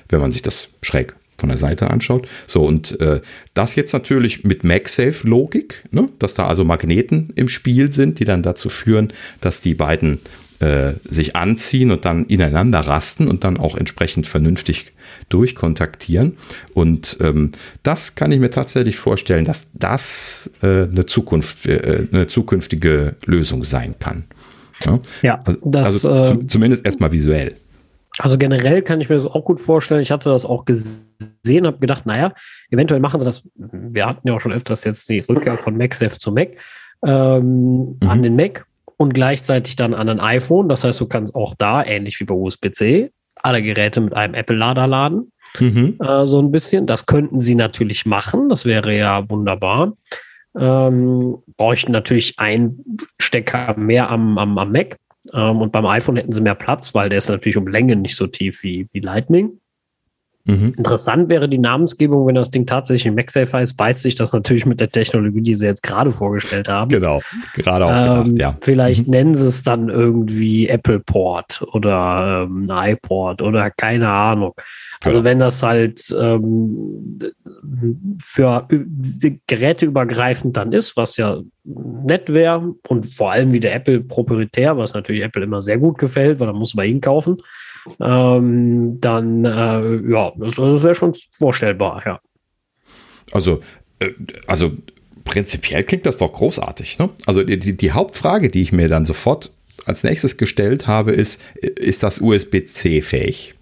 A: wenn man sich das schräg von der Seite anschaut. So, und äh, das jetzt natürlich mit MagSafe-Logik, ne? dass da also Magneten im Spiel sind, die dann dazu führen, dass die beiden äh, sich anziehen und dann ineinander rasten und dann auch entsprechend vernünftig durchkontaktieren. Und ähm, das kann ich mir tatsächlich vorstellen, dass das äh, eine, Zukunft, äh, eine zukünftige Lösung sein kann.
B: Ja, ja
A: also, das, also äh, zumindest erstmal visuell.
B: Also generell kann ich mir das auch gut vorstellen. Ich hatte das auch gesehen, habe gedacht, naja, eventuell machen sie das. Wir hatten ja auch schon öfters jetzt die Rückkehr von MacSafe zu Mac ähm, mhm. an den Mac und gleichzeitig dann an ein iPhone. Das heißt, du kannst auch da, ähnlich wie bei USB-C, alle Geräte mit einem Apple-Lader laden. Mhm. Äh, so ein bisschen. Das könnten sie natürlich machen. Das wäre ja wunderbar. Ähm, bräuchten natürlich einen Stecker mehr am, am, am Mac. Ähm, und beim iPhone hätten sie mehr Platz, weil der ist natürlich um Länge nicht so tief wie, wie Lightning. Mhm. Interessant wäre die Namensgebung, wenn das Ding tatsächlich MagSafe heißt, beißt sich das natürlich mit der Technologie, die sie jetzt gerade vorgestellt haben.
A: Genau, gerade auch
B: ähm, gedacht, ja. Vielleicht mhm. nennen sie es dann irgendwie Apple Port oder ähm, iPort oder keine Ahnung. Also wenn das halt ähm, für Geräteübergreifend dann ist, was ja nett wäre und vor allem wieder Apple proprietär, was natürlich Apple immer sehr gut gefällt, weil da muss man ihn kaufen, ähm, dann äh, ja, das, das wäre schon vorstellbar, ja.
A: Also, äh, also prinzipiell klingt das doch großartig. Ne? Also die, die Hauptfrage, die ich mir dann sofort als nächstes gestellt habe, ist, ist das USB-C fähig?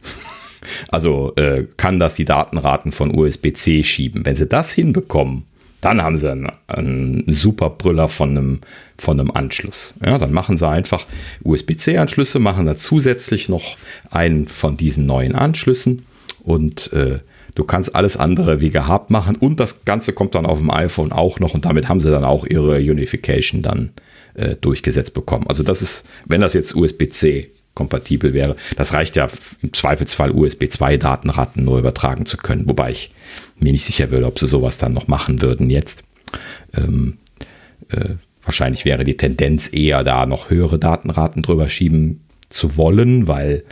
A: Also äh, kann das die Datenraten von USB-C schieben. Wenn sie das hinbekommen, dann haben sie einen, einen super Brüller von einem, von einem Anschluss. Ja, dann machen sie einfach USB-C-Anschlüsse, machen da zusätzlich noch einen von diesen neuen Anschlüssen und äh, du kannst alles andere wie gehabt machen und das Ganze kommt dann auf dem iPhone auch noch und damit haben sie dann auch ihre Unification dann äh, durchgesetzt bekommen. Also das ist, wenn das jetzt USB-C kompatibel wäre. Das reicht ja im Zweifelsfall USB 2 Datenraten nur übertragen zu können, wobei ich mir nicht sicher würde, ob sie sowas dann noch machen würden jetzt. Ähm, äh, wahrscheinlich wäre die Tendenz eher da noch höhere Datenraten drüber schieben zu wollen, weil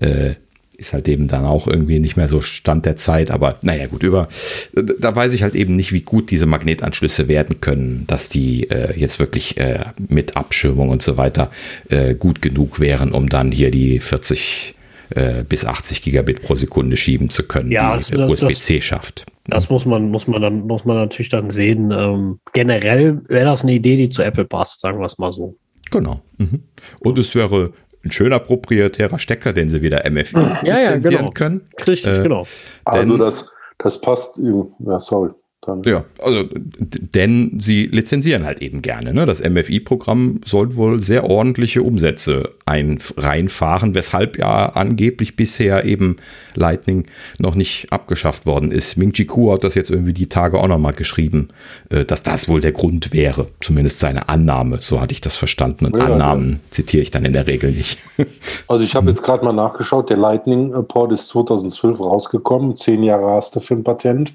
A: äh, ist halt eben dann auch irgendwie nicht mehr so Stand der Zeit. Aber naja, gut, über da weiß ich halt eben nicht, wie gut diese Magnetanschlüsse werden können, dass die äh, jetzt wirklich äh, mit Abschirmung und so weiter äh, gut genug wären, um dann hier die 40 äh, bis 80 Gigabit pro Sekunde schieben zu können,
B: ja,
A: die USB-C schafft.
B: Das muss man, muss man dann, muss man natürlich dann sehen. Ähm, generell wäre das eine Idee, die zu Apple passt, sagen wir es mal so.
A: Genau. Mhm. Und es wäre ein schöner proprietärer Stecker, den sie wieder MFI
B: ja, ja, genau.
A: können.
B: Richtig, äh, genau.
C: Also das, das passt, ja, sorry.
A: Dann. Ja, also denn sie lizenzieren halt eben gerne. Ne? Das MFI-Programm soll wohl sehr ordentliche Umsätze ein, reinfahren, weshalb ja angeblich bisher eben Lightning noch nicht abgeschafft worden ist. Ming Chi Kuo hat das jetzt irgendwie die Tage auch nochmal geschrieben, äh, dass das wohl der Grund wäre. Zumindest seine Annahme, so hatte ich das verstanden. Und ja, Annahmen ja. zitiere ich dann in der Regel nicht. <laughs>
C: Also ich habe jetzt gerade mal nachgeschaut, der Lightning-Port ist 2012 rausgekommen, zehn Jahre hast du für ein Patent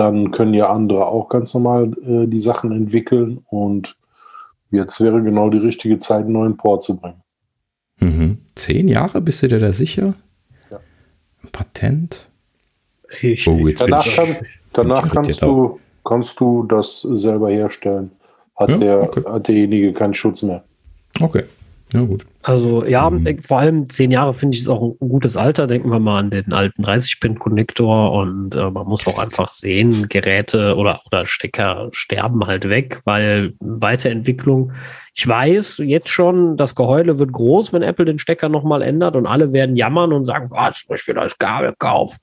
C: dann können ja andere auch ganz normal äh, die Sachen entwickeln und jetzt wäre genau die richtige Zeit, einen neuen Port zu bringen.
A: Mhm. Zehn Jahre, bist du dir da sicher? Ja. Ein Patent?
C: Ich, oh, danach, ich, kann, danach kannst, du, kannst du das selber herstellen. Hat, ja, der, okay. hat derjenige keinen Schutz mehr.
A: Okay. Ja, gut.
B: Also ja, mhm. vor allem zehn Jahre finde ich es auch ein gutes Alter. Denken wir mal an den alten 30-Pin-Konnektor und äh, man muss auch einfach sehen, Geräte oder, oder Stecker sterben halt weg, weil Weiterentwicklung, ich weiß jetzt schon, das Geheule wird groß, wenn Apple den Stecker nochmal ändert und alle werden jammern und sagen, was, oh, ich will das Kabel kaufen.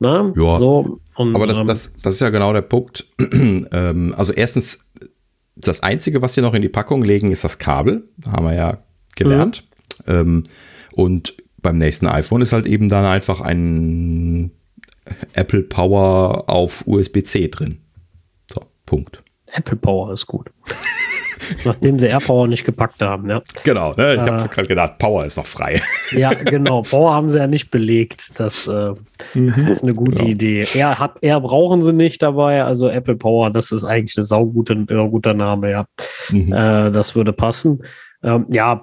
A: Ne? Ja, so, und, aber das, ähm, das, das ist ja genau der Punkt. <clears throat> ähm, also erstens das Einzige, was wir noch in die Packung legen, ist das Kabel. Da haben wir ja gelernt. Mhm. Ähm, und beim nächsten iPhone ist halt eben dann einfach ein Apple Power auf USB-C drin. So, Punkt.
B: Apple Power ist gut. <laughs> Nachdem sie AirPower nicht gepackt haben, ja.
A: Genau, ne? ich äh, habe gerade gedacht, Power ist noch frei.
B: Ja, genau. <laughs> Power haben sie ja nicht belegt. Das äh, mhm. ist eine gute genau. Idee. Air, hat, Air brauchen sie nicht dabei. Also Apple Power, das ist eigentlich ein saugute, ein guter Name, ja. Mhm. Äh, das würde passen. Ähm, ja,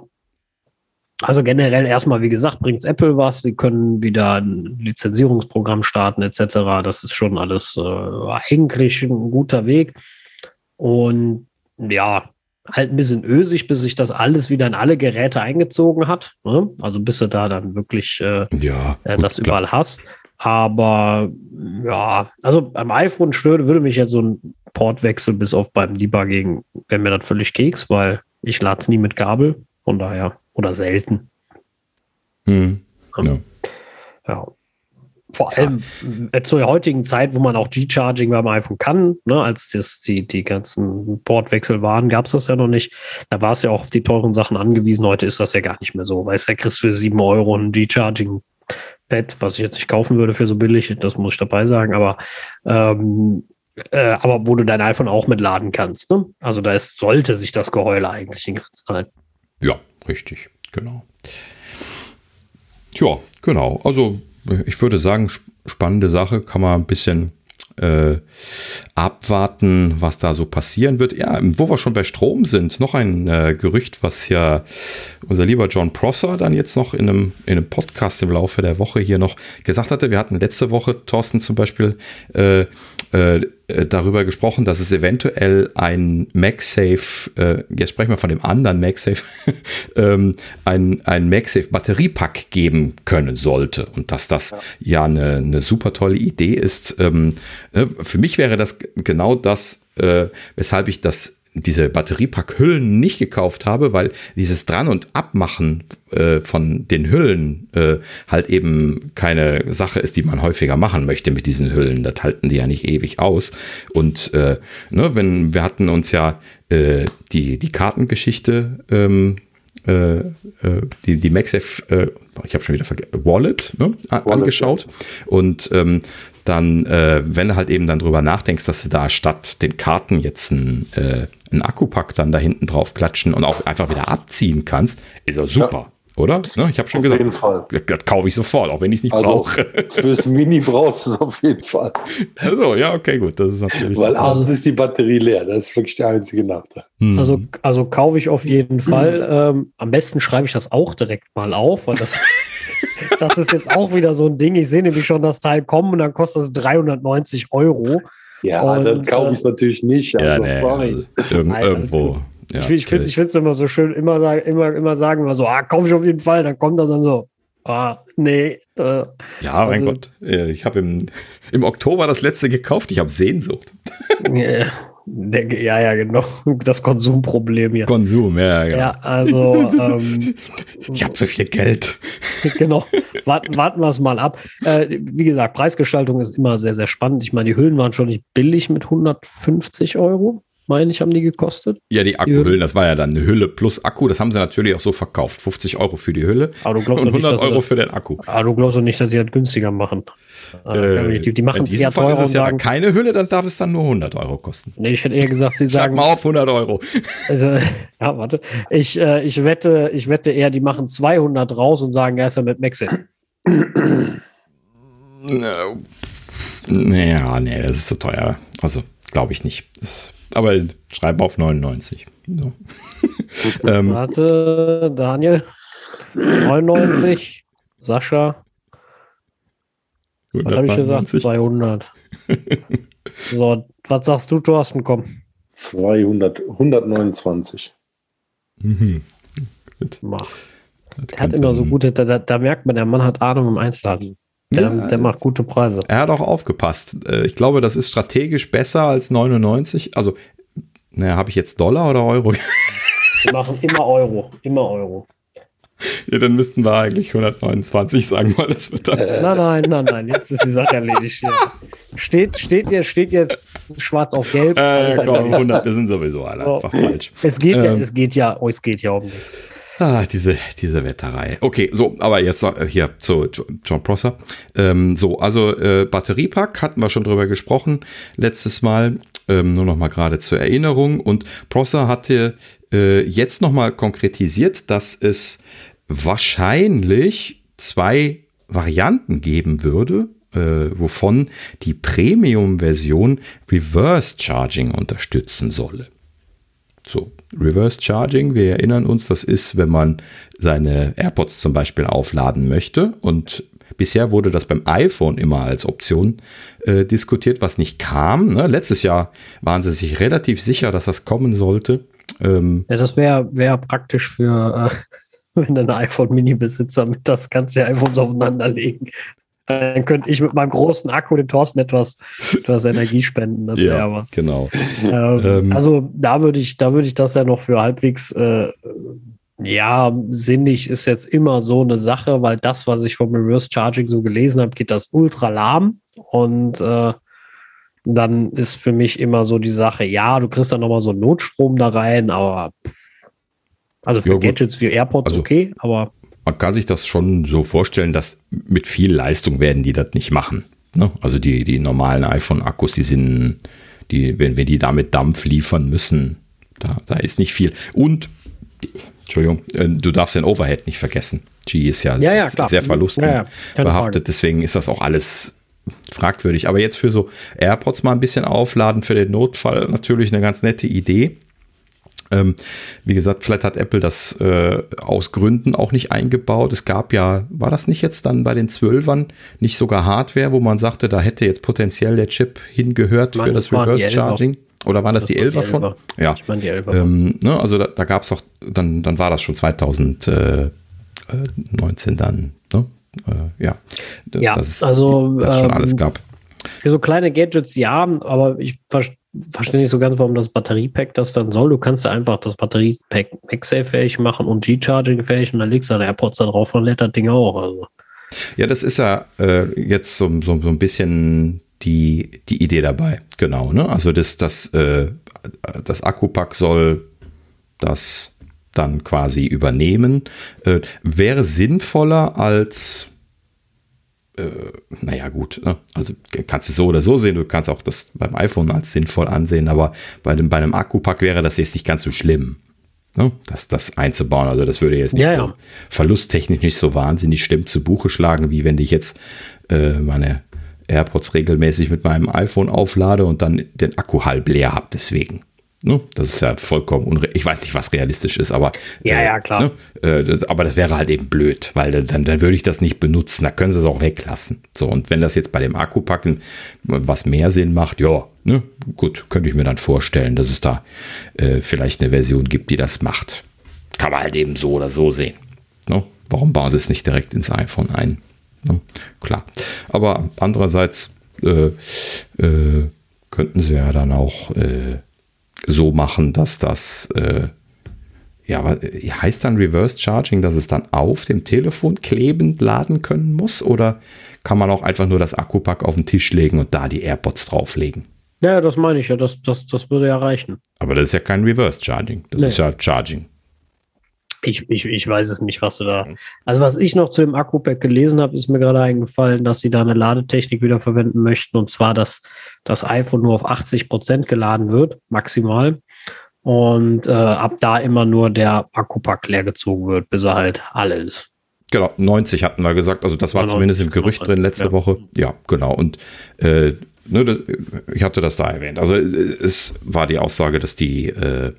B: also generell erstmal, wie gesagt, bringt Apple was. Sie können wieder ein Lizenzierungsprogramm starten etc. Das ist schon alles äh, eigentlich ein guter Weg. Und ja, halt ein bisschen ösig, bis sich das alles wieder in alle Geräte eingezogen hat. Ne? Also bis du da dann wirklich äh, ja, äh, gut, das überall klar. hast. Aber ja, also beim iPhone stört, würde mich jetzt so ein Portwechsel bis auf beim Debugging, wäre mir das völlig Keks, weil ich lade es nie mit Kabel, von daher, oder selten.
A: Hm.
B: Ja. ja vor allem ja. zur heutigen Zeit, wo man auch G-Charging beim iPhone kann, ne, als das, die, die ganzen Portwechsel waren, gab es das ja noch nicht. Da war es ja auch auf die teuren Sachen angewiesen. Heute ist das ja gar nicht mehr so. Weißt du, kriegst du für 7 Euro ein G-Charging-Pad, was ich jetzt nicht kaufen würde für so billig, das muss ich dabei sagen, aber ähm, äh, aber wo du dein iPhone auch mitladen kannst. Ne? Also da ist, sollte sich das Geheule eigentlich in Grenzen halten.
A: Ja, richtig, genau. Ja, genau. Also ich würde sagen, spannende Sache, kann man ein bisschen äh, abwarten, was da so passieren wird. Ja, wo wir schon bei Strom sind, noch ein äh, Gerücht, was ja unser lieber John Prosser dann jetzt noch in einem, in einem Podcast im Laufe der Woche hier noch gesagt hatte. Wir hatten letzte Woche, Thorsten zum Beispiel, äh, äh, darüber gesprochen, dass es eventuell ein MagSafe, äh, jetzt sprechen wir von dem anderen MagSafe, <laughs> ähm, ein, ein MagSafe Batteriepack geben können sollte und dass das ja, ja eine, eine super tolle Idee ist. Ähm, äh, für mich wäre das genau das, äh, weshalb ich das diese Batteriepackhüllen nicht gekauft habe, weil dieses Dran- und Abmachen äh, von den Hüllen äh, halt eben keine Sache ist, die man häufiger machen möchte mit diesen Hüllen. Das halten die ja nicht ewig aus. Und äh, ne, wenn wir hatten uns ja äh, die, die Kartengeschichte ähm, äh, äh, die, die MagSafe, ich habe schon wieder vergessen, Wallet, ne, Wallet angeschaut. Und ähm, dann, äh, wenn du halt eben dann drüber nachdenkst, dass du da statt den Karten jetzt ein, äh, einen Akkupack dann da hinten drauf klatschen und auch einfach wieder abziehen kannst, ist ja super. Ja. oder? Ne, ich habe schon
C: auf
A: gesagt,
C: jeden Fall.
A: Das, das kaufe ich sofort, auch wenn ich es nicht
C: Also
A: brauche. <laughs>
C: fürs Mini brauchst du es auf jeden Fall.
A: Also, ja, okay, gut. Das ist natürlich.
C: Weil
B: Also-
C: abends ist die Batterie leer. Das ist wirklich der einzige Nachteil.
A: Hm.
B: Also, also kaufe ich auf jeden <clears throat> Fall. Ähm, am besten schreibe ich das auch direkt mal auf, weil das, <laughs> das ist jetzt auch wieder so ein Ding. Ich sehe nämlich schon das Teil kommen und dann kostet es 390 Euro.
C: Ja,
B: Und,
C: dann kaufe ich es natürlich nicht.
A: ja,
C: also,
A: nee,
C: sorry.
A: also, irg
B: Nein, alles
A: irgendwo. Ja,
B: ich ich finde es immer so schön, immer, sagen- immer, immer sagen, immer so, ah, kaufe ich auf jeden Fall. Dann kommt das dann so, ah, nee. Äh,
A: ja, mein
B: also-
A: Gott. Äh, Ich habe im, im Oktober das letzte gekauft. Ich habe Sehnsucht.
B: denke, ja, ja, genau. Das Konsumproblem hier.
A: Konsum, ja, ja.
B: Ja, also, ähm,
A: Ich habe zu viel Geld.
B: genau. Warten, warten wir es mal ab. Äh, wie gesagt, Preisgestaltung ist immer sehr, sehr spannend. Ich meine, die Hüllen waren schon nicht billig mit 150 Euro, meine ich, haben die gekostet.
A: Ja, die Akkuhüllen, das war ja dann eine Hülle plus Akku. Das haben sie natürlich auch so verkauft. 50 Euro für die Hülle und
B: doch nicht,
A: 100
B: dass sie
A: Euro
B: das,
A: für den Akku.
B: aber du glaubst doch nicht, dass die das günstiger machen. Äh, die, die machen es eher
A: Fall
B: teurer
A: ist es ja
B: sagen,
A: keine Hülle, dann darf es dann nur 100 Euro kosten.
B: nee, ich hätte eher gesagt, sie
A: Schlag
B: sagen,
A: mal auf 100 Euro.
B: also, <laughs> ja, warte, ich, äh, ich wette, ich wette eher, die machen 200 raus und sagen, er ist ja mit Maxit.
A: Naja, nee, das ist zu teuer. Also, glaube ich nicht. Das, aber schreib auf 99. So. <laughs> ähm,
B: Warte, Daniel, 99, Sascha, was habe ich gesagt?
A: 199.
B: 200. <laughs> so, was sagst du, Thorsten? Komm.
C: 200, 129.
A: Mhm. Gut.
B: Er hat immer so gute, da, da, da merkt man, der Mann hat Ahnung im Einzelhandel. Der,
A: Ja,
B: der macht gute Preise.
A: Er hat auch aufgepasst. Äh, Ich glaube, das ist strategisch besser als 99. Also, naja, habe ich jetzt Dollar oder Euro? <laughs>
B: Wir machen immer Euro. Immer Euro.
A: ja, dann müssten wir eigentlich 129 sagen, weil das wird dann.
B: Nein, nein, nein, nein. Jetzt ist die Sache erledigt. Hier. Steht, steht, jetzt, steht jetzt schwarz auf gelb.
A: Äh, komm,
B: erledigt.
A: 100, wir sind sowieso alle
B: So.
A: einfach falsch.
B: es geht ja,
A: Ähm.
B: es geht ja, oh, es geht ja um nichts.
A: Ah, diese, diese Wetterei. Okay, so, aber jetzt äh, hier zu Jo- John Prosser. Ähm, so, also äh, Batteriepack hatten wir schon drüber gesprochen letztes Mal. Ähm, nur noch mal gerade zur Erinnerung. Und Prosser hatte äh, jetzt noch mal konkretisiert, dass es wahrscheinlich zwei Varianten geben würde, äh, wovon die Premium-Version Reverse Charging unterstützen solle. So, Reverse Charging, wir erinnern uns, das ist, wenn man seine AirPods zum Beispiel aufladen möchte. Und bisher wurde das beim iPhone immer als Option äh, diskutiert, was nicht kam. Ne? Letztes Jahr waren sie sich relativ sicher, dass das kommen sollte. Ähm,
B: Ja, das wäre wär praktisch für, äh, <laughs> wenn du ein iPhone-Mini-Besitzer mit das kannst du ja iPhones aufeinander legen. Dann könnte ich mit meinem großen Akku den Thorsten etwas, etwas Energie spenden. Das wäre ja was.
A: genau.
B: Ähm,
A: Ähm.
B: also da würde ich, da würde ich das ja noch für halbwegs, äh, ja, sinnig ist jetzt immer so eine Sache, weil das, was ich vom Reverse Charging so gelesen habe, geht das ultra lahm und äh, dann ist für mich immer so die Sache, ja, du kriegst dann nochmal so einen Notstrom da rein, aber also für
A: Ja.
B: Gadgets wie AirPods
A: Also-
B: okay, aber
A: Man kann sich das schon so vorstellen, dass mit viel Leistung werden die das nicht machen. Ne? Also die, die normalen iPhone-Akkus, die sind, die, wenn wir die damit Dampf liefern müssen, da, da ist nicht viel. Und, Entschuldigung, äh, du darfst den Overhead nicht vergessen. G ist ja,
B: Ja, ja,
A: sehr
B: Ja, ja,
A: verlustbehaftet,
B: Frage.
A: deswegen ist das auch alles fragwürdig. Aber jetzt für so AirPods mal ein bisschen aufladen für den Notfall natürlich eine ganz nette Idee. Ähm, wie gesagt, vielleicht hat Apple das äh, aus Gründen auch nicht eingebaut. Es gab ja, war das nicht jetzt dann bei den Zwölfern nicht sogar Hardware, wo man sagte, da hätte jetzt potenziell der Chip hingehört
B: Ich
A: für das
B: das
A: Reverse
B: Elfer.
A: Charging? Oder waren das,
B: Das
A: die 11er schon?
B: Elfer.
A: Ja.
B: ich meine die Elfer.
A: Ähm, ne, also da, da gab es auch, dann, dann war das schon 2019 dann, ne? Äh, ja.
B: Ja,
A: dass es
B: also,
A: das schon
B: ähm,
A: alles gab.
B: Für so kleine Gadgets ja, aber ich ver verstehe nicht so ganz, warum das Batteriepack das dann soll. Du kannst ja einfach das Batteriepack MagSafe-fähig machen und G-Charging-fähig und dann legst du deine AirPods da drauf und lädt das Ding auch. Also.
A: Ja, das ist ja äh, jetzt so, so, so ein bisschen die, die Idee dabei. Genau, ne? Also das, das, äh, das Akkupack soll das dann quasi übernehmen. Äh, wäre sinnvoller als äh, naja, gut, ne? also kannst du so oder so sehen, du kannst auch das beim iPhone als sinnvoll ansehen, aber bei, dem, bei einem Akkupack wäre das jetzt nicht ganz so schlimm. ne, das, das einzubauen. Also das würde jetzt nicht
B: ja,
A: so
B: ja.
A: verlusttechnisch nicht so wahnsinnig schlimm zu Buche schlagen, wie wenn ich jetzt äh, meine AirPods regelmäßig mit meinem iPhone auflade und dann den Akku halb leer habe deswegen. Ne? Das ist ja vollkommen unre Ich weiß nicht, was realistisch ist, aber.
B: Ja, äh, ja, klar.
A: Ne? Äh, aber das wäre halt eben blöd, weil dann, dann würde ich das nicht benutzen. Da können sie es auch weglassen. So, und wenn das jetzt bei dem Akkupacken was mehr Sinn macht, ja, ne? gut, könnte ich mir dann vorstellen, dass es da äh, vielleicht eine Version gibt, die das macht. Kann man halt eben so oder so sehen. Ne? Warum bauen sie es nicht direkt ins iPhone ein? Ne? Klar. Aber andererseits äh, äh, könnten sie ja dann auch äh, so machen, dass das, äh, ja, heißt dann Reverse Charging, dass es dann auf dem Telefon klebend laden können muss? Oder kann man auch einfach nur das Akkupack auf den Tisch legen und da die AirPods drauflegen?
B: Ja, das meine ich ja, das, das, das würde ja reichen.
A: Aber das ist ja kein Reverse Charging, das nee. ist ja Charging.
B: Ich, ich, ich weiß es nicht, was du da. Also, was ich noch zu dem Akku-Pack gelesen habe, ist mir gerade eingefallen, dass sie da eine Ladetechnik wieder verwenden möchten. Und zwar, dass das iPhone nur auf 80 Prozent geladen wird, maximal. Und äh, ab da immer nur der Akkupack leer gezogen wird, bis er halt alle ist.
A: Genau, 90 hatten wir gesagt. Also, das war 90, zumindest im Gerücht drin letzte ja. Woche. Ja, genau. Und äh, ne, ich hatte das da erwähnt. Also, es war die Aussage, dass die. Äh,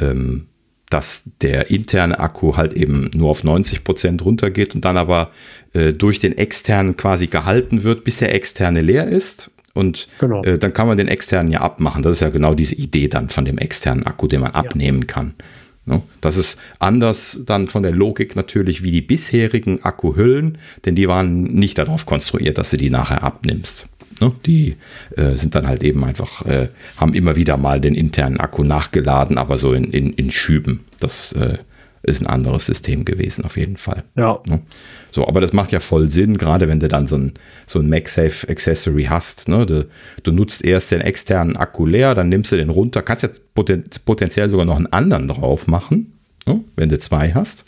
A: ähm, dass der interne Akku halt eben nur auf 90 Prozent runtergeht und dann aber äh, durch den externen quasi gehalten wird, bis der externe leer ist. Und genau. äh, dann kann man den externen ja abmachen. Das ist ja genau diese Idee dann von dem externen Akku, den man ja. abnehmen kann. Ne? Das ist anders dann von der Logik natürlich wie die bisherigen Akkuhüllen, denn die waren nicht darauf konstruiert, dass du die nachher abnimmst. Ne? Die äh, sind dann halt eben einfach, äh, haben immer wieder mal den internen Akku nachgeladen, aber so in, in, in Schüben. Das äh, ist ein anderes System gewesen, auf jeden Fall.
B: Ja.
A: Ne? So, aber das macht ja voll Sinn, gerade wenn du dann so ein, so ein MagSafe Accessory hast. Ne? Du, du nutzt erst den externen Akku leer, dann nimmst du den runter, kannst jetzt poten potenziell sogar noch einen anderen drauf machen? Wenn du zwei hast.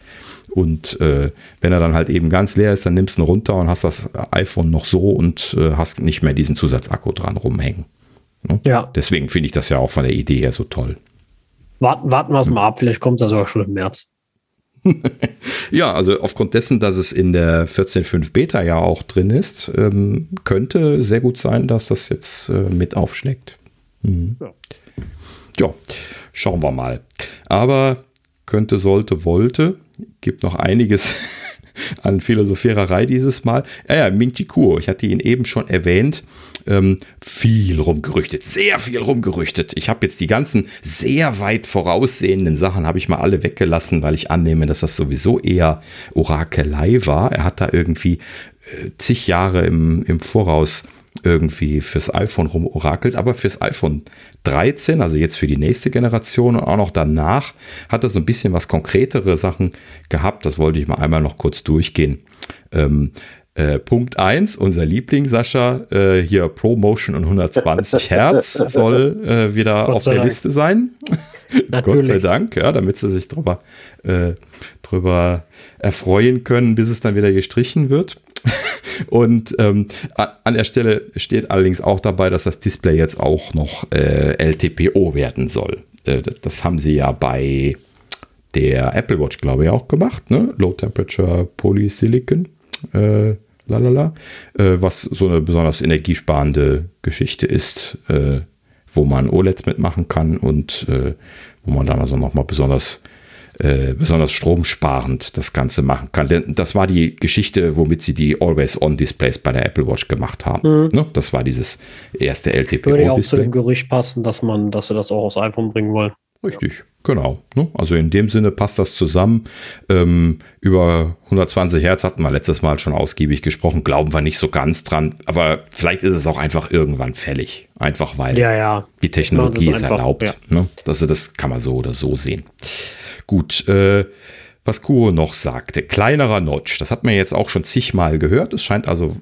A: Und äh, wenn er dann halt eben ganz leer ist, dann nimmst du ihn runter und hast das iPhone noch so und äh, hast nicht mehr diesen Zusatzakku dran rumhängen. Ne? Ja. Deswegen finde ich das ja auch von der Idee her so toll.
B: Warten, warten wir es mal ab, vielleicht kommt es sogar schon im März. <laughs>
A: ja, also aufgrund dessen, dass es in der 14.5 Beta ja auch drin ist, ähm, könnte sehr gut sein, dass das jetzt äh, mit aufschlägt. Mhm. Ja. ja, schauen wir mal. Aber könnte, sollte, wollte. Gibt noch einiges <laughs> an Philosophiererei dieses Mal. Ja, ja, Ming Chi Kuo, ich hatte ihn eben schon erwähnt. Ähm, viel rumgerüchtet, sehr viel rumgerüchtet. Ich habe jetzt die ganzen sehr weit voraussehenden Sachen, habe ich mal alle weggelassen, weil ich annehme, dass das sowieso eher Orakelei war. Er hat da irgendwie äh, zig Jahre im, im Voraus irgendwie fürs iPhone rumorakelt, aber fürs iPhone 13, also jetzt für die nächste Generation und auch noch danach, hat er so ein bisschen was konkretere Sachen gehabt. Das wollte ich mal einmal noch kurz durchgehen. Ähm, äh, Punkt 1, unser Liebling, Sascha, äh, hier ProMotion und 120 <laughs> Hertz soll äh, wieder auf der Dank. Liste sein. <laughs> Gott sei Dank, ja, damit sie sich drüber, äh, drüber erfreuen können, bis es dann wieder gestrichen wird. Und ähm, an der Stelle steht allerdings auch dabei, dass das Display jetzt auch noch äh, LTPO werden soll. Äh, das, haben sie ja bei der Apple Watch, glaube ich, auch gemacht. Ne? Low Temperature Polysilicon. Äh, lalala, äh, was so eine besonders energiesparende Geschichte ist, äh, wo man OLEDs mitmachen kann und äh, wo man dann also nochmal besonders äh, besonders stromsparend das Ganze machen kann. Denn das war die Geschichte, womit sie die Always-On-Displays bei der Apple Watch gemacht haben. Mhm. Ne? Das war dieses erste LTPO-Display.
B: Würde ja auch zu dem Gerücht passen, dass man, dass sie das auch aus iPhone bringen wollen.
A: Richtig, genau. Ne? Also in dem Sinne passt das zusammen. Ähm, über 120 Hertz hatten wir letztes Mal schon ausgiebig gesprochen. Glauben wir nicht so ganz dran. Aber vielleicht ist es auch einfach irgendwann fällig. Einfach weil
B: ja, ja.
A: die Technologie es erlaubt. Ja. Ne? Also das kann man so oder so sehen. Gut, äh, was Kuro noch sagte, kleinerer Notch, das hat man jetzt auch schon zigmal gehört. Es scheint also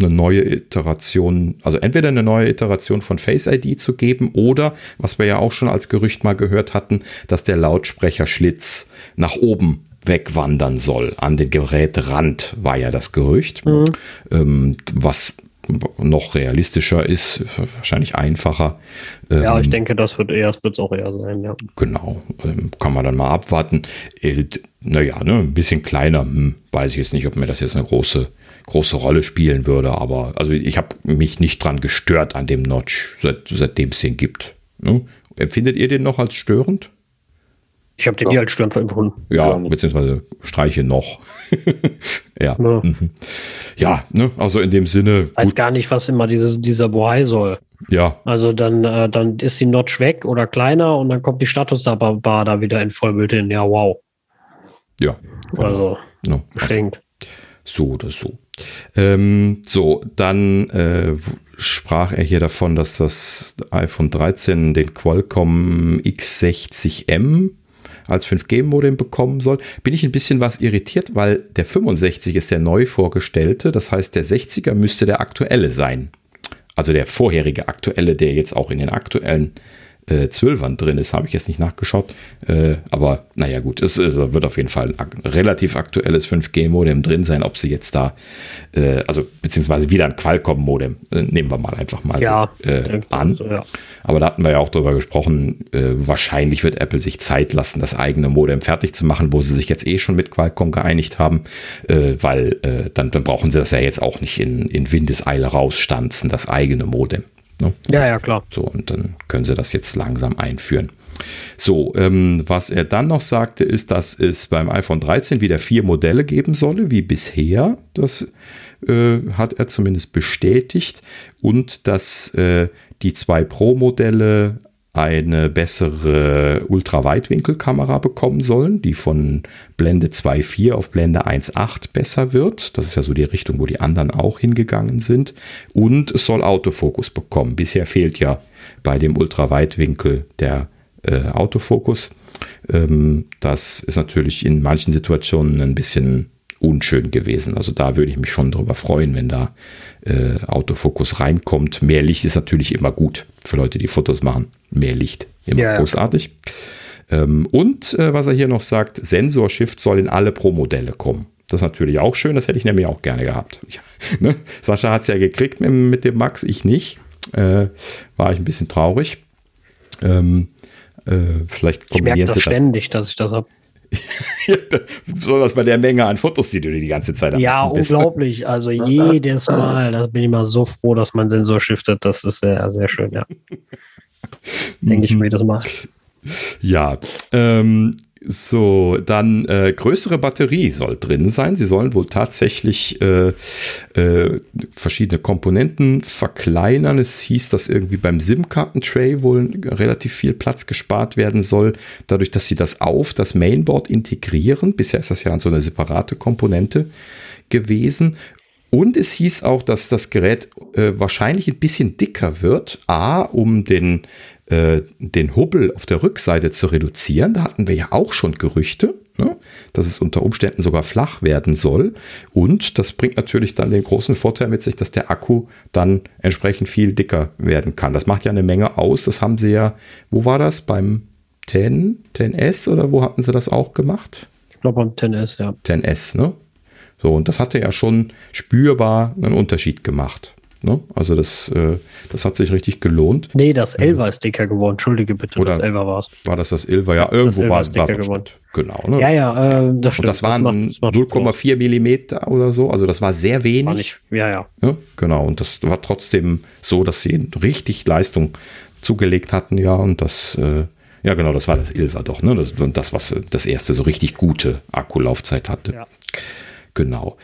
A: eine neue Iteration, also entweder eine neue Iteration von Face ID zu geben oder, was wir ja auch schon als Gerücht mal gehört hatten, dass der Lautsprecherschlitz nach oben wegwandern soll. An den Gerätrand war ja das Gerücht, mhm. ähm, was noch realistischer ist, wahrscheinlich einfacher.
B: Ja, ich ähm, denke, das wird eher, wird es auch eher sein, ja.
A: Genau, ähm, kann man dann mal abwarten. Äh, naja, ne, ein bisschen kleiner, hm, weiß ich jetzt nicht, ob mir das jetzt eine große, große Rolle spielen würde, aber also ich habe mich nicht dran gestört an dem Notch, seit, seitdem es den gibt. Ne? Empfindet ihr den noch als störend?
B: Ich habe den ja. nie als störend empfunden.
A: Ja, beziehungsweise streiche noch. <laughs> ja. Ja, mhm. ja ne? also in dem Sinne.
B: Ich weiß gar nicht, was immer dieses, dieser Bohai soll.
A: Ja.
B: Also dann, äh, dann ist die Notch weg oder kleiner und dann kommt die Statusbar da wieder in Vollbild hin. Ja, wow.
A: Ja.
B: Genau. Also, no. geschenkt.
A: So oder so. Ähm, so, dann äh, sprach er hier davon, dass das iPhone 13 den Qualcomm X60M als 5G-Modem bekommen soll, bin ich ein bisschen was irritiert, weil der 65 ist der neu vorgestellte, das heißt der 60er müsste der aktuelle sein. Also der vorherige aktuelle, der jetzt auch in den aktuellen äh, 12ern drin ist, habe ich jetzt nicht nachgeschaut. Äh, aber naja, gut, es, es, wird auf jeden Fall ein relativ aktuelles 5G-Modem drin sein. Ob sie jetzt da, äh, also beziehungsweise wieder ein Qualcomm-Modem, äh, nehmen wir mal einfach mal
B: ja,
A: so, äh, an. So, ja. Aber da hatten wir ja auch drüber gesprochen, äh, wahrscheinlich wird Apple sich Zeit lassen, das eigene Modem fertig zu machen, wo sie sich jetzt eh schon mit Qualcomm geeinigt haben, weil dann, dann brauchen sie das ja jetzt auch nicht in, in Windeseile rausstanzen, das eigene Modem.
B: Ne? Ja, ja, klar.
A: So, und dann können sie das jetzt langsam einführen. So, ähm, was er dann noch sagte, ist, dass es beim iPhone 13 wieder vier Modelle geben solle, wie bisher. Das äh, hat er zumindest bestätigt. Und dass äh, die zwei Pro-Modelle eine bessere Ultraweitwinkelkamera bekommen sollen, die von Blende 2.4 auf Blende 1.8 besser wird. Das ist ja so die Richtung, wo die anderen auch hingegangen sind. Und es soll Autofokus bekommen. Bisher fehlt ja bei dem Ultraweitwinkel der äh, Autofokus. Ähm, das ist natürlich in manchen Situationen ein bisschen unschön gewesen. Also da würde ich mich schon drüber freuen, wenn da äh, Autofokus reinkommt. Mehr Licht ist natürlich immer gut für Leute, die Fotos machen. Mehr Licht, immer ja, großartig. Ähm, und äh, was er hier noch sagt, Sensor-Shift soll in alle Pro-Modelle kommen. Das ist natürlich auch schön, das hätte ich nämlich auch gerne gehabt. Ja, <laughs> ne? Sascha hat es ja gekriegt mit, mit, dem Max, ich nicht. Äh, war ich ein bisschen traurig. Ähm, äh, vielleicht kombinieren
B: ich merke das ständig, dass ich das habe. <laughs>
A: Besonders bei der Menge an Fotos, die du dir die ganze Zeit
B: Ja, bist. unglaublich. Also jedes Mal, da bin ich mal so froh, dass mein Sensor shiftet. Das ist sehr, sehr schön, ja. <laughs> Denke ich mir das Mal.
A: Ja, ähm, so, dann äh, größere Batterie soll drin sein. Sie sollen wohl tatsächlich äh, äh, verschiedene Komponenten verkleinern. Es hieß, dass irgendwie beim SIM-Karten-Tray wohl relativ viel Platz gespart werden soll, dadurch, dass sie das auf das Mainboard integrieren. Bisher ist das ja so eine separate Komponente gewesen. Und es hieß auch, dass das Gerät äh, wahrscheinlich ein bisschen dicker wird. A, um den äh, den Hubbel auf der Rückseite zu reduzieren. Da hatten wir ja auch schon Gerüchte, ne? dass es unter Umständen sogar flach werden soll. Und das bringt natürlich dann den großen Vorteil mit sich, dass der Akku dann entsprechend viel dicker werden kann. Das macht ja eine Menge aus. Das haben sie ja, wo war das? Beim 10, 10S oder wo hatten sie das auch gemacht?
B: Ich glaube beim 10S, ja.
A: 10S, ne? So, und das hatte ja schon spürbar einen Unterschied gemacht. Ne? Also das, äh, das hat sich richtig gelohnt.
B: Nee, das 11 ähm, ist dicker geworden. Entschuldige bitte,
A: Oder das 11 war es. War das das 11 Ja, irgendwo war es
B: dicker geworden.
A: Genau.
B: Ne? Ja, ja,
A: äh, das stimmt. Und das waren 0,4 Millimeter oder so. Also das war sehr wenig. War
B: nicht, ja, ja,
A: ja. Genau. Und das war trotzdem so, dass sie richtig Leistung zugelegt hatten. Ja, und das... Äh, ja, genau, das war das Ilva doch, ne? Das, das, was das erste so richtig gute Akkulaufzeit hatte. Ja. Genau.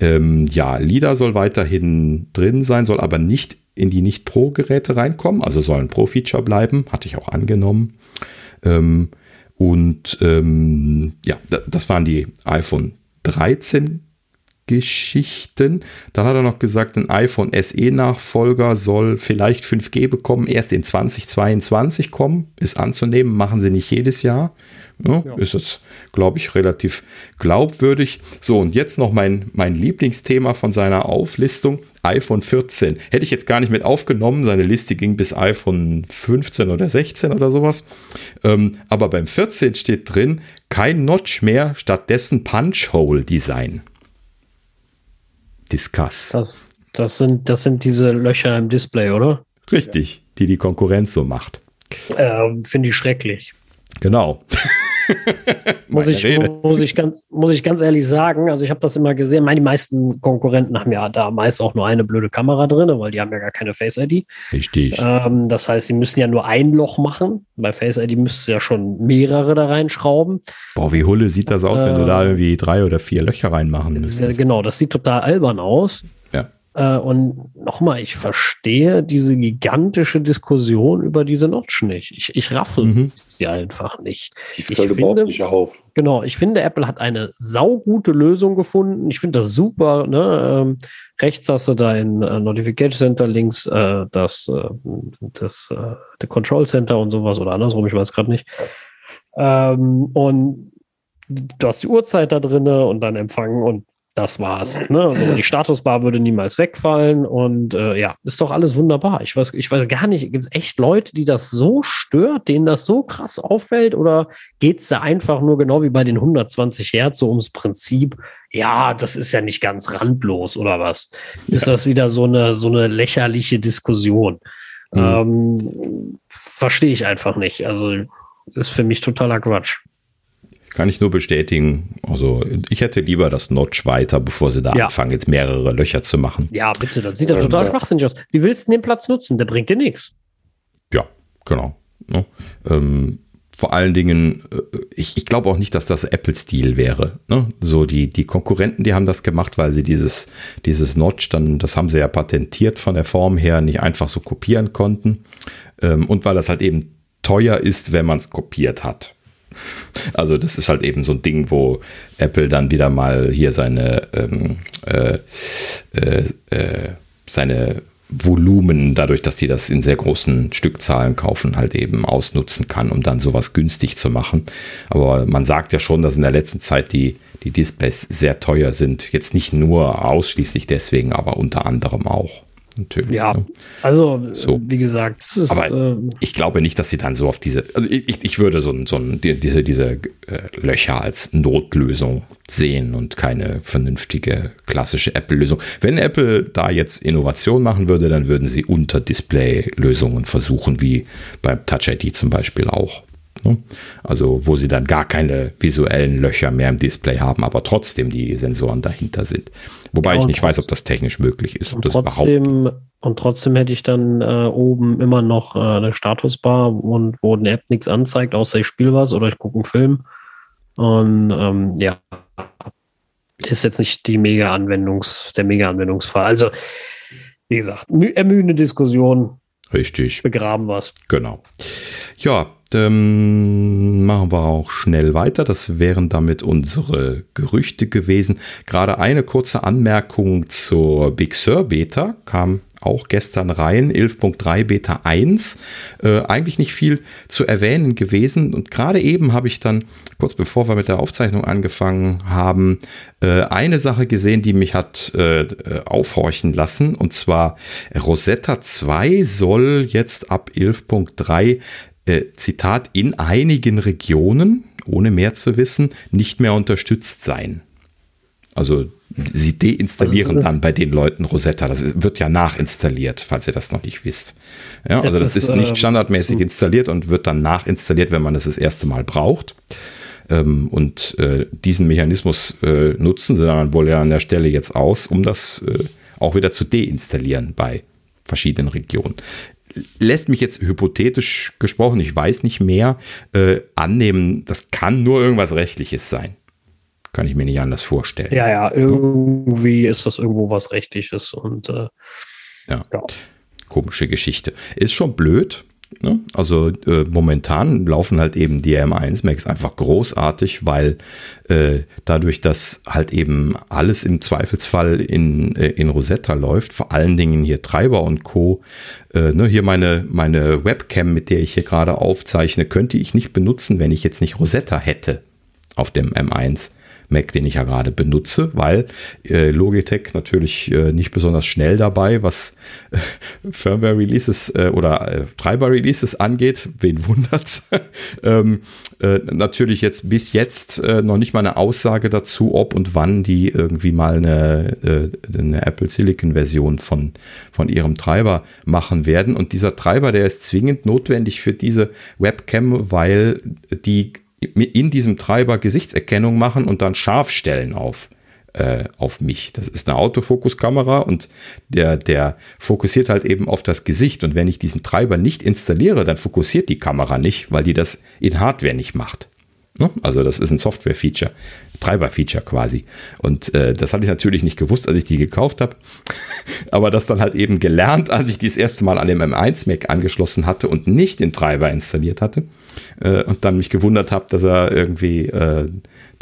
A: Ähm, ja, LIDA soll weiterhin drin sein, soll aber nicht in die Nicht-Pro-Geräte reinkommen, also soll ein Pro-Feature bleiben, hatte ich auch angenommen. Ähm, und ähm, ja, das waren die iPhone 13 Geschichten. Dann hat er noch gesagt, ein iPhone SE-Nachfolger soll vielleicht 5G bekommen, erst in 2022 kommen. Ist anzunehmen, machen sie nicht jedes Jahr. Ja, ja. Ist jetzt, glaube ich, relativ glaubwürdig. So, und jetzt noch mein, mein Lieblingsthema von seiner Auflistung: iPhone 14. Hätte ich jetzt gar nicht mit aufgenommen. Seine Liste ging bis iPhone 15 oder 16 oder sowas. Ähm, aber beim 14 steht drin: kein Notch mehr, stattdessen Punch-Hole-Design. Discuss.
B: Das, Das sind, das sind diese Löcher im Display, oder?
A: Richtig, die die Konkurrenz so macht.
B: Ähm, Finde ich schrecklich.
A: Genau. <laughs>
B: muss, ich, muss, ich ganz, muss ich ganz ehrlich sagen, also ich habe das immer gesehen, meine meisten Konkurrenten haben ja da meist auch nur eine blöde Kamera drin, weil die haben ja gar keine Face-ID.
A: Richtig.
B: Ähm, das heißt, sie müssen ja nur ein Loch machen. Bei Face-ID müsst ihr ja schon mehrere da reinschrauben.
A: Boah, wie Hulle sieht das aus, äh, wenn du da äh, irgendwie drei oder vier Löcher reinmachen
B: müsstest. Genau, das sieht total albern aus. Äh, und nochmal, ich verstehe diese gigantische Diskussion über diese Notch nicht. Ich, ich raffel mhm. sie einfach nicht.
C: Ich, ich finde, nicht auf.
B: Genau, ich finde, Apple hat eine saugute Lösung gefunden. Ich finde das super. Ne? Ähm, rechts hast du dein äh, Notification Center, links äh, das, äh, das äh, Control Center und sowas oder andersrum, ich weiß gerade nicht. Ähm, und du hast die Uhrzeit da drin und dann empfangen und das war's. Ne? Also die Statusbar würde niemals wegfallen und äh, ja, ist doch alles wunderbar. Ich weiß, ich weiß gar nicht, gibt es echt Leute, die das so stört, denen das so krass auffällt oder geht es da einfach nur genau wie bei den 120 Hertz so ums Prinzip, ja, das ist ja nicht ganz randlos oder was? Ist das wieder so eine, so eine lächerliche Diskussion? Mhm. Ähm, Verstehe ich einfach nicht. Also ist für mich totaler Quatsch.
A: Kann ich nur bestätigen. Also ich hätte lieber das Notch weiter, bevor sie da ja. anfangen, jetzt mehrere Löcher zu machen.
B: Ja, bitte, das sieht ja total ähm, schwachsinnig aus. Wie willst du den Platz nutzen? Der bringt dir nichts.
A: Ja, genau. Ja, ähm, vor allen Dingen, äh, ich, ich glaube auch nicht, dass das Apple-Stil wäre. Ne? So die, die Konkurrenten, die haben das gemacht, weil sie dieses, dieses Notch dann, das haben sie ja patentiert von der Form her, nicht einfach so kopieren konnten. Ähm, und weil das halt eben teuer ist, wenn man es kopiert hat. Also das ist halt eben so ein Ding, wo Apple dann wieder mal hier seine, ähm, äh, äh, äh, seine Volumen, dadurch, dass die das in sehr großen Stückzahlen kaufen, halt eben ausnutzen kann, um dann sowas günstig zu machen. Aber man sagt ja schon, dass in der letzten Zeit die, die Displays sehr teuer sind. Jetzt nicht nur ausschließlich deswegen, aber unter anderem auch
B: natürlich. Ja, ne? also so. wie gesagt.
A: Ist, Aber äh, ich glaube nicht, dass sie dann so auf diese, also ich, ich würde so, so diese, diese äh, Löcher als Notlösung sehen und keine vernünftige klassische Apple-Lösung. Wenn Apple da jetzt Innovation machen würde, dann würden sie Unter-Display-Lösungen versuchen, wie beim Touch ID zum Beispiel auch. Ne? Also wo sie dann gar keine visuellen Löcher mehr im Display haben, aber trotzdem die Sensoren dahinter sind. Wobei ja, ich nicht weiß, ob das technisch möglich ist.
B: Und trotzdem, und trotzdem hätte ich dann äh, oben immer noch äh, eine Statusbar und wo eine App nichts anzeigt, außer ich spiele was oder ich gucke einen Film. Und ähm, ja, ist jetzt nicht die Mega-Anwendungs, der Mega-Anwendungsfall. Also, wie gesagt, ermüdende Diskussion.
A: Richtig.
B: Begraben was.
A: Genau. Ja, ähm, machen wir auch schnell weiter. Das wären damit unsere Gerüchte gewesen. Gerade eine kurze Anmerkung zur Big Sur Beta kam auch gestern rein, 11.3 Beta 1. Äh, eigentlich nicht viel zu erwähnen gewesen. Und gerade eben habe ich dann, kurz bevor wir mit der Aufzeichnung angefangen haben, äh, eine Sache gesehen, die mich hat äh, aufhorchen lassen. Und zwar Rosetta 2 soll jetzt ab 11.3 äh, Zitat, in einigen Regionen, ohne mehr zu wissen, nicht mehr unterstützt sein. Also sie deinstallieren also dann bei den Leuten Rosetta. Das wird ja nachinstalliert, falls ihr das noch nicht wisst. Ja, also das ist, ist nicht ähm, standardmäßig so installiert und wird dann nachinstalliert, wenn man das das erste Mal braucht. Ähm, und äh, diesen Mechanismus äh, nutzen sie dann wohl ja an der Stelle jetzt aus, um das auch wieder zu deinstallieren bei verschiedenen Regionen lässt mich jetzt hypothetisch gesprochen, ich weiß nicht mehr, äh, annehmen, das kann nur irgendwas Rechtliches sein. Kann ich mir nicht anders vorstellen.
B: Ja, ja, irgendwie ist das irgendwo was Rechtliches und äh,
A: ja. ja. Komische Geschichte. Ist schon blöd, Ne? Also äh, momentan laufen halt eben die M1 Max einfach großartig, weil äh, dadurch, dass halt eben alles im Zweifelsfall in, äh, in Rosetta läuft, vor allen Dingen hier Treiber und Co. Äh, ne, hier meine, meine Webcam, mit der ich hier gerade aufzeichne, könnte ich nicht benutzen, wenn ich jetzt nicht Rosetta hätte auf dem M1 Mac, den ich ja gerade benutze, weil äh, Logitech natürlich äh, nicht besonders schnell dabei, was äh, Firmware-Releases äh, oder äh, Treiber-Releases angeht. Wen wundert's? <laughs> ähm, äh, natürlich jetzt bis jetzt noch nicht mal eine Aussage dazu, ob und wann die irgendwie mal eine, eine Apple Silicon-Version von, von ihrem Treiber machen werden. Und dieser Treiber, der ist zwingend notwendig für diese Webcam, weil die in diesem Treiber Gesichtserkennung machen und dann scharf stellen auf, äh, auf mich. Das ist eine Autofokuskamera und der, der fokussiert halt eben auf das Gesicht. Und wenn ich diesen Treiber nicht installiere, dann fokussiert die Kamera nicht, weil die das in Hardware nicht macht. Ne? Also das ist ein Software-Feature, Treiber-Feature quasi. Und äh, das hatte ich natürlich nicht gewusst, als ich die gekauft habe. <laughs> Aber das dann halt eben gelernt, als ich die das erste Mal an dem M1 Mac angeschlossen hatte und nicht den Treiber installiert hatte. Äh, und dann mich gewundert habe, dass er irgendwie äh,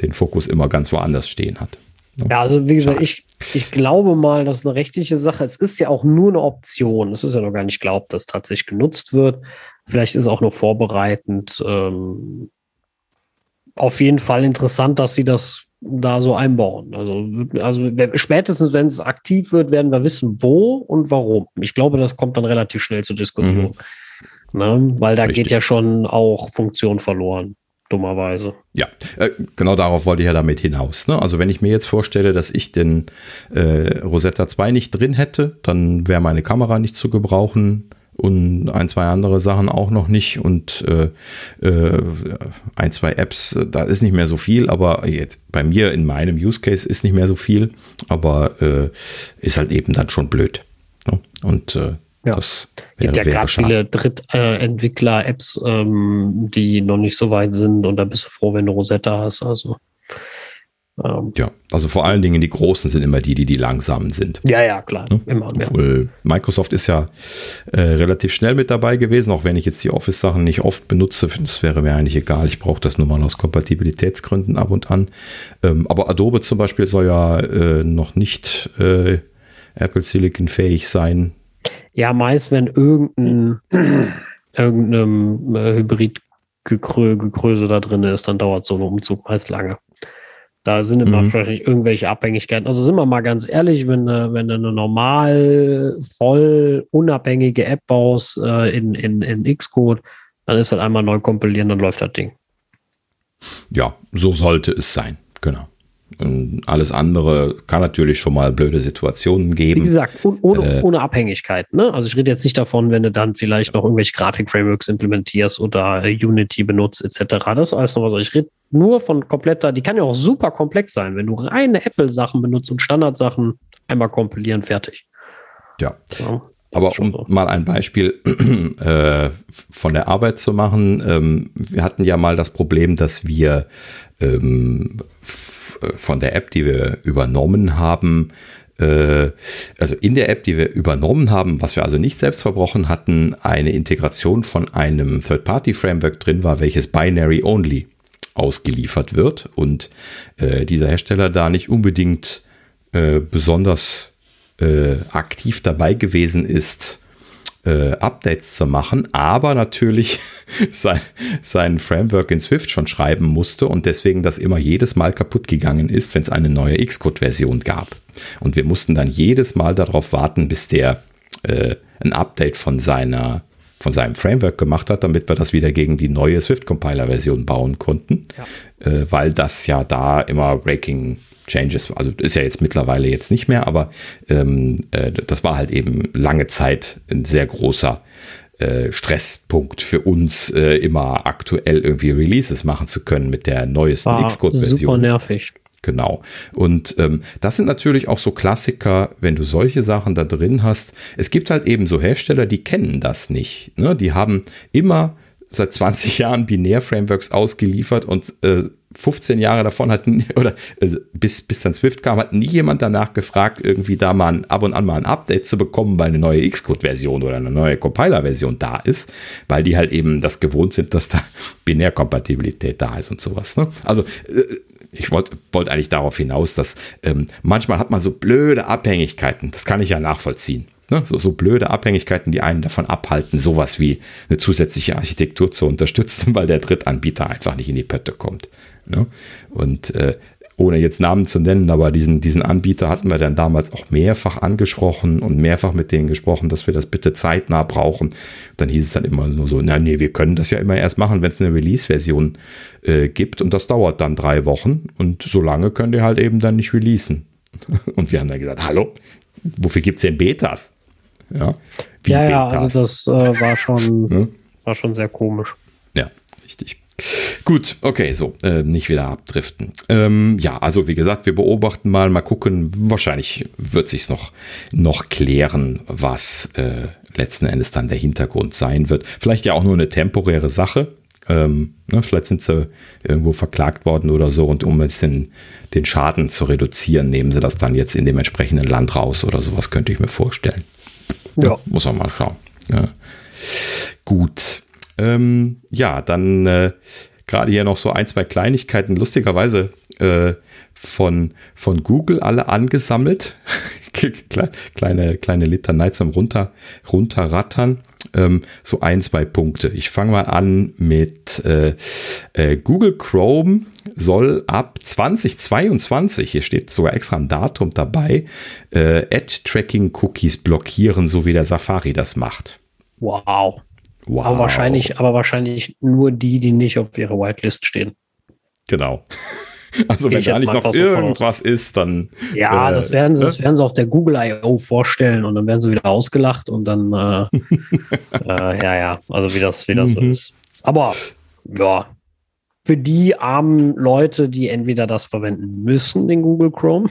A: den Fokus immer ganz woanders stehen hat.
B: Ne? Ja, also wie gesagt, ich, ich glaube mal, das ist eine rechtliche Sache. Es ist ja auch nur eine Option. Es ist ja noch gar nicht glaubt, dass tatsächlich genutzt wird. Vielleicht ist es auch nur vorbereitend. Ähm, auf jeden Fall interessant, dass sie das da so einbauen. Also, also spätestens, wenn es aktiv wird, werden wir wissen, wo und warum. Ich glaube, das kommt dann relativ schnell zur Diskussion. Mhm. Ne? Weil da Richtig. geht ja schon auch Funktion verloren dummerweise.
A: Ja, äh, genau darauf wollte ich ja damit hinaus. Ne? Also wenn ich mir jetzt vorstelle, dass ich den äh, Rosetta 2 nicht drin hätte, dann wäre meine Kamera nicht zu gebrauchen und ein, zwei andere Sachen auch noch nicht und äh, äh, ein, zwei Apps, da ist nicht mehr so viel, aber jetzt bei mir in meinem Use Case ist nicht mehr so viel, aber äh, ist halt eben dann schon blöd. Ne? Und äh, ja. das
B: wäre, gibt ja gerade viele Drittentwickler-Apps, ähm, die noch nicht so weit sind und da bist du froh, wenn du Rosetta hast. Also
A: ähm, ja, also vor allen Dingen die Großen sind immer die, die die langsamen sind.
B: Ja, ja, klar. Ne? Immer,
A: Obwohl ja. Microsoft ist ja äh, relativ schnell mit dabei gewesen, auch wenn ich jetzt die Office-Sachen nicht oft benutze. Das wäre mir eigentlich egal. Ich brauche das nur mal aus Kompatibilitätsgründen ab und an. Ähm, aber Adobe zum Beispiel soll ja äh, noch nicht äh, Apple Silicon fähig sein.
B: Ja, meist, wenn irgendein <clears throat> irgendeinem äh, Hybrid-Gekröse da drin ist, dann dauert so ein Umzug meist lange. Da sind immer mhm. wahrscheinlich irgendwelche Abhängigkeiten. Also sind wir mal ganz ehrlich, wenn, äh, wenn du eine normal, voll unabhängige App baust äh, in, in, in Xcode, dann ist halt einmal neu kompilieren, dann läuft das Ding.
A: Ja, so sollte es sein. Genau. Und alles andere kann natürlich schon mal blöde Situationen geben.
B: Wie gesagt, ohne, äh, ohne Abhängigkeit. Ne? Also ich rede jetzt nicht davon, wenn du dann vielleicht noch irgendwelche Grafik-Frameworks implementierst oder Unity benutzt etc. Das ist alles noch was. Ich rede nur von kompletter, die kann ja auch super komplex sein, wenn du reine Apple-Sachen benutzt und Standardsachen einmal kompilieren, fertig.
A: Ja. ja aber um so. mal ein Beispiel <clears throat> äh, von der Arbeit zu machen, ähm, wir hatten ja mal das Problem, dass wir ähm, von der App, die wir übernommen haben, äh, also in der App, die wir übernommen haben, was wir also nicht selbst verbrochen hatten, eine Integration von einem Third-Party-Framework drin war, welches Binary-Only ausgeliefert wird und äh, dieser Hersteller da nicht unbedingt äh, besonders äh, aktiv dabei gewesen ist, äh, Updates zu machen, aber natürlich <laughs> sein, sein Framework in Swift schon schreiben musste und deswegen das immer jedes Mal kaputt gegangen ist, wenn es eine neue Xcode-Version gab. Und wir mussten dann jedes Mal darauf warten, bis der äh, ein Update von seiner von seinem Framework gemacht hat, damit wir das wieder gegen die neue Swift-Compiler-Version bauen konnten, ja. äh, weil das ja da immer Breaking Changes, also ist ja jetzt mittlerweile jetzt nicht mehr, aber ähm, äh, das war halt eben lange Zeit ein sehr großer äh, Stresspunkt für uns, äh, immer aktuell irgendwie Releases machen zu können mit der neuesten Xcode-Version.
B: Super nervig.
A: Genau. Und ähm, das sind natürlich auch so Klassiker, wenn du solche Sachen da drin hast. Es gibt halt eben so Hersteller, die kennen das nicht. Ne? Die haben immer seit 20 Jahren Binär-Frameworks ausgeliefert und äh, 15 Jahre davon hat, oder also bis, bis dann Swift kam, hat nie jemand danach gefragt, irgendwie da mal ein, ab und an mal ein Update zu bekommen, weil eine neue Xcode-Version oder eine neue Compiler-Version da ist, weil die halt eben das gewohnt sind, dass da Binärkompatibilität da ist und sowas. Ne? Also äh, ich wollte wollt eigentlich darauf hinaus, dass ähm, manchmal hat man so blöde Abhängigkeiten, das kann ich ja nachvollziehen. Ne? So, so blöde Abhängigkeiten, die einen davon abhalten, sowas wie eine zusätzliche Architektur zu unterstützen, <laughs> weil der Drittanbieter einfach nicht in die Pötte kommt. Ne? Und äh, ohne jetzt Namen zu nennen, aber diesen, diesen Anbieter hatten wir dann damals auch mehrfach angesprochen und mehrfach mit denen gesprochen, dass wir das bitte zeitnah brauchen. Dann hieß es dann immer nur so, na nee, wir können das ja immer erst machen, wenn es eine Release-Version äh, gibt und das dauert dann drei Wochen und so lange könnt ihr halt eben dann nicht releasen. <laughs> Und wir haben dann gesagt, hallo, wofür gibt es denn Betas?
B: Ja, ja, ja, also das äh, war schon, <laughs> ja? war schon sehr komisch.
A: Ja, richtig. Gut, okay, so, äh, nicht wieder abdriften. Ähm, ja, also wie gesagt, wir beobachten mal, mal gucken. Wahrscheinlich wird sich noch, noch klären, was äh, letzten Endes dann der Hintergrund sein wird. Vielleicht ja auch nur eine temporäre Sache. Ähm, ne, vielleicht sind sie irgendwo verklagt worden oder so und um jetzt den, den Schaden zu reduzieren, nehmen sie das dann jetzt in dem entsprechenden Land raus oder sowas, könnte ich mir vorstellen. Ja, ja muss man mal schauen. Ja. Gut. Ähm, ja, dann äh, gerade hier noch so ein, zwei Kleinigkeiten, lustigerweise äh, von, von Google alle angesammelt. <laughs> kleine, kleine Litanei zum runter, runterrattern. Ähm, so ein, zwei Punkte. Ich fange mal an mit äh, äh, Google Chrome soll ab 2022, hier steht sogar extra ein Datum dabei, äh, Ad-Tracking-Cookies blockieren, so wie der Safari das macht.
B: Wow. Wow. Aber wahrscheinlich, aber wahrscheinlich nur die, die nicht auf ihrer Whitelist stehen.
A: Genau. <laughs> Also wenn da nicht noch irgendwas ist, dann.
B: Ja, äh, das, werden sie, ne? das werden sie auf der Google I.O. vorstellen und dann werden sie wieder ausgelacht und dann, äh, <laughs> äh, ja, ja, also wie das, wie das mhm. so ist. Aber ja, für die armen Leute, die entweder das verwenden müssen, den Google Chrome,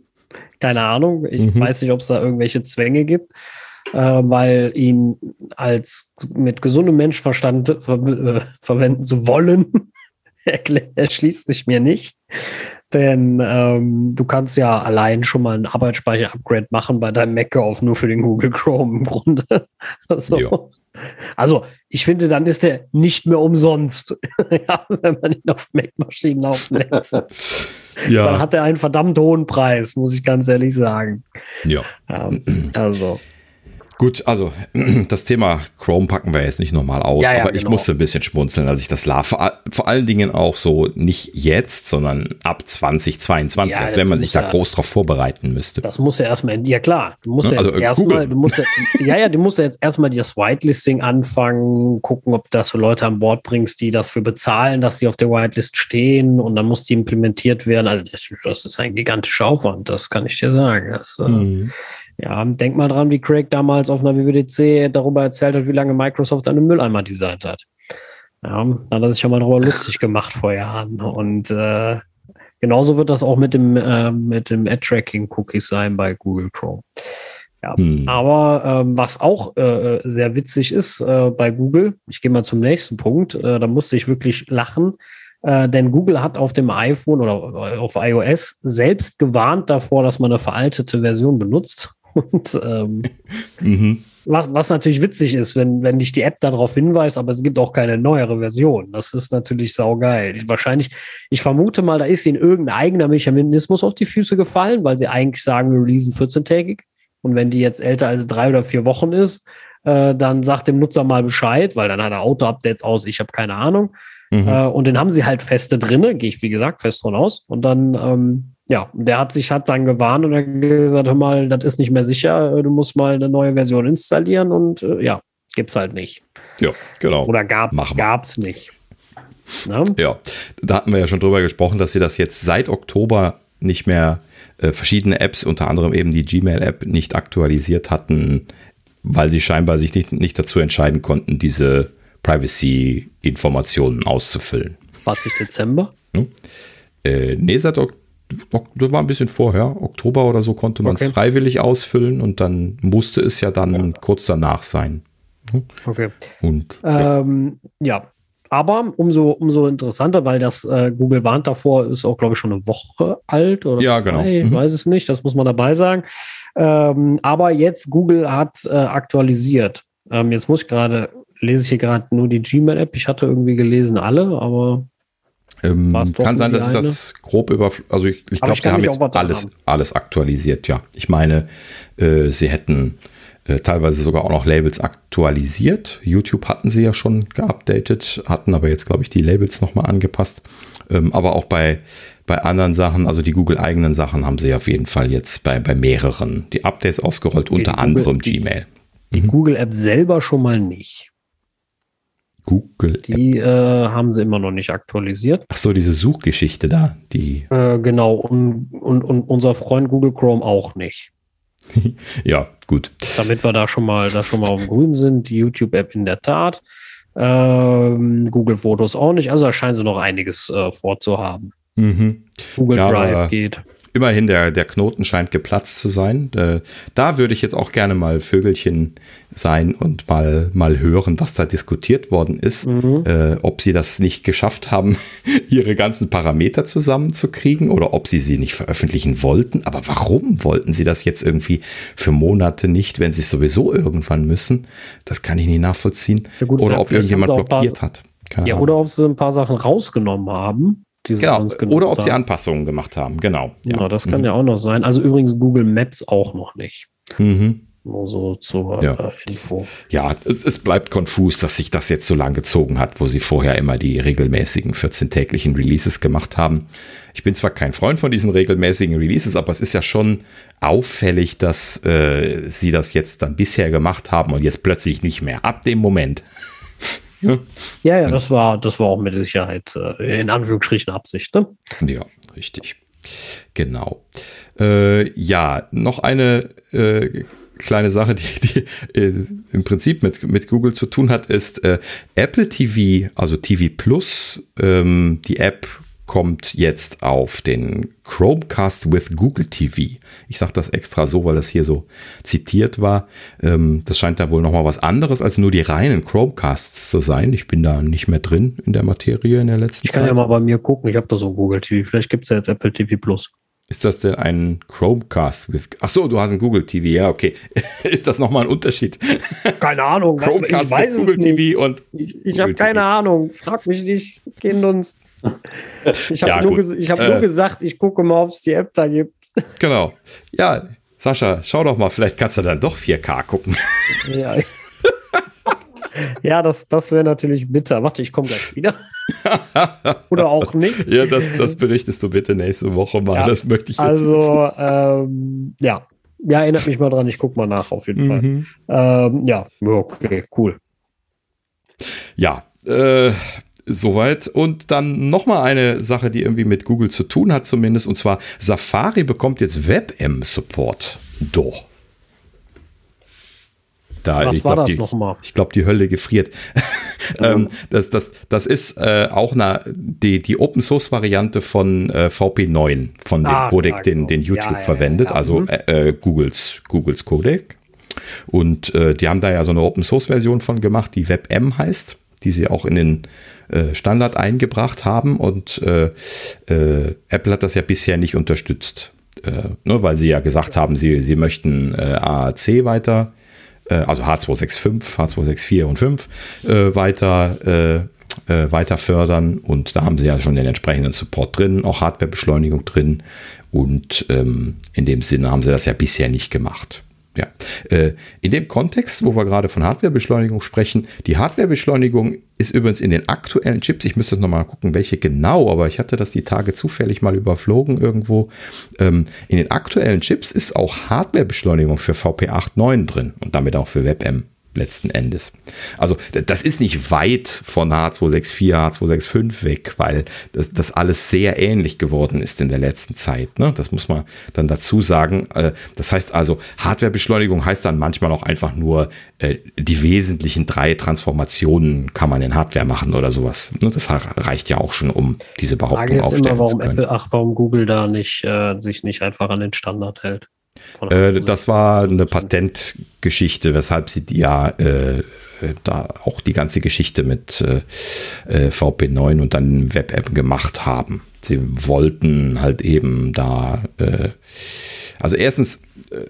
B: <laughs> keine Ahnung, ich mhm. weiß nicht, ob es da irgendwelche Zwänge gibt äh, weil ihn als mit gesundem Menschverstand ver äh, verwenden zu wollen, <laughs> erschließt sich mir nicht. Denn ähm, du kannst ja allein schon mal ein Arbeitsspeicher-Upgrade machen bei deinem Mac auf nur für den Google Chrome im Grunde. <laughs> also, also, ich finde, dann ist der nicht mehr umsonst, <laughs> ja, wenn man ihn auf Mac-Maschinen laufen lässt. ja. Dann hat er einen verdammt hohen Preis, muss ich ganz ehrlich sagen.
A: Ja.
B: Ähm, also.
A: Gut, also <clears throat> das Thema Chrome packen wir jetzt nicht nochmal aus, ja, ja, aber genau. ich musste ein bisschen schmunzeln, als ich das las. Vor, vor, allen Dingen auch so nicht jetzt, sondern ab 2022, ja, als wenn man sich da groß drauf vorbereiten müsste.
B: Das muss ja erstmal, ja klar, du musst ja, also, erstmal, du musst ja, ja, du musst ja jetzt erstmal das Whitelisting anfangen, gucken, ob du so Leute an Bord bringst, die dafür bezahlen, dass sie auf der Whitelist stehen und dann muss die implementiert werden. Also das, das ist ein gigantischer Aufwand, das kann ich dir sagen. Das, äh, mhm. Ja, denk mal dran, wie Craig damals auf einer WWDC darüber erzählt hat, wie lange Microsoft einen Mülleimer designt hat. Ja, da hat er sich schon mal darüber lustig gemacht vor Jahren. Und äh, genauso wird das auch mit dem, äh, mit dem Ad-Tracking-Cookies sein bei Google Chrome. Ja, hm. aber ähm, was auch äh, sehr witzig ist äh, bei Google, ich gehe mal zum nächsten Punkt, äh, da musste ich wirklich lachen, äh, denn Google hat auf dem iPhone oder auf iOS selbst gewarnt davor, dass man eine veraltete Version benutzt. Und ähm, mhm. was, was natürlich witzig ist, wenn, wenn dich die App darauf hinweist, aber es gibt auch keine neuere Version. Das ist natürlich saugeil. Wahrscheinlich, ich vermute mal, da ist ihnen irgendein eigener Mechanismus auf die Füße gefallen, weil sie eigentlich sagen, wir releasen 14-tägig. Und wenn die jetzt älter als drei oder vier Wochen ist, äh, dann sagt dem Nutzer mal Bescheid, weil dann hat er Auto-Updates aus, ich habe keine Ahnung. Mhm. Äh, und den haben sie halt feste drinne, gehe ich wie gesagt fest von aus. Und dann ähm, ja, der hat sich hat dann gewarnt und hat gesagt, hör mal, das ist nicht mehr sicher, du musst mal eine neue Version installieren und äh, ja, gibt's halt nicht.
A: Ja, genau.
B: Oder gab, gab's nicht.
A: Na? Ja, da hatten wir ja schon drüber gesprochen, dass sie das jetzt seit Oktober nicht mehr äh, verschiedene Apps, unter anderem eben die Gmail-App, nicht aktualisiert hatten, weil sie scheinbar sich nicht, nicht dazu entscheiden konnten, diese Privacy-Informationen auszufüllen.
B: War es nicht Dezember?
A: Hm? Äh, nee, seit Oktober das war ein bisschen vorher, Oktober oder so konnte man es okay. freiwillig ausfüllen und dann musste es ja dann ja. kurz danach sein.
B: Hm? Okay. Und, ja. Ähm, ja. Aber umso, umso interessanter, weil das äh, Google warnt davor, ist auch, glaube ich, schon eine Woche alt oder
A: ja, genau.
B: Ich mhm. weiß es nicht, das muss man dabei sagen. Ähm, aber jetzt Google hat äh, aktualisiert. Ähm, jetzt muss ich gerade, lese ich hier gerade nur die Gmail-App. Ich hatte irgendwie gelesen alle, aber
A: ähm, kann sein, dass ich das grob über. Also ich, ich glaube, sie haben jetzt alles, alles aktualisiert, ja. Ich meine, äh, sie hätten äh, teilweise sogar auch noch Labels aktualisiert. YouTube hatten sie ja schon geupdatet, hatten aber jetzt, glaube ich, die Labels nochmal angepasst. Ähm, aber auch bei, Bei anderen Sachen, also die Google-eigenen Sachen, haben sie auf jeden Fall jetzt bei, bei mehreren die Updates ausgerollt, okay, unter Google, anderem die, Gmail.
B: Die mhm. Google-App selber schon mal nicht.
A: Google.
B: Die äh, haben sie immer noch nicht aktualisiert.
A: Ach so, diese Suchgeschichte da, die.
B: Äh, genau, und, und, und unser Freund Google Chrome auch nicht. <laughs>
A: ja, gut.
B: Damit wir da schon mal, da schon mal auf dem Grün sind, die YouTube-App in der Tat. Ähm, Google Fotos auch nicht. Also da scheinen sie noch einiges äh, vorzuhaben.
A: Mhm.
B: Google ja, Drive geht
A: immerhin der, der Knoten scheint geplatzt zu sein. Äh, da würde ich jetzt auch gerne mal Vögelchen sein und mal, mal hören, was da diskutiert worden ist. Mhm. Äh, ob sie das nicht geschafft haben, <laughs> ihre ganzen Parameter zusammenzukriegen oder ob sie sie nicht veröffentlichen wollten. Aber warum wollten sie das jetzt irgendwie für Monate nicht, wenn sie es sowieso irgendwann müssen? Das kann ich nicht nachvollziehen. Ja gut, oder ob irgendjemand blockiert hat.
B: Keine ja, Ahnung. oder ob sie ein paar Sachen rausgenommen haben
A: genau. Oder ob haben. sie Anpassungen gemacht haben, genau.
B: Ja, genau, das kann mhm. ja auch noch sein. Also übrigens Google Maps auch noch nicht.
A: Mhm.
B: Nur so zur
A: ja. äh, Info. Ja, es, es, bleibt konfus, dass sich das jetzt so lang gezogen hat, wo sie vorher immer die regelmäßigen 14-täglichen Releases gemacht haben. Ich bin zwar kein Freund von diesen regelmäßigen Releases, aber es ist ja schon auffällig, dass äh, sie das jetzt dann bisher gemacht haben und jetzt plötzlich nicht mehr. Ab dem Moment.
B: Ja, ja, ja das, war, das war auch mit Sicherheit äh, in Anführungsstrichen Absicht. Ne?
A: Ja, richtig. Genau. Äh, ja, noch eine äh, kleine Sache, die, die äh, im Prinzip mit, mit Google zu tun hat, ist äh, Apple TV, also TV Plus, ähm, die App kommt jetzt auf den Chromecast with Google TV. Ich sage das extra so, weil das hier so zitiert war. Ähm, das scheint da wohl nochmal was anderes als nur die reinen Chromecasts zu sein. Ich bin da nicht mehr drin in der Materie in der letzten
B: Zeit. Ich kann
A: Zeit.
B: ja mal bei mir gucken. Ich habe da so Google TV. Vielleicht gibt es ja jetzt Apple TV Plus.
A: Ist das denn ein Chromecast with. Ach so, du hast ein Google TV, ja, okay. <laughs> ist das nochmal ein Unterschied?
B: Keine Ahnung. <laughs>
A: Chromecast
B: ich weiß
A: with Google TV und.
B: Ich, ich habe keine Ahnung. Frag mich nicht. Gehen uns. <laughs> Ich habe ja, nur, hab äh, nur, gesagt, ich gucke mal, ob es die App da gibt. <laughs>
A: Genau. Ja, Sascha, schau doch mal, vielleicht kannst du dann doch 4K gucken.
B: Ja, <laughs> ja das, das wäre natürlich bitter. Warte, ich komme gleich wieder. Oder auch nicht.
A: Ja, das, das berichtest du bitte nächste Woche mal. Ja, das möchte ich jetzt
B: Also, ähm, ja. Ja, erinnert mich mal dran, ich gucke mal nach auf jeden mhm. Fall. Ähm, ja, okay, cool.
A: Ja, äh, Soweit. Und dann nochmal eine Sache, die irgendwie mit Google zu tun hat, zumindest. Und zwar Safari bekommt jetzt WebM-Support. Doch.
B: Da, Was ich war glaub, das nochmal?
A: Ich glaube, die Hölle gefriert. <laughs> ähm, das, das, das ist äh, auch eine, die, die Open Source Variante von äh, VP9, von dem ah, Codec, den, den YouTube ja, ja, verwendet, ja, also mhm. äh, äh, Googles, Googles Codec. Und äh, die haben da ja so eine Open Source Version von gemacht, die WebM heißt, die sie auch in den äh, Standard eingebracht haben und äh, äh, Apple hat das ja bisher nicht unterstützt, äh, ne, weil sie ja gesagt haben, sie, sie möchten AAC weiter, also H265, H264 und 5 weiter weiter fördern. Und da haben sie ja schon den entsprechenden Support drin, auch Hardwarebeschleunigung drin. Und ähm, in dem Sinne haben sie das ja bisher nicht gemacht. Ja, äh, in dem Kontext, wo wir gerade von Hardwarebeschleunigung sprechen, die Hardwarebeschleunigung ist übrigens in den aktuellen Chips, ich müsste noch mal gucken, welche genau, aber ich hatte das die Tage zufällig mal überflogen irgendwo. Ähm, in den aktuellen Chips ist auch Hardwarebeschleunigung für VP89 drin und damit auch für WebM letzten Endes. Also das ist nicht weit von H264, H265 weg, weil das, das alles sehr ähnlich geworden ist in der letzten Zeit. Ne? Das muss man dann dazu sagen. Äh, das heißt also, Hardwarebeschleunigung heißt dann manchmal auch einfach nur, äh, die wesentlichen drei Transformationen kann man in Hardware machen oder sowas. Ne? Das reicht ja auch schon, um diese Behauptung aufstellen immer,
B: warum zu können. Apple, ach, warum Google da nicht, äh, sich nicht einfach an den Standard hält.
A: Äh, das war eine Patentgeschichte, weshalb sie ja äh, da auch die ganze Geschichte mit äh, äh VP9 und dann WebApp gemacht haben. Sie wollten halt eben da, äh, also erstens äh,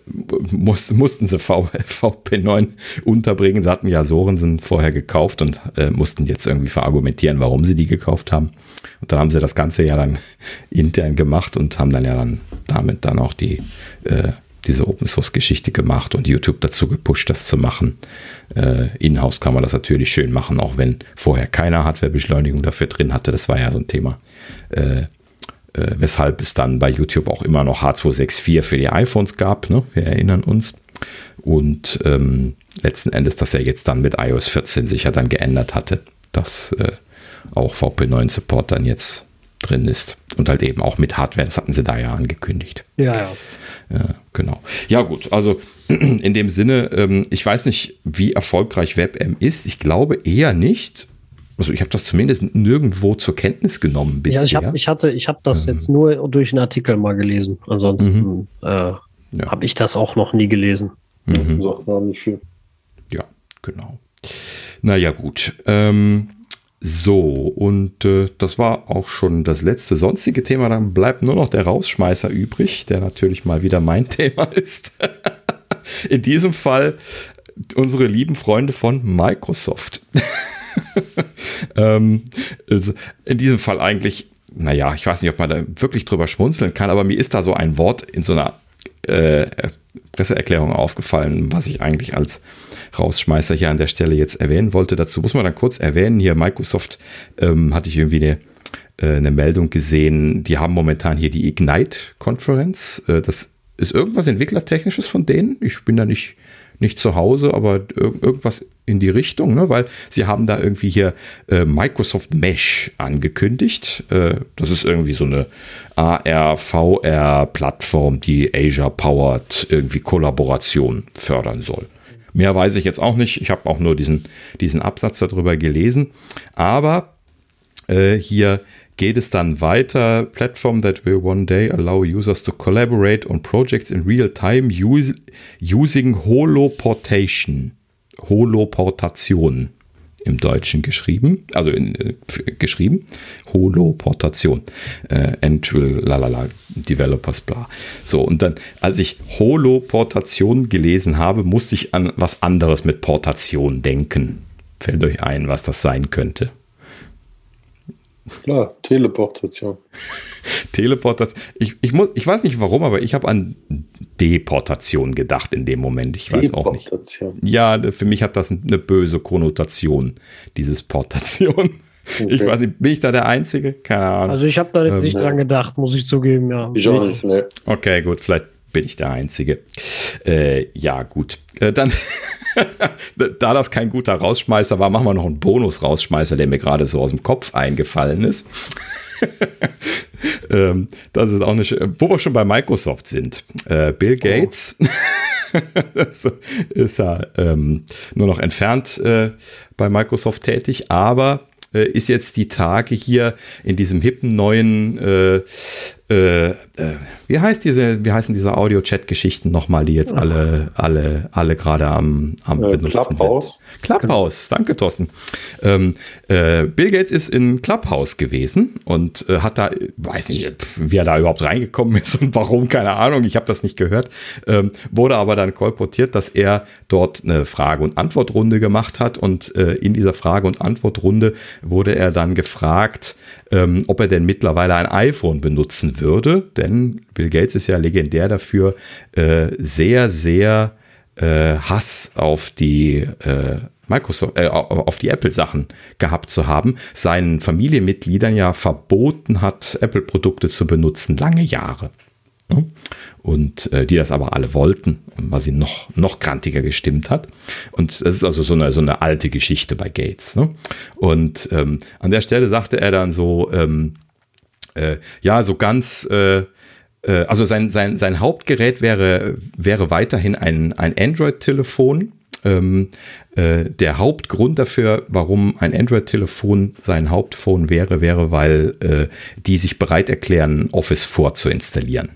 A: muss, mussten sie v, VP9 unterbringen. Sie hatten ja Sorensen vorher gekauft und mussten jetzt irgendwie verargumentieren, warum sie die gekauft haben. Und dann haben sie das Ganze ja dann <laughs> intern gemacht und haben dann ja dann damit dann auch die äh, diese Open Source Geschichte gemacht und YouTube dazu gepusht, das zu machen. Äh, In-house kann man das natürlich schön machen, auch wenn vorher keiner Hardwarebeschleunigung dafür drin hatte. Das war ja so ein Thema. Äh, äh, weshalb es dann bei YouTube auch immer noch H264 für die iPhones gab. Ne? Wir erinnern uns. Und ähm, letzten Endes, dass er jetzt dann mit iOS 14 sich ja dann geändert hatte, dass äh, auch VP9 Support dann jetzt drin ist. Und halt eben auch mit Hardware, das hatten sie da ja angekündigt.
B: Ja, ja.
A: Ja, genau. Ja, gut, also <clears throat> in dem Sinne, ähm, ich weiß nicht, wie erfolgreich WebM ist. Ich glaube eher nicht. Also ich habe das zumindest nirgendwo zur Kenntnis genommen
B: bisher. Ja, ich, hab, ich hatte, ich habe das ähm. jetzt nur durch einen Artikel mal gelesen. Ansonsten mhm. äh, ja. habe ich das auch noch nie gelesen.
A: Mhm. Sagt man nicht viel. Ja, genau. Naja, gut. Ähm, so, und äh, das war auch schon das letzte sonstige Thema. Dann bleibt nur noch der Rausschmeißer übrig, der natürlich mal wieder mein <laughs> Thema ist. <laughs> In diesem Fall unsere lieben Freunde von Microsoft. <laughs> ähm, in diesem Fall eigentlich, naja, ich weiß nicht, ob man da wirklich drüber schmunzeln kann, aber mir ist da so ein Wort in so einer äh, Presseerklärung aufgefallen, was ich eigentlich als Rausschmeißer hier an der Stelle jetzt erwähnen wollte. Dazu muss man dann kurz erwähnen, hier Microsoft ähm, hatte ich irgendwie eine, äh, eine Meldung gesehen, die haben momentan hier die Ignite-Konferenz. Äh, das ist irgendwas Entwicklertechnisches von denen. Ich bin da nicht nicht zu Hause, aber irgendwas in die Richtung, ne? weil sie haben da irgendwie hier äh, Microsoft Mesh angekündigt. Äh, das ist irgendwie so eine AR-VR-Plattform, die Asia-Powered irgendwie Kollaboration fördern soll. Mehr weiß ich jetzt auch nicht. Ich habe auch nur diesen, diesen Absatz darüber gelesen. Aber äh, hier geht es dann weiter. Platform that will one day allow users to collaborate on projects in real time use, using Holoportation. Holoportation im Deutschen geschrieben, also in, äh, geschrieben, Holoportation, äh, and will, lalala, Developers, bla. So, und dann, als ich Holoportation gelesen habe, musste ich an was anderes mit Portation denken. Fällt euch ein, was das sein könnte?
C: Klar, Teleportation. <laughs>
A: Teleportation. Ich, ich, muss, ich weiß nicht warum, aber ich habe an Deportation gedacht in dem Moment. Ich weiß auch nicht. Ja, für mich hat das eine böse Konnotation, dieses Portation. <laughs> Okay. Ich weiß nicht, bin ich da der Einzige? Keine Ahnung.
B: Also ich habe da jetzt ähm, nicht dran gedacht, muss ich zugeben, ja.
C: Ich auch nicht, ne.
A: Okay, gut, vielleicht bin ich der Einzige. Äh, ja, gut. Äh, dann <laughs> da das kein guter Rausschmeißer war, machen wir noch einen Bonus-Rausschmeißer, der mir gerade so aus dem Kopf eingefallen ist. <laughs> ähm, das ist auch eine, wo wir schon bei Microsoft sind. Äh, Bill oh. Gates. <laughs> Oh. ist ja ähm, nur noch entfernt äh, bei Microsoft tätig, aber äh, ist jetzt die Tage hier in diesem hippen neuen, äh, äh, äh, wie heißt diese, wie heißen diese Audio-Chat-Geschichten nochmal, die jetzt alle, alle, alle gerade am, am
C: äh, benutzen Clubhouse.
A: sind? Clubhouse, danke Thorsten. Ähm, äh, Bill Gates ist in Clubhouse gewesen und hat da, weiß nicht, wie er da überhaupt reingekommen ist und warum, keine Ahnung, ich habe das nicht gehört, ähm, wurde aber dann kolportiert, dass er dort eine Frage- und Antwortrunde gemacht hat und in dieser Frage- und Antwortrunde wurde er dann gefragt, ähm, ob er denn mittlerweile ein iPhone benutzen würde. Denn Bill Gates ist ja legendär dafür, äh, sehr, sehr äh, Hass auf die äh, Microsoft, äh, auf die Apple-Sachen gehabt zu haben, seinen Familienmitgliedern ja verboten hat, Apple-Produkte zu benutzen, lange Jahre. Und äh, die das aber alle wollten, was sie noch, noch grantiger gestimmt hat. Und es ist also so eine, so eine alte Geschichte bei Gates. Ne? Und ähm, an der Stelle sagte er dann so, ähm, äh, ja, so ganz, äh, äh also sein, sein, sein Hauptgerät wäre, wäre weiterhin ein, ein Android-Telefon. Ähm, äh, der Hauptgrund dafür, warum ein Android-Telefon sein Hauptphone wäre, wäre, weil äh, die sich bereit erklären, Office vorzuinstallieren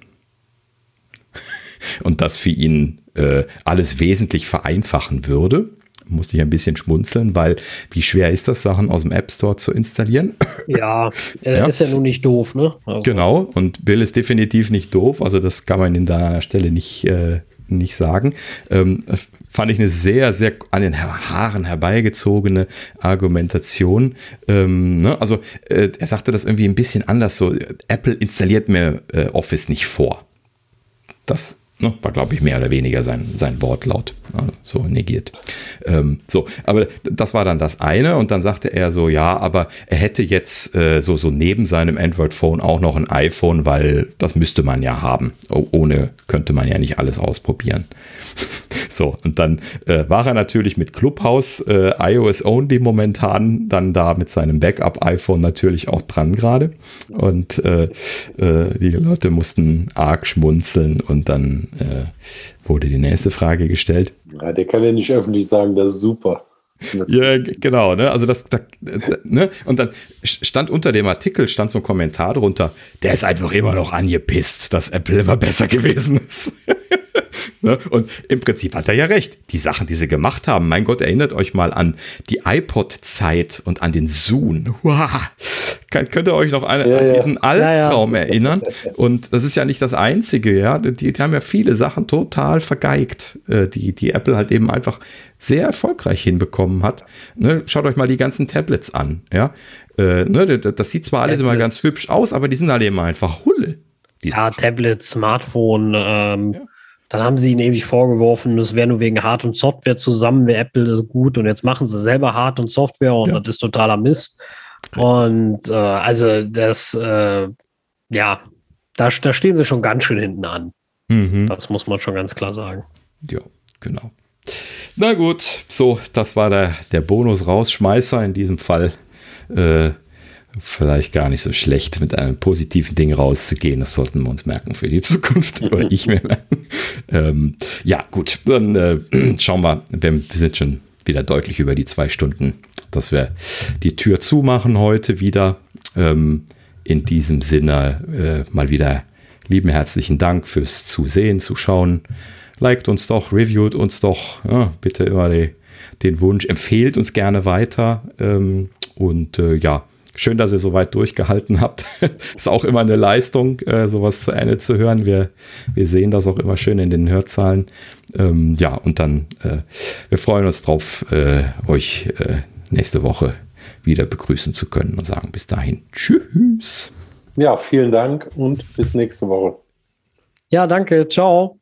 A: <laughs> und das für ihn äh, alles wesentlich vereinfachen würde. Musste ich ein bisschen schmunzeln, weil wie schwer ist das, Sachen aus dem App Store zu installieren? <laughs>
B: Ja, er ja. ist ja nun nicht doof, ne?
A: Also. Genau, und Bill ist definitiv nicht doof, also das kann man in deiner Stelle nicht, äh, nicht sagen. Ähm, fand ich eine sehr, sehr an den Haaren herbeigezogene Argumentation. Ähm, ne? Also äh, er sagte das irgendwie ein bisschen anders, so Apple installiert mir äh, Office nicht vor. Das Ne, war, glaube ich, mehr oder weniger sein, sein Wortlaut. Also so negiert. Ähm, so, aber das war dann das eine. Und dann sagte er so, ja, aber er hätte jetzt äh, so, so neben seinem Android-Phone auch noch ein iPhone, weil das müsste man ja haben. ohne könnte man ja nicht alles ausprobieren. <laughs> so, und dann äh, war er natürlich mit Clubhouse äh, iOS Only momentan dann da mit seinem Backup-iPhone natürlich auch dran gerade. Und äh, äh, die Leute mussten arg schmunzeln und dann äh, wurde die nächste Frage gestellt.
C: Ja, der kann ja nicht öffentlich sagen, das ist super.
A: Ja, genau, ne? Also das, da, ne? Und dann stand unter dem Artikel stand so ein Kommentar drunter, der ist einfach immer noch angepisst, dass Apple immer besser gewesen ist. <laughs> <laughs> Ne? Und im Prinzip hat er ja recht. Die Sachen, die sie gemacht haben, mein Gott, erinnert euch mal an die iPod-Zeit und an den Zoom. Wow. Könnt ihr euch noch an, ja, an diesen ja. Albtraum <laughs> ja, erinnern? Und das ist ja nicht das Einzige, ja. Die, die haben ja viele Sachen total vergeigt, äh, die, die Apple halt eben einfach sehr erfolgreich hinbekommen hat. Ne? Schaut euch mal die ganzen Tablets an, ja. Äh, ne? Das sieht zwar alles Tablets. immer ganz hübsch aus, aber die sind alle immer einfach Hulle.
B: Ja, Tablet, Smartphone, ähm, ja. Dann haben sie ihnen ewig vorgeworfen, es wäre nur wegen Hard- und Software zusammen, wäre Apple das gut und jetzt machen sie selber Hard- und Software und ja. das ist totaler Mist. Und äh, also das, äh, ja, da, da stehen sie schon ganz schön hinten an. Mhm. Das muss man schon ganz klar sagen.
A: Ja, genau. Na gut, so, das war der, der Bonus-Rausschmeißer in diesem Fall. Äh, vielleicht gar nicht so schlecht, mit einem positiven Ding rauszugehen. Das sollten wir uns merken für die Zukunft. <laughs> Oder ich mir merken. Ähm, ja, gut, dann äh, <clears throat> schauen wir. Wir sind schon wieder deutlich über die zwei Stunden, dass wir die Tür zumachen heute wieder. Ähm, in diesem Sinne äh, mal wieder lieben herzlichen Dank fürs Zusehen, Zuschauen. Liked uns doch, reviewt uns doch. Ja, bitte immer die, den Wunsch, empfehlt uns gerne weiter. Ähm, und äh, ja, Schön, dass ihr so weit durchgehalten habt. <laughs> ist auch immer eine Leistung, äh, sowas zu Ende zu hören. Wir, wir sehen das auch immer schön in den Hörzahlen. Ähm, ja, und dann, äh, wir freuen uns drauf, äh, euch äh, nächste Woche wieder begrüßen zu können und sagen bis dahin Tschüss.
C: Ja, vielen Dank und bis nächste Woche.
B: Ja, danke. Ciao.